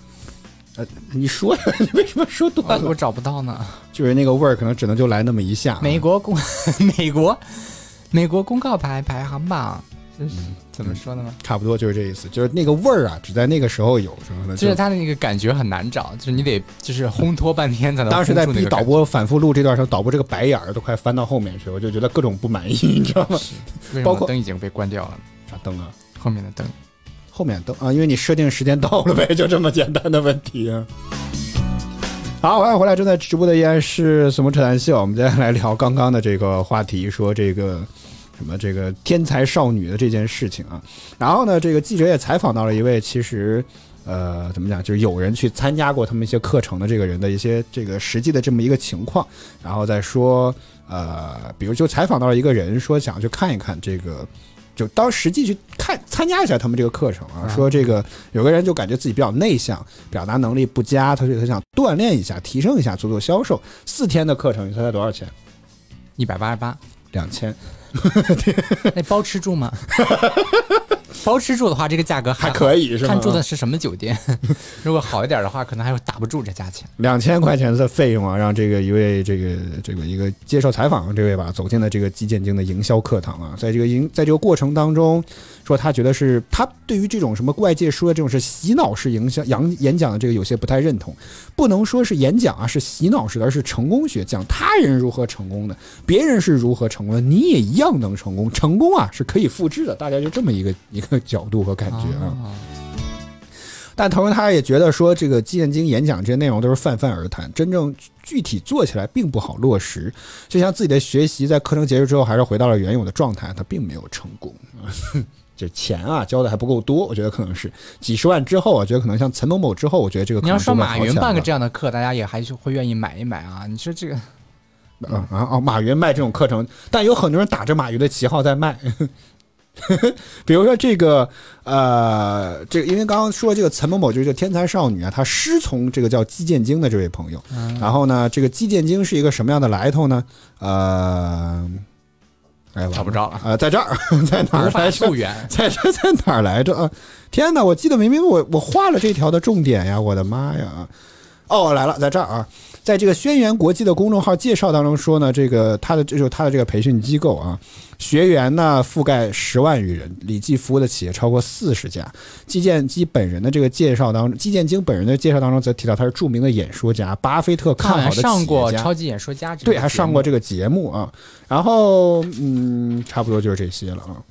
呃，你说，你为什么说多了？我找不到呢。就是那个味儿，可能只能就来那么一下。啊美国公美国美国公告牌排行榜，这是 怎么说的呢？差不多就是这意思，就是那个味儿啊，只在那个时候有，什么的。就是它的那个感觉很难找，就是你得就是烘托半天才能。当时在逼导播反复录这段时候，导播这个白眼儿都快翻到后面去，我就觉得各种不满意，你知道吗？包括灯已经被关掉了，啥灯啊？后面的灯。后面灯啊，因为你设定时间到了呗，就这么简单的问题啊。好，欢迎回来，正在直播的依然是什么扯淡秀。我们接下来聊刚刚的这个话题，说这个什么这个天才少女的这件事情啊。然后呢，这个记者也采访到了一位，其实呃怎么讲，就是有人去参加过他们一些课程的这个人的一些这个实际的这么一个情况，然后再说呃，比如就采访到了一个人，说想去看一看这个。就当实际去看参加一下他们这个课程啊，说这个有个人就感觉自己比较内向，表达能力不佳，他就他想锻炼一下，提升一下，做做销售。四天的课程，你猜猜多少钱？一百八十八，两千。那包吃住吗？包吃住的话，这个价格还可以是吧？看住的是什么酒店？如果好一点的话，可能还打不住这价钱。两千块钱的费用啊，让这个一位这个这个一个接受采访的这位吧，走进了这个基建经的营销课堂啊，在这个营在这个过程当中，说他觉得是他对于这种什么外界说的这种是洗脑式营销演演讲的这个有些不太认同，不能说是演讲啊是洗脑式的，而是成功学，讲他人如何成功的，别人是如何成功的，你也一样能成功，成功啊是可以复制的，大家就这么一个一个角度和感觉啊。但同时，他也觉得说，这个基建经演讲这些内容都是泛泛而谈，真正具体做起来并不好落实。就像自己的学习，在课程结束之后，还是回到了原有的状态，他并没有成功。就钱啊，交的还不够多，我觉得可能是几十万之后，我觉得可能像陈某某之后，我觉得这个你要说马云办个这样的课，大家也还是会愿意买一买啊。你说这个，啊啊哦，马云卖这种课程，但有很多人打着马云的旗号在卖。比如说这个，呃，这个因为刚刚说这个岑某某就是天才少女啊，她师从这个叫姬建京的这位朋友。然后呢，这个姬建京是一个什么样的来头呢？呃，哎，找不着了。呃，在这儿，在哪儿来着？在这在哪儿来着啊？天哪，我记得明明我我画了这条的重点呀！我的妈呀！哦，来了，在这儿啊。在这个轩辕国际的公众号介绍当中说呢，这个他的就是他的这个培训机构啊，学员呢覆盖十万余人，累计服务的企业超过四十家。季建基本人的这个介绍当中，季建经本人的介绍当中则提到他是著名的演说家，巴菲特看好的上过超级演说家，对，还上过这个节目啊。然后嗯，差不多就是这些了啊，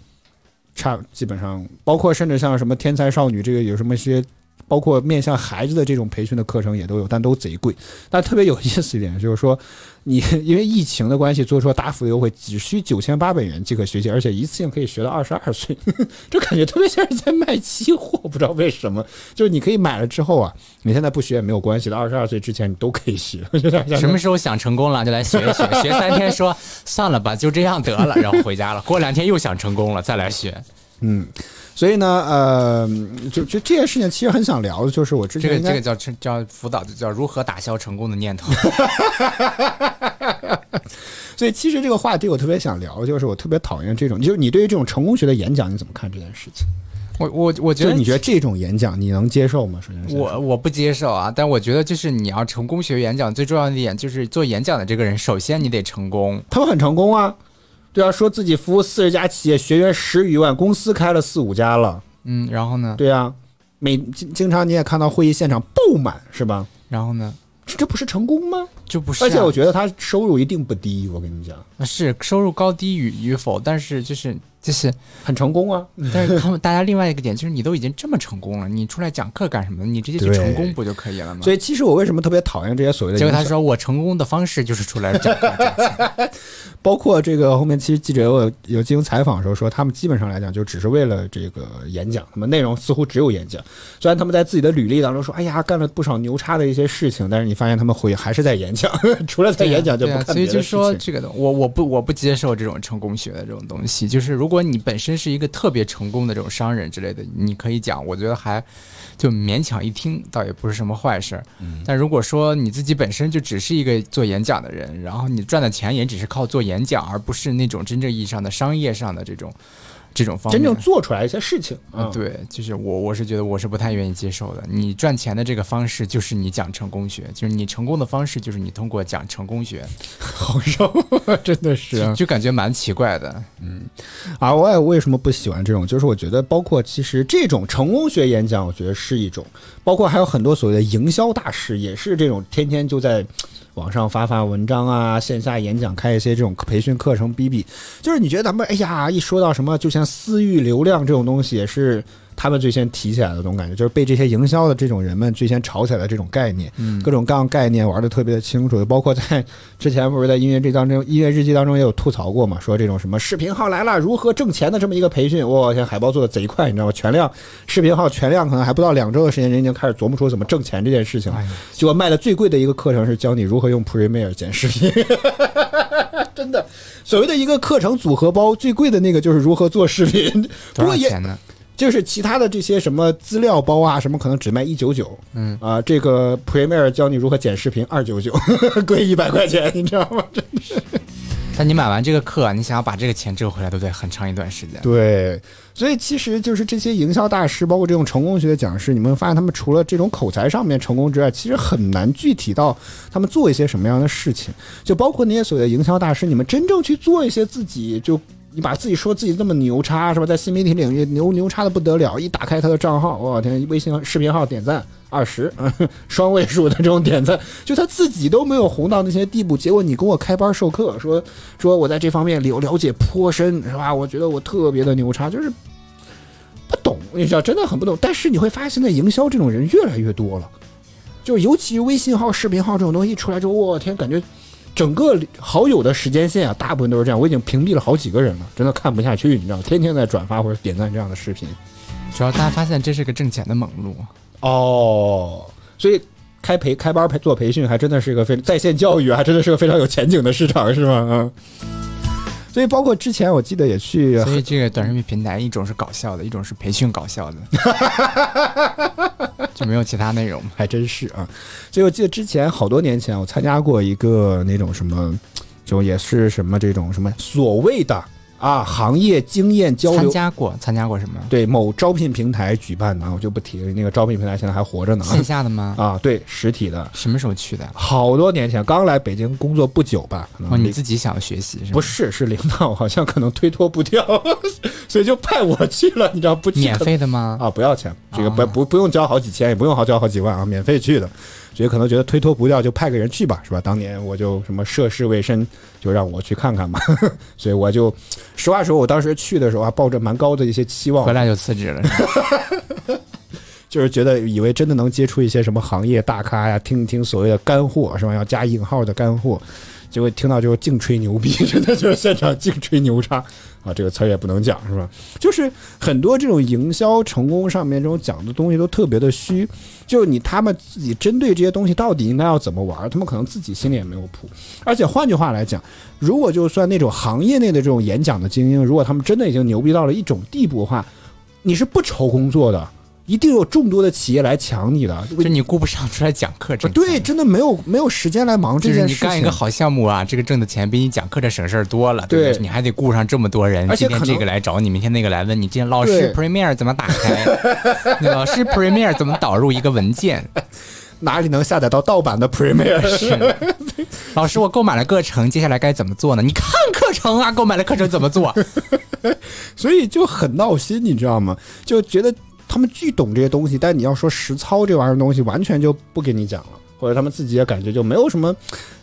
差基本上包括甚至像什么天才少女这个有什么些。包括面向孩子的这种培训的课程也都有，但都贼贵。但特别有意思一点就是说，你因为疫情的关系做出了大幅的优惠，只需九千八百元即可学习，而且一次性可以学到二十二岁，就感觉特别像是在卖期货，不知道为什么。就是你可以买了之后啊，你现在不学也没有关系的，二十二岁之前你都可以学。什么时候想成功了就来学一学，学三天说算了吧，就这样得了，然后回家了。过两天又想成功了，再来学。嗯。所以呢，呃，就就这件事情，其实很想聊的，就是我之前这个这个叫叫辅导，就叫如何打消成功的念头。所以其实这个话题我特别想聊，就是我特别讨厌这种，就是你对于这种成功学的演讲，你怎么看这件事情？我我我觉得你觉得这种演讲你能接受吗？首先，我我不接受啊，但我觉得就是你要成功学演讲，最重要的一点就是做演讲的这个人，首先你得成功。他们很成功啊。对啊，说自己服务四十家企业，学员十余万，公司开了四五家了。嗯，然后呢？对啊，每经经常你也看到会议现场爆满，是吧？然后呢？这这不是成功吗？就不是。而且我觉得他收入一定不低，我跟你讲。是收入高低与与否，但是就是就是很成功啊。但是他们大家另外一个点就是，你都已经这么成功了，你出来讲课干什么？你直接去成功不就可以了吗？所以其实我为什么特别讨厌这些所谓的？结果他说我成功的方式就是出来讲课。包括这个后面，其实记者有有进行采访的时候说，他们基本上来讲就只是为了这个演讲，他们内容似乎只有演讲。虽然他们在自己的履历当中说，哎呀，干了不少牛叉的一些事情，但是你发现他们回还是在演讲，除了在演讲就不看所以就说这个，我我不我不接受这种成功学的这种东西。就是如果你本身是一个特别成功的这种商人之类的，你可以讲，我觉得还就勉强一听，倒也不是什么坏事儿。但如果说你自己本身就只是一个做演讲的人，然后你赚的钱也只是靠做演讲，而不是那种真正意义上的商业上的这种这种方面，真正做出来一些事情啊，对，就是我我是觉得我是不太愿意接受的。你赚钱的这个方式就是你讲成功学，就是你成功的方式就是你通过讲成功学，好受，真的是啊就就感觉蛮奇怪的。嗯而我也为什么不喜欢这种？就是我觉得，包括其实这种成功学演讲，我觉得是一种，包括还有很多所谓的营销大师，也是这种天天就在网上发发文章啊，线下演讲，开一些这种培训课程，比比。就是你觉得咱们，哎呀，一说到什么，就像私域流量这种东西，也是他们最先提起来的这种感觉，就是被这些营销的这种人们最先炒起来的这种概念，各种各样概念玩的特别的清楚，包括在之前不是在音乐这当中，音乐日记当中也有吐槽过嘛，说这种什么视频号来了，如何挣钱的这么一个培训，哇，现在海报做的贼快，你知道吗？全量视频号全量可能还不到两周的时间，人已经开始琢磨出怎么挣钱这件事情了。结果卖的最贵的一个课程是教你如何用 Premiere 剪视频，真的，所谓的一个课程组合包最贵的那个就是如何做视频，不多过也少钱呢？就是其他的这些什么资料包啊，什么可能只卖一九九，嗯啊，这个 Premiere 教你如何剪视频二九九，贵一百块钱，你知道吗？真是但你买完这个课，你想要把这个钱挣回来，都得很长一段时间。对，所以其实就是这些营销大师，包括这种成功学的讲师，你们会发现他们除了这种口才上面成功之外，其实很难具体到他们做一些什么样的事情。就包括那些所谓的营销大师，你们真正去做一些自己就。你把自己说自己这么牛叉是吧？在新媒体领域牛牛叉的不得了，一打开他的账号，我天，微信视频号点赞二十，双位数的这种点赞，就他自己都没有红到那些地步，结果你给我开班授课，说说我在这方面了了解颇深是吧？我觉得我特别的牛叉，就是不懂，你知道，真的很不懂。但是你会发现，现在营销这种人越来越多了，就尤其微信号、视频号这种东西一出来之后，我天，感觉整个好友的时间线啊，大部分都是这样。我已经屏蔽了好几个人了，真的看不下去，你知道，天天在转发或者点赞这样的视频。主要大家发现这是个挣钱的猛路，哦，所以开培开班培做培训，还真的是一个非在线教育，还真的是个非常有前景的市场，是吗？嗯。所以包括之前我记得也去，所以这个短视频平台一种是搞笑的，一种是培训搞笑的，就没有其他内容。还真是啊。所以我记得之前好多年前，我参加过一个那种什么，就也是什么这种什么所谓的啊行业经验交流参流。加过，参加过什么？对某招聘平台举办的，我就不提了。那个招聘平台现在还活着呢。线下的吗？啊，对，实体的，什么时候去的？好多年前，刚来北京工作不久吧。可能哦，你自己想学习是吗？不是，是领导好像可能推脱不掉，所以就派我去了，你知道不？免费的吗？啊，不要钱，这个不啊不不用交好几千，也不用好交好几万啊，免费去的。所以可能觉得推脱不掉，就派个人去吧，是吧？当年我就什么涉世未深，就让我去看看嘛。所以我就实话说，我当时去的时候还抱着蛮高的一些期望回，来就辞职了。就是觉得以为真的能接触一些什么行业大咖呀，听一听所谓的干货，是吧？要加引号的干货。结果听到就净吹牛逼，真的就是现场净吹牛叉啊！这个词儿也不能讲，是吧？就是很多这种营销成功上面这种讲的东西都特别的虚，就是你他们自己针对这些东西到底应该要怎么玩，他们可能自己心里也没有谱。而且换句话来讲，如果就算那种行业内的这种演讲的精英，如果他们真的已经牛逼到了一种地步的话，你是不愁工作的，一定有众多的企业来抢你的。就你顾不上出来讲课挣钱。对，真的没有没有时间来忙这就是件事情。你干一个好项目啊，这个挣的钱比你讲课这省事儿多了。对不你还得顾上这么多人，而且今天这个来找你，明天那个来问你，今天老师 Premiere 怎么打开？那老师 Premiere 怎么导入一个文件？哪里能下载到盗版的 Premiere？是，老师我购买了课程，接下来该怎么做呢？你看课程啊，购买了课程怎么做？所以就很闹心，你知道吗？就觉得他们巨懂这些东西，但你要说实操这玩意儿东西，完全就不给你讲了，或者他们自己也感觉就没有什么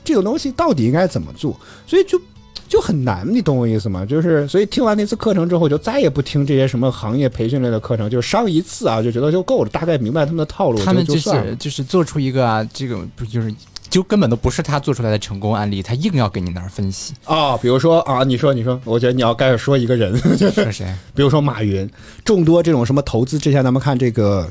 这种东西到底应该怎么做，所以就。就很难，你懂我意思吗？就是，所以听完那次课程之后，就再也不听这些什么行业培训类的课程，就上一次啊，就觉得就够了，大概明白他们的套路，他们就就算就是做出一个啊，这个不就是就根本都不是他做出来的成功案例，他硬要给你那儿分析，啊，比如说啊，你说你说，我觉得你要开始说一个人，就是说谁？比如说马云，众多这种什么投资，之前咱们看这个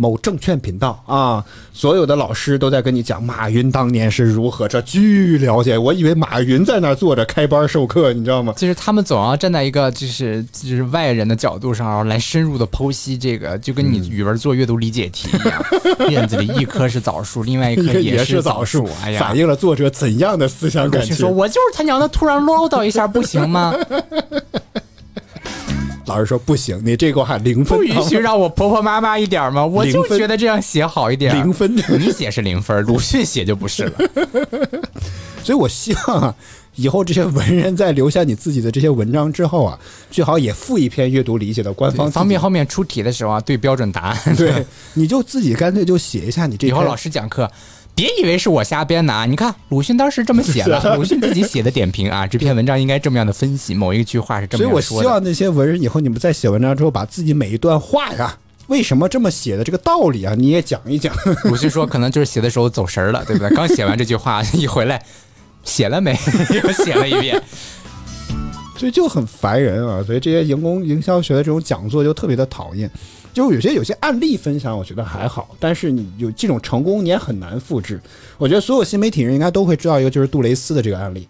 某证券频道啊，所有的老师都在跟你讲马云当年是如何，这巨了解。我以为马云在那儿坐着开班授课，你知道吗？就是他们总要站在一个就是就是外人的角度上，然后来深入的剖析这个，就跟嗯你语文做阅读理解题一样，院子里一棵是枣树，另外一棵 也是枣树，哎呀反。映了作者怎样的思想感情说：“。我就是他娘的突然唠叨一下，不行吗？老师说不行，你这给我喊零分，不允许让我婆婆妈妈一点吗？我就觉得这样写好一点。零分。你写是零分，鲁迅写就不是了。所以我希望啊，以后这些文人在留下你自己的这些文章之后啊，最好也附一篇阅读理解的官方，方便后面出题的时候啊，对标准答案。对，你就自己干脆就写一下你这以后老师讲课，别以为是我瞎编的啊！你看鲁迅当时这么写的，鲁迅自己写的点评啊，这篇文章应该这么样的分析，某一句话是这么所以我。希望那些文人以后你们在写文章之后，把自己每一段话呀，为什么这么写的这个道理啊，你也讲一讲。鲁迅说，可能就是写的时候走神儿了，对不对？刚写完这句话，一回来写了没？又写了一遍。所以就很烦人啊。所以这些营工营销学的这种讲座就特别的讨厌。就有些有些案例分享，我觉得还好，但是你有这种成功，你也很难复制。我觉得所有新媒体人应该都会知道一个，就是杜蕾斯的这个案例。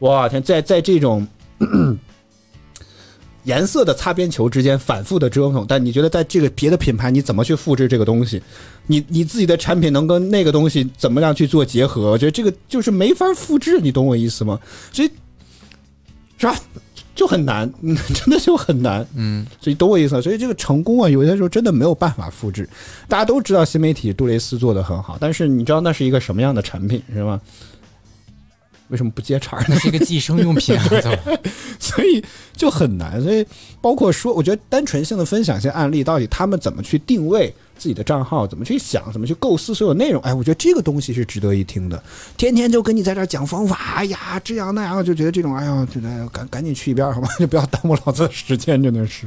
哇天，在在这种 颜色的擦边球之间反复的折腾，但你觉得在这个别的品牌，你怎么去复制这个东西？你你自己的产品能跟那个东西怎么样去做结合？我觉得这个就是没法复制，你懂我意思吗？所以是吧？就很难，嗯，真的就很难，嗯，所以懂我意思吗？所以这个成功啊，有些时候真的没有办法复制。大家都知道新媒体杜蕾斯做的很好，但是你知道那是一个什么样的产品是吗？为什么不接茬呢？那是一个计生用品啊！所以就很难。所以包括说，我觉得单纯性的分享一些案例，到底他们怎么去定位自己的账号，怎么去想，怎么去构思所有内容，哎，我觉得这个东西是值得一听的。天天就跟你在这讲方法，哎呀，这样那样，就觉得这种，哎呀，觉得赶赶紧去一边好吗？就不要耽误老子的时间，真的是。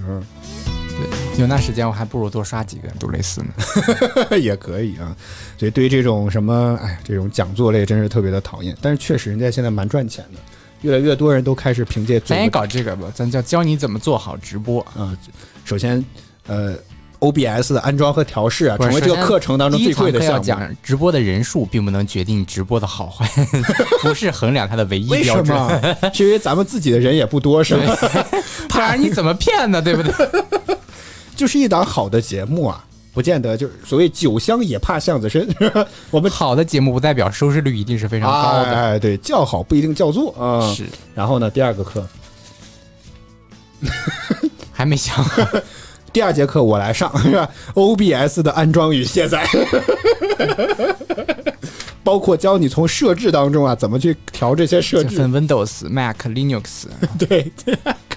对有那时间，我还不如多刷几个杜蕾斯呢。也可以啊。所以对于这种什么，哎，这种讲座类真是特别的讨厌。但是确实，人家现在蛮赚钱的，越来越多人都开始凭借做咱也搞这个吧，咱叫教你怎么做好直播。啊、首先，呃，OBS 的安装和调试啊，成为这个课程当中最贵的项目。课要讲直播的人数，并不能决定直播的好坏，不是衡量它的唯一为什标准。么？是因为咱们自己的人也不多，是吧？不然你怎么骗呢？对不对？就是一档好的节目啊，不见得就是所谓酒香也怕巷子深？我们好的节目不代表收视率一定是非常高的。哎，对，叫好不一定叫座啊。是，然后呢，第二个课，还没想好。第二节课我来上，是吧？OBS 的安装与卸载，包括教你从设置当中啊怎么去调这些设置。这分 Windows、Mac、Linux，对，这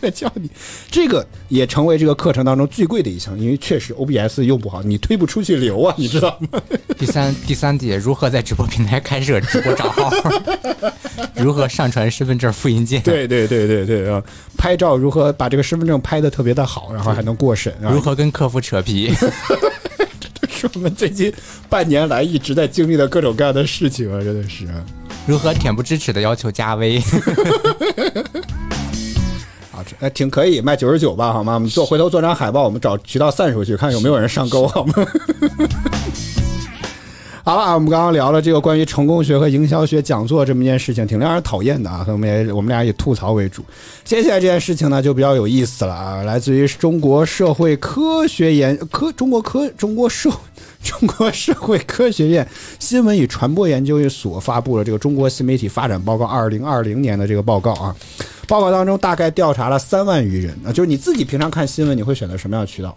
课教你，这个也成为这个课程当中最贵的一项，因为确实 OBS 用不好，你推不出去流啊，你知道吗？第三第三节如何在直播平台开设直播账号，如何上传身份证复印件，对对对对对啊！拍照如何把这个身份证拍的特别的好，然后还能过审啊？如何跟客服扯皮，这是我们最近半年来一直在经历的各种各样的事情啊，真的是啊。如何恬不知耻的要求加微，哎挺可以，卖九十九吧，好吗？我们做回头做张海报，我们找渠道散出去，看有没有人上钩，好吗？好了啊，我们刚刚聊了这个关于成功学和营销学讲座这么一件事情，挺让人讨厌的啊。我们也我们俩以吐槽为主。接下来这件事情呢，就比较有意思了啊，来自于中国社会科学研科中国科中国社中国社会科学院新闻与传播研究所发布了这个《中国新媒体发展报告（二零二零年）》的这个报告啊。报告当中大概调查了三万余人啊，就是你自己平常看新闻，你会选择什么样的渠道？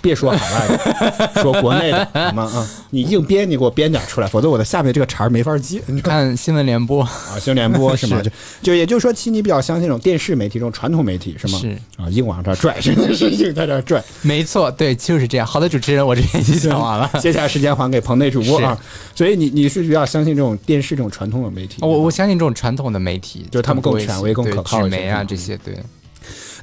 别说海外的，说国内的，好吗？啊，你硬编，你给我编点出来，否则我的下面这个茬儿没法接。你看看新闻联播啊，新闻联播 是吗？就就也就是说，其实你比较相信这种电视媒体、这种传统媒体是吗？是啊，硬往这儿拽，真的是硬在这儿拽。没错，对，就是这样。好的主持人，我这边已经讲完了。接下来时间还给棚内主播啊，所以你你是比较相信这种电视这种传统的媒体？我我相信这种传统的媒体，就是他们更权威更可靠一些纸媒啊嗯这些，对。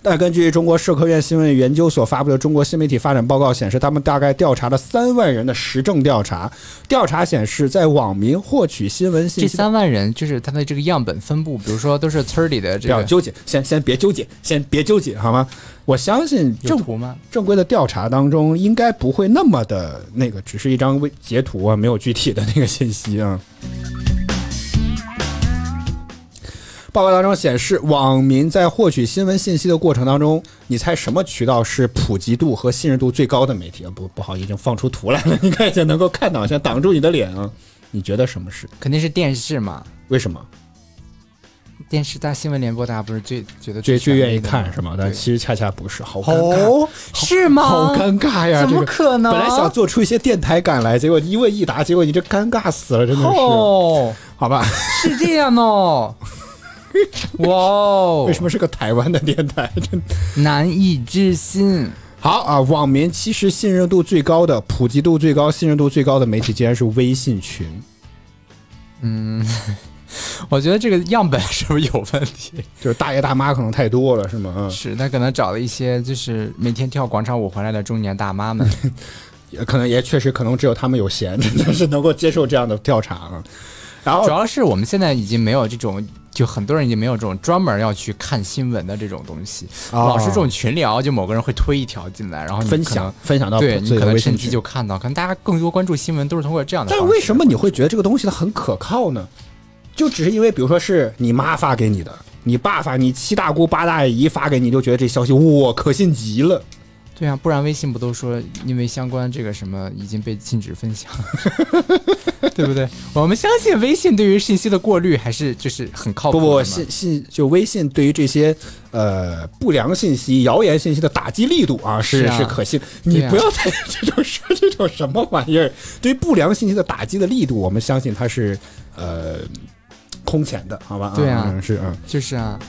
但根据中国社科院新闻研究所发布的《中国新媒体发展报告》显示，他们大概调查了三万人的实证调查。调查显示，在网民获取新闻这信息这三万人就是他的这个样本分布，比如说都是村里的这个不要纠结，先先别纠结，先别纠结，好吗？我相信正图吗？正规的调查当中，应该不会那么的那个，只是一张微截图啊，没有具体的那个信息啊。报告当中显示，网民在获取新闻信息的过程当中，你猜什么渠道是普及度和信任度最高的媒体啊？不，不好，已经放出图来了，你看一下能够看到，先挡住你的脸啊！你觉得什么是？肯定是电视嘛。为什么？电视大新闻联播，大家不是最觉得最最愿意看是吗？但其实恰恰不是，好尴尬。哦，是吗？好尴尬呀！怎么这个可能？本来想做出一些电台感来，结果一问一答，结果你这尴尬死了，真的是。哦，好吧，是这样哦。哇哦，为什么是个台湾的电台？真难以置信？好啊！网民其实信任度最高的、普及度最高、信任度最高的媒体，竟然是微信群。嗯，我觉得这个样本是不是有问题？就是大爷大妈可能太多了，是吗？嗯，是，他可能找了一些就是每天跳广场舞回来的中年大妈们。也可能也确实可能只有他们有闲，真的是能够接受这样的调查了。然后主要是我们现在已经没有这种，就很多人已经没有这种专门要去看新闻的这种东西，哦老是这种群聊，就某个人会推一条进来，然后你分享分享到对你可能趁机就看到，可能大家更多关注新闻都是通过这样的。但为什么你会觉得这个东西它很可靠呢？就只是因为，比如说是你妈发给你的，你爸发，你七大姑八大姨发给你，就觉得这消息哇可信极了。对啊，不然微信不都说因为相关这个什么已经被禁止分享，对不对？我们相信微信对于信息的过滤还是就是很靠谱不不，信信就微信对于这些呃不良信息、谣言信息的打击力度啊是是啊可信。你不要再这种说这种什么玩意儿，对于不良信息的打击的力度，我们相信它是呃空前的，好吧？对啊嗯是啊。就是啊，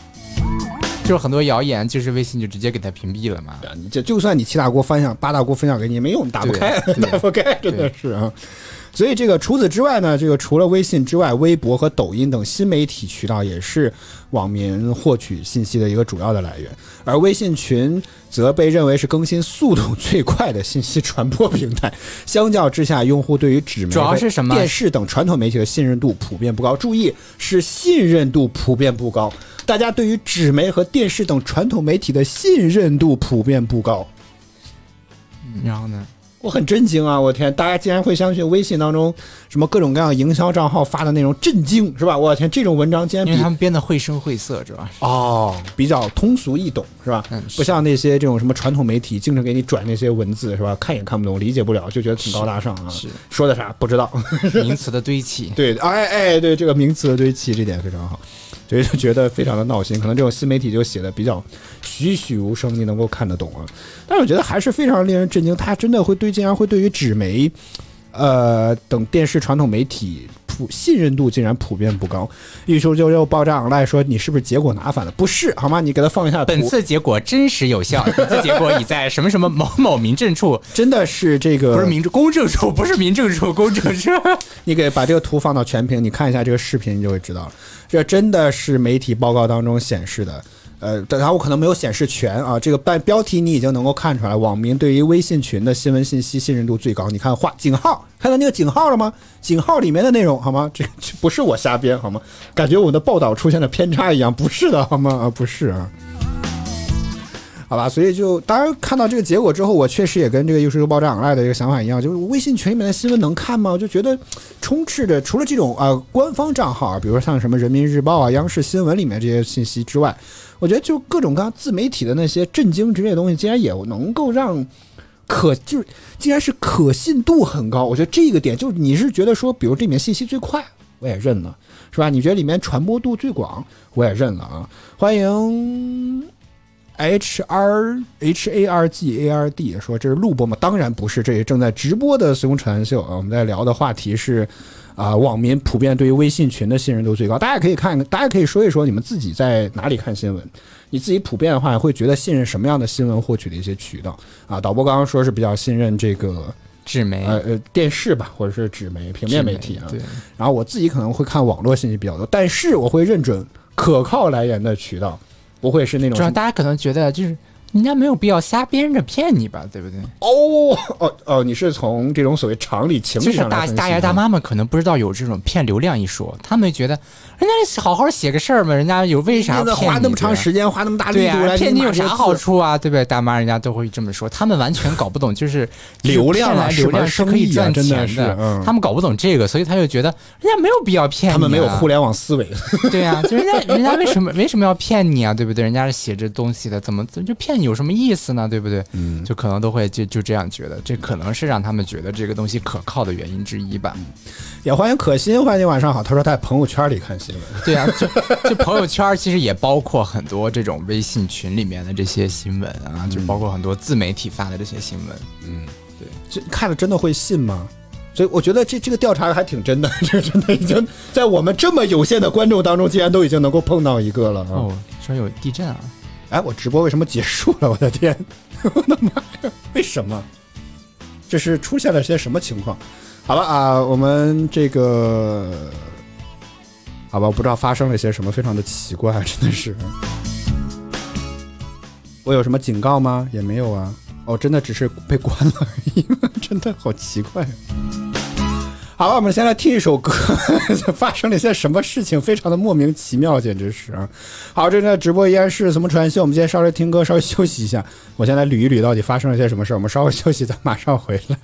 就是很多谣言，就是微信就直接给他屏蔽了嘛。啊，你这就算你七大锅分享、八大锅分享给你也没用，打不开，打不开，真的是啊。所以这个除此之外呢，这个除了微信之外，微博和抖音等新媒体渠道也是网民获取信息的一个主要的来源。而微信群则被认为是更新速度最快的信息传播平台。相较之下，用户对于纸媒、主要是什么电视等传统媒体的信任度普遍不高。注意，是信任度普遍不高。大家对于纸媒和电视等传统媒体的信任度普遍不高。然后呢？我很震惊啊！我天，大家竟然会相信微信当中什么各种各样营销账号发的内容，震惊是吧？我天，这种文章竟然比因为他们编的绘声绘色，主要是。哦比较通俗易懂是吧？嗯不像那些这种什么传统媒体经常给你转那些文字是吧？看也看不懂，理解不了，就觉得挺高大上啊。是说的啥不知道。名词的堆砌。对，哎哎，对这个名词的堆砌，这点非常好，所以就觉得非常的闹心。可能这种新媒体就写的比较栩栩如生，你能够看得懂啊。但是我觉得还是非常令人震惊，他真的会对，竟然会对于纸媒，呃等电视传统媒体普信任度竟然普遍不高。一说就又爆炸 online 说你是不是结果拿反了？不是，好吗？你给他放一下。本次结果真实有效，本次结果已在什么什么某某民政处，真的是这个不是民政公证处，不是民政处，公证处。你给把这个图放到全屏，你看一下这个视频，你就会知道了。这真的是媒体报告当中显示的。呃，当然我可能没有显示全啊。这个半标题你已经能够看出来，网民对于微信群的新闻信息信任度最高。你看画井号，看到那个井号了吗？井号里面的内容好吗？这这不是我瞎编好吗？感觉我的报道出现了偏差一样，不是的好吗？啊，不是啊。好吧，所以就当然看到这个结果之后，我确实也跟这个《又是又爆炸 online》的这个想法一样，就是微信群里面的新闻能看吗？我就觉得充斥着除了这种呃官方账号啊，比如说像什么人民日报啊、央视新闻里面这些信息之外，我觉得就各种各样自媒体的那些震惊之类的东西，竟然也能够让可就是竟然是可信度很高。我觉得这个点就你是觉得说，比如这里面信息最快，我也认了，是吧？你觉得里面传播度最广，我也认了啊。欢迎 H R H A R G A R D 说这是录播吗？当然不是，这也正在直播的随风扯淡秀啊。我们在聊的话题是啊、网民普遍对于微信群的信任度最高。大家可以看，大家可以说一说你们自己在哪里看新闻，你自己普遍的话会觉得信任什么样的新闻获取的一些渠道啊？导播刚刚说是比较信任这个纸媒、呃呃电视吧，或者是纸媒、平面媒体啊。对，然后我自己可能会看网络信息比较多，但是我会认准可靠来源的渠道不会是那种主要大家可能觉得就是人家没有必要瞎编着骗你吧，对不对？哦哦哦，你是从这种所谓常理情就是理上来分析大大爷大妈们可能不知道有这种骗流量一说，他们觉得人家好好写个事儿嘛，人家有为啥花那么长时间，花那么大力度来骗你有啥好处啊？对不对？大妈人家都会这么说，他们完全搞不懂，就是 流量啊流量是可以赚钱的钱是嗯他们搞不懂这个，所以他就觉得人家没有必要骗你、啊。他们没有互联网思维。对呀、就人家人家为什么为什么要骗你啊？对不对？人家是写这东西的，怎么怎么就骗你有什么意思呢？对不对？嗯，就可能都会就就这样觉得，这可能是让他们觉得这个东西可靠的原因之一吧。也欢迎可心，欢迎晚上好。他说他在朋友圈里看新闻。对啊，就就朋友圈其实也包括很多这种微信群里面的这些新闻啊，就包括很多自媒体发的这些新闻。嗯，对这看了真的会信吗？所以我觉得这这个调查还挺真的，这真的已经在我们这么有限的观众当中，竟然都已经能够碰到一个了啊！哦，说有地震啊！哎，我直播为什么结束了？我的天，我的妈呀！为什么？这是出现了些什么情况？好了啊，我们这个好吧，我不知道发生了些什么，非常的奇怪，真的是。我有什么警告吗？也没有啊。哦，真的只是被关了而已，真的好奇怪。好了，我们先来听一首歌，发生了一些什么事情，非常的莫名其妙，简直是啊！好，这在直播依然是什么传秀？我们今天稍微听歌，稍微休息一下。我先来捋一捋到底发生了些什么事。我们稍微休息，咱马上回来。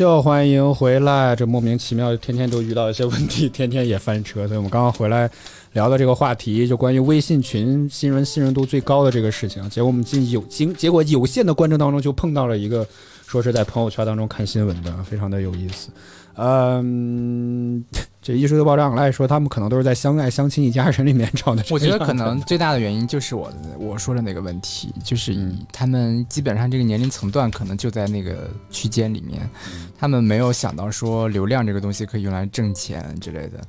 就，欢迎回来。这莫名其妙，天天都遇到一些问题，天天也翻车。所以我们刚刚回来聊的这个话题，就关于微信群新人信任度最高的这个事情。结果我们进有经，结果有限的观众当中就碰到了一个说是在朋友圈当中看新闻的，非常的有意思。嗯，这艺术的爆炸来说，他们可能都是在相爱相亲一家人里面找的。我觉得可能最大的原因就是我我说的那个问题，就是他们基本上这个年龄层段可能就在那个区间里面，嗯他们没有想到说流量这个东西可以用来挣钱之类的，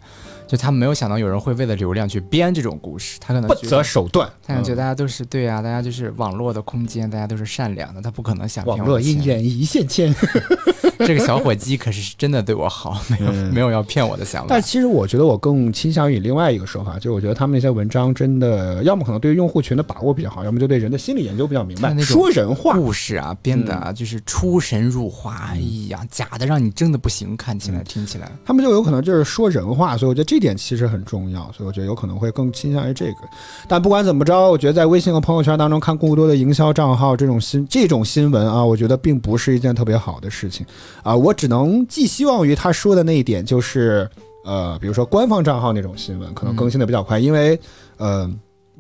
就他没有想到有人会为了流量去编这种故事，他可能不择手段，他可能觉得嗯大家都是对啊，大家就是网络的空间，大家都是善良的，他不可能想骗网络。姻缘一线牵。这个小伙计可是真的对我好，没有、嗯没有要骗我的想法但。其实我觉得我更倾向于另外一个说法，就是我觉得他们那些文章真的，要么可能对用户群的把握比较好，要么就对人的心理研究比较明白，说人话。故事啊，编的啊，就是出神入化，哎呀，假的让你真的不行，看起来、听起来。他们就有可能就是说人话，所以我觉得这点其实很重要，所以我觉得有可能会更倾向于这个。但不管怎么着，我觉得在微信和朋友圈当中看过多的营销账号这种新这种新闻啊，我觉得并不是一件特别好的事情啊。我只能寄希望于他说的那一点，就是呃，比如说官方账号那种新闻，可能更新的比较快，因为呃。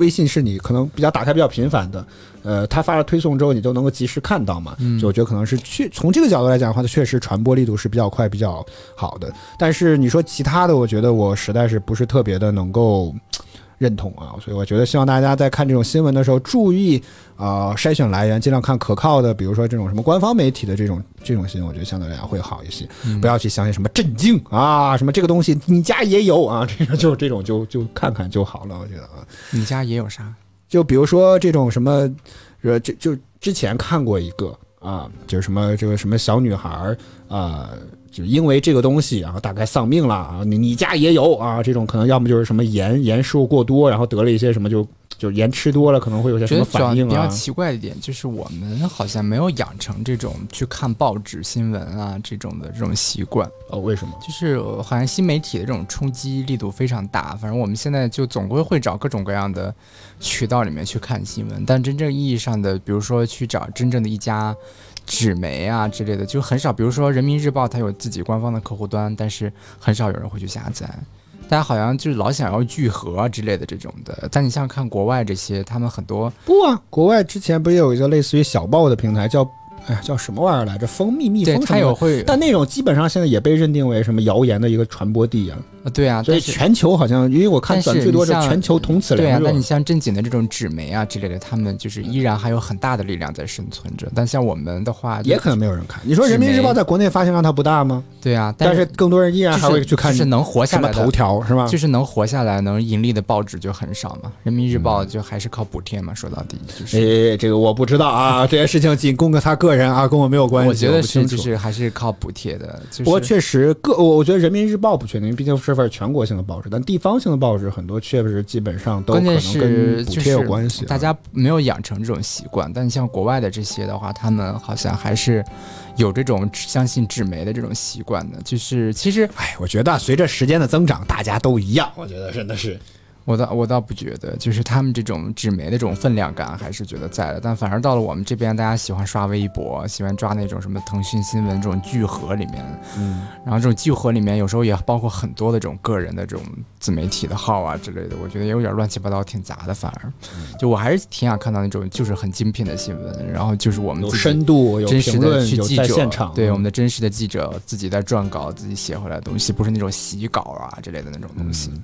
微信是你可能比较打开比较频繁的，呃，他发了推送之后，你都能够及时看到嘛。嗯就我觉得可能是去从这个角度来讲的话，它确实传播力度是比较快、比较好的。但是你说其他的，我觉得我实在是不是特别的能够认同啊，所以我觉得希望大家在看这种新闻的时候，注意啊、呃筛选来源，尽量看可靠的，比如说这种什么官方媒体的这种这种新闻，我觉得相对来讲会好一些。不要去相信什么震惊啊，什么这个东西你家也有啊，这个就这种就就看看就好了，我觉得啊。你家也有啥？就比如说这种什么，呃，就就之前看过一个啊，就是什么这个什么小女孩儿啊。就因为这个东西啊，大概丧命了啊，你你家也有啊，这种可能要么就是什么盐盐摄入过多，然后得了一些什么就就盐吃多了，可能会有些什么反应啊。比较奇怪的一点就是我们好像没有养成这种去看报纸新闻啊这种的这种习惯，哦，为什么？就是呃好像新媒体的这种冲击力度非常大。反正我们现在就总归会找各种各样的渠道里面去看新闻，但真正意义上的，比如说去找真正的一家纸媒啊之类的，就很少。比如说人民日报，它有自己官方的客户端，但是很少有人会去下载。大家好像就是老想要聚合啊之类的这种的，但你像看国外这些，他们很多不啊，国外之前不也有一个类似于小报的平台叫，哎呀叫什么玩意儿来着？蜂蜜蜜蜂什么的它有会，但那种基本上现在也被认定为什么谣言的一个传播地啊。呃对啊，所以全球好像，因为我看最多是全球同此对啊。那你像正经的这种纸媒啊之类的，他们就是依然还有很大的力量在生存着。但像我们的话，也可能没有人看。你说人民日报在国内发行量它不大吗？对啊，但是是更多人依然还会去看就是能活下来的什么头条是吧？就是能活下来、能盈利的报纸就很少嘛。人民日嗯报就还是靠补贴嘛，说到底就是。哎，这个我不知道啊，这些事情仅供个他个人啊，跟我没有关系。我觉得是，就是还是靠补贴的，就是。不过确实各，我我觉得人民日报不确定，毕竟是份全国性的报纸，但地方性的报纸很多确实基本上都可能是跟补贴有关系啊。大家没有养成这种习惯，但像国外的这些的话，他们好像还是有这种相信纸媒的这种习惯的。就是其实哎，我觉得随着时间的增长，大家都一样。我觉得真的是，我倒我倒不觉得，就是他们这种纸媒的这种分量感还是觉得在的，但反而到了我们这边，大家喜欢刷微博，喜欢抓那种什么腾讯新闻这种聚合里面，嗯，然后这种聚合里面有时候也包括很多的这种个人的这种自媒体的号啊之类的，我觉得也有点乱七八糟，挺杂的。反而，就我还是挺想看到那种就是很精品的新闻，然后就是我们有自己深度，有真实的评论，去记者，在现场。对嗯我们的真实的记者自己在撰稿，自己写回来的东西，不是那种洗稿啊之类的那种东西。要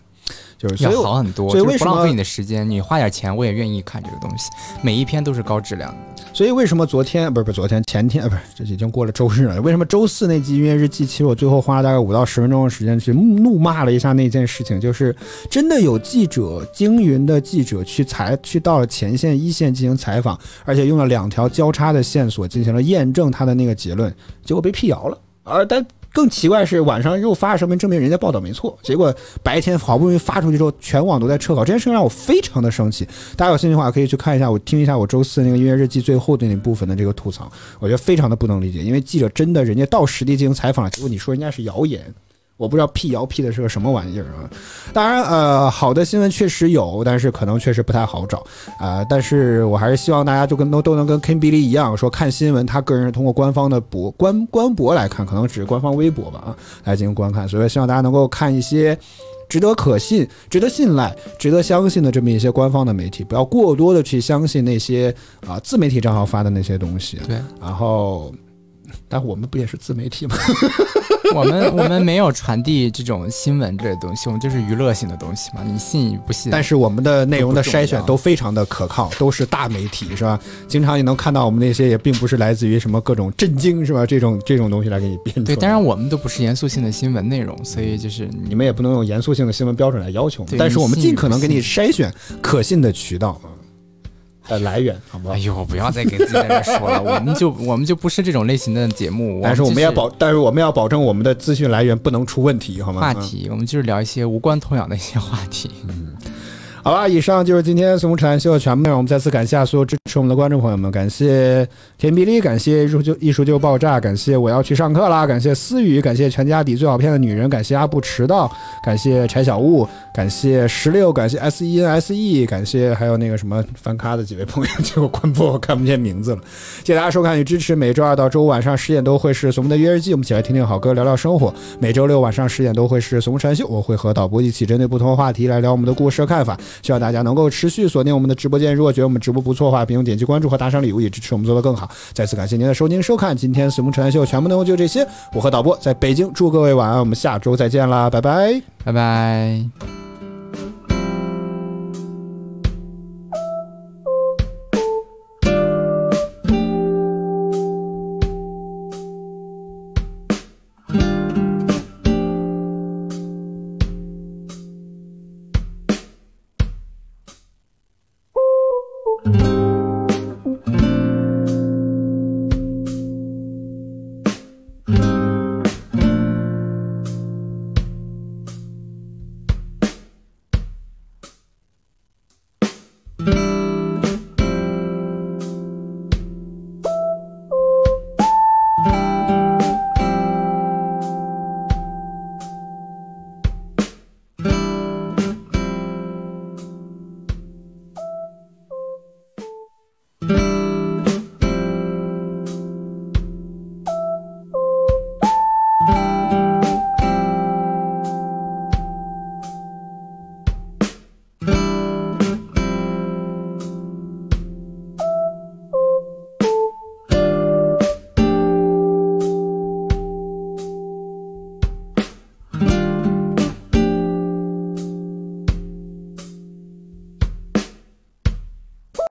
就是要好很多，所以为什么就是不浪费你的时间，你花点钱，我也愿意看这个东西。每一篇都是高质量的。所以为什么昨天不是不是昨天前天啊不是这已经过了周日了？为什么周四那集音乐日记，其实我最后花了大概五到十分钟的时间去怒骂了一下那件事情，就是真的有记者经云的记者去采去到了前线一线进行采访，而且用了两条交叉的线索进行了验证他的那个结论，结果被辟谣了。而但更奇怪是晚上又发了声明证明人家报道没错，结果白天好不容易发出去之后，全网都在撤稿，这件事情让我非常的生气。大家有兴趣的话可以去看一下，我听一下我周四那个音乐日记最后的那部分的这个吐槽，我觉得非常的不能理解，因为记者真的人家到实地进行采访了，结果你说人家是谣言。我不知道辟谣辟的是个什么玩意儿啊。当然，呃，好的新闻确实有，但是可能确实不太好找啊、但是我还是希望大家就跟都都能跟 Kim Billy 一样，说看新闻，他个人是通过官方的博官官博来看，可能只是官方微博吧啊来进行观看，所以希望大家能够看一些。值得可信、值得信赖、值得相信的这么一些官方的媒体，不要过多的去相信那些啊、自媒体账号发的那些东西。对，然后，但我们不也是自媒体吗？我们我们没有传递这种新闻这类东西，我们就是娱乐性的东西嘛，你信与不信。但是我们的内容的筛选都非常的可靠，都是大媒体，是吧？经常你能看到我们那些也并不是来自于什么各种震惊，是吧？这种这种东西来给你编。对，当然我们都不是严肃性的新闻内容，所以就是你你们也不能用严肃性的新闻标准来要求但是我们尽可能给你筛选可信的渠道啊的来源，好不好哎？呦，不要再给自己在这说了，我们就 我们就不是这种类型的节目，但是我们要保，但是我们要保证我们的资讯来源不能出问题，好吗？嗯话题，我们就是聊一些无关痛痒的一些话题。好吧，以上就是今天松木禅秀的全部内容。我们再次感谢所有支持我们的观众朋友们，感谢田比利，感谢艺术就艺术就爆炸，感谢我要去上课啦，感谢思雨，感谢全家底最好骗的女人，感谢阿布迟到，感谢柴小雾，感谢十六，感谢 S E N S E，感谢还有那个什么翻咖的几位朋友，结果关播我看不见名字了。谢谢大家收看与支持，每周二到周五晚上十点都会是索木的约日记，我们一起来听听好歌，聊聊生活。每周六晚上十点都会是索木禅秀，我会和导播一起针对不同的话题来聊我们的故事和看法。希望大家能够持续锁定我们的直播间。如果觉得我们直播不错的话，别用点击关注和打赏礼物，也支持我们做得更好。再次感谢您的收听收看，今天索木禅秀全部内容就这些。我和导播在北京，祝各位晚安，我们下周再见啦，拜拜。拜拜。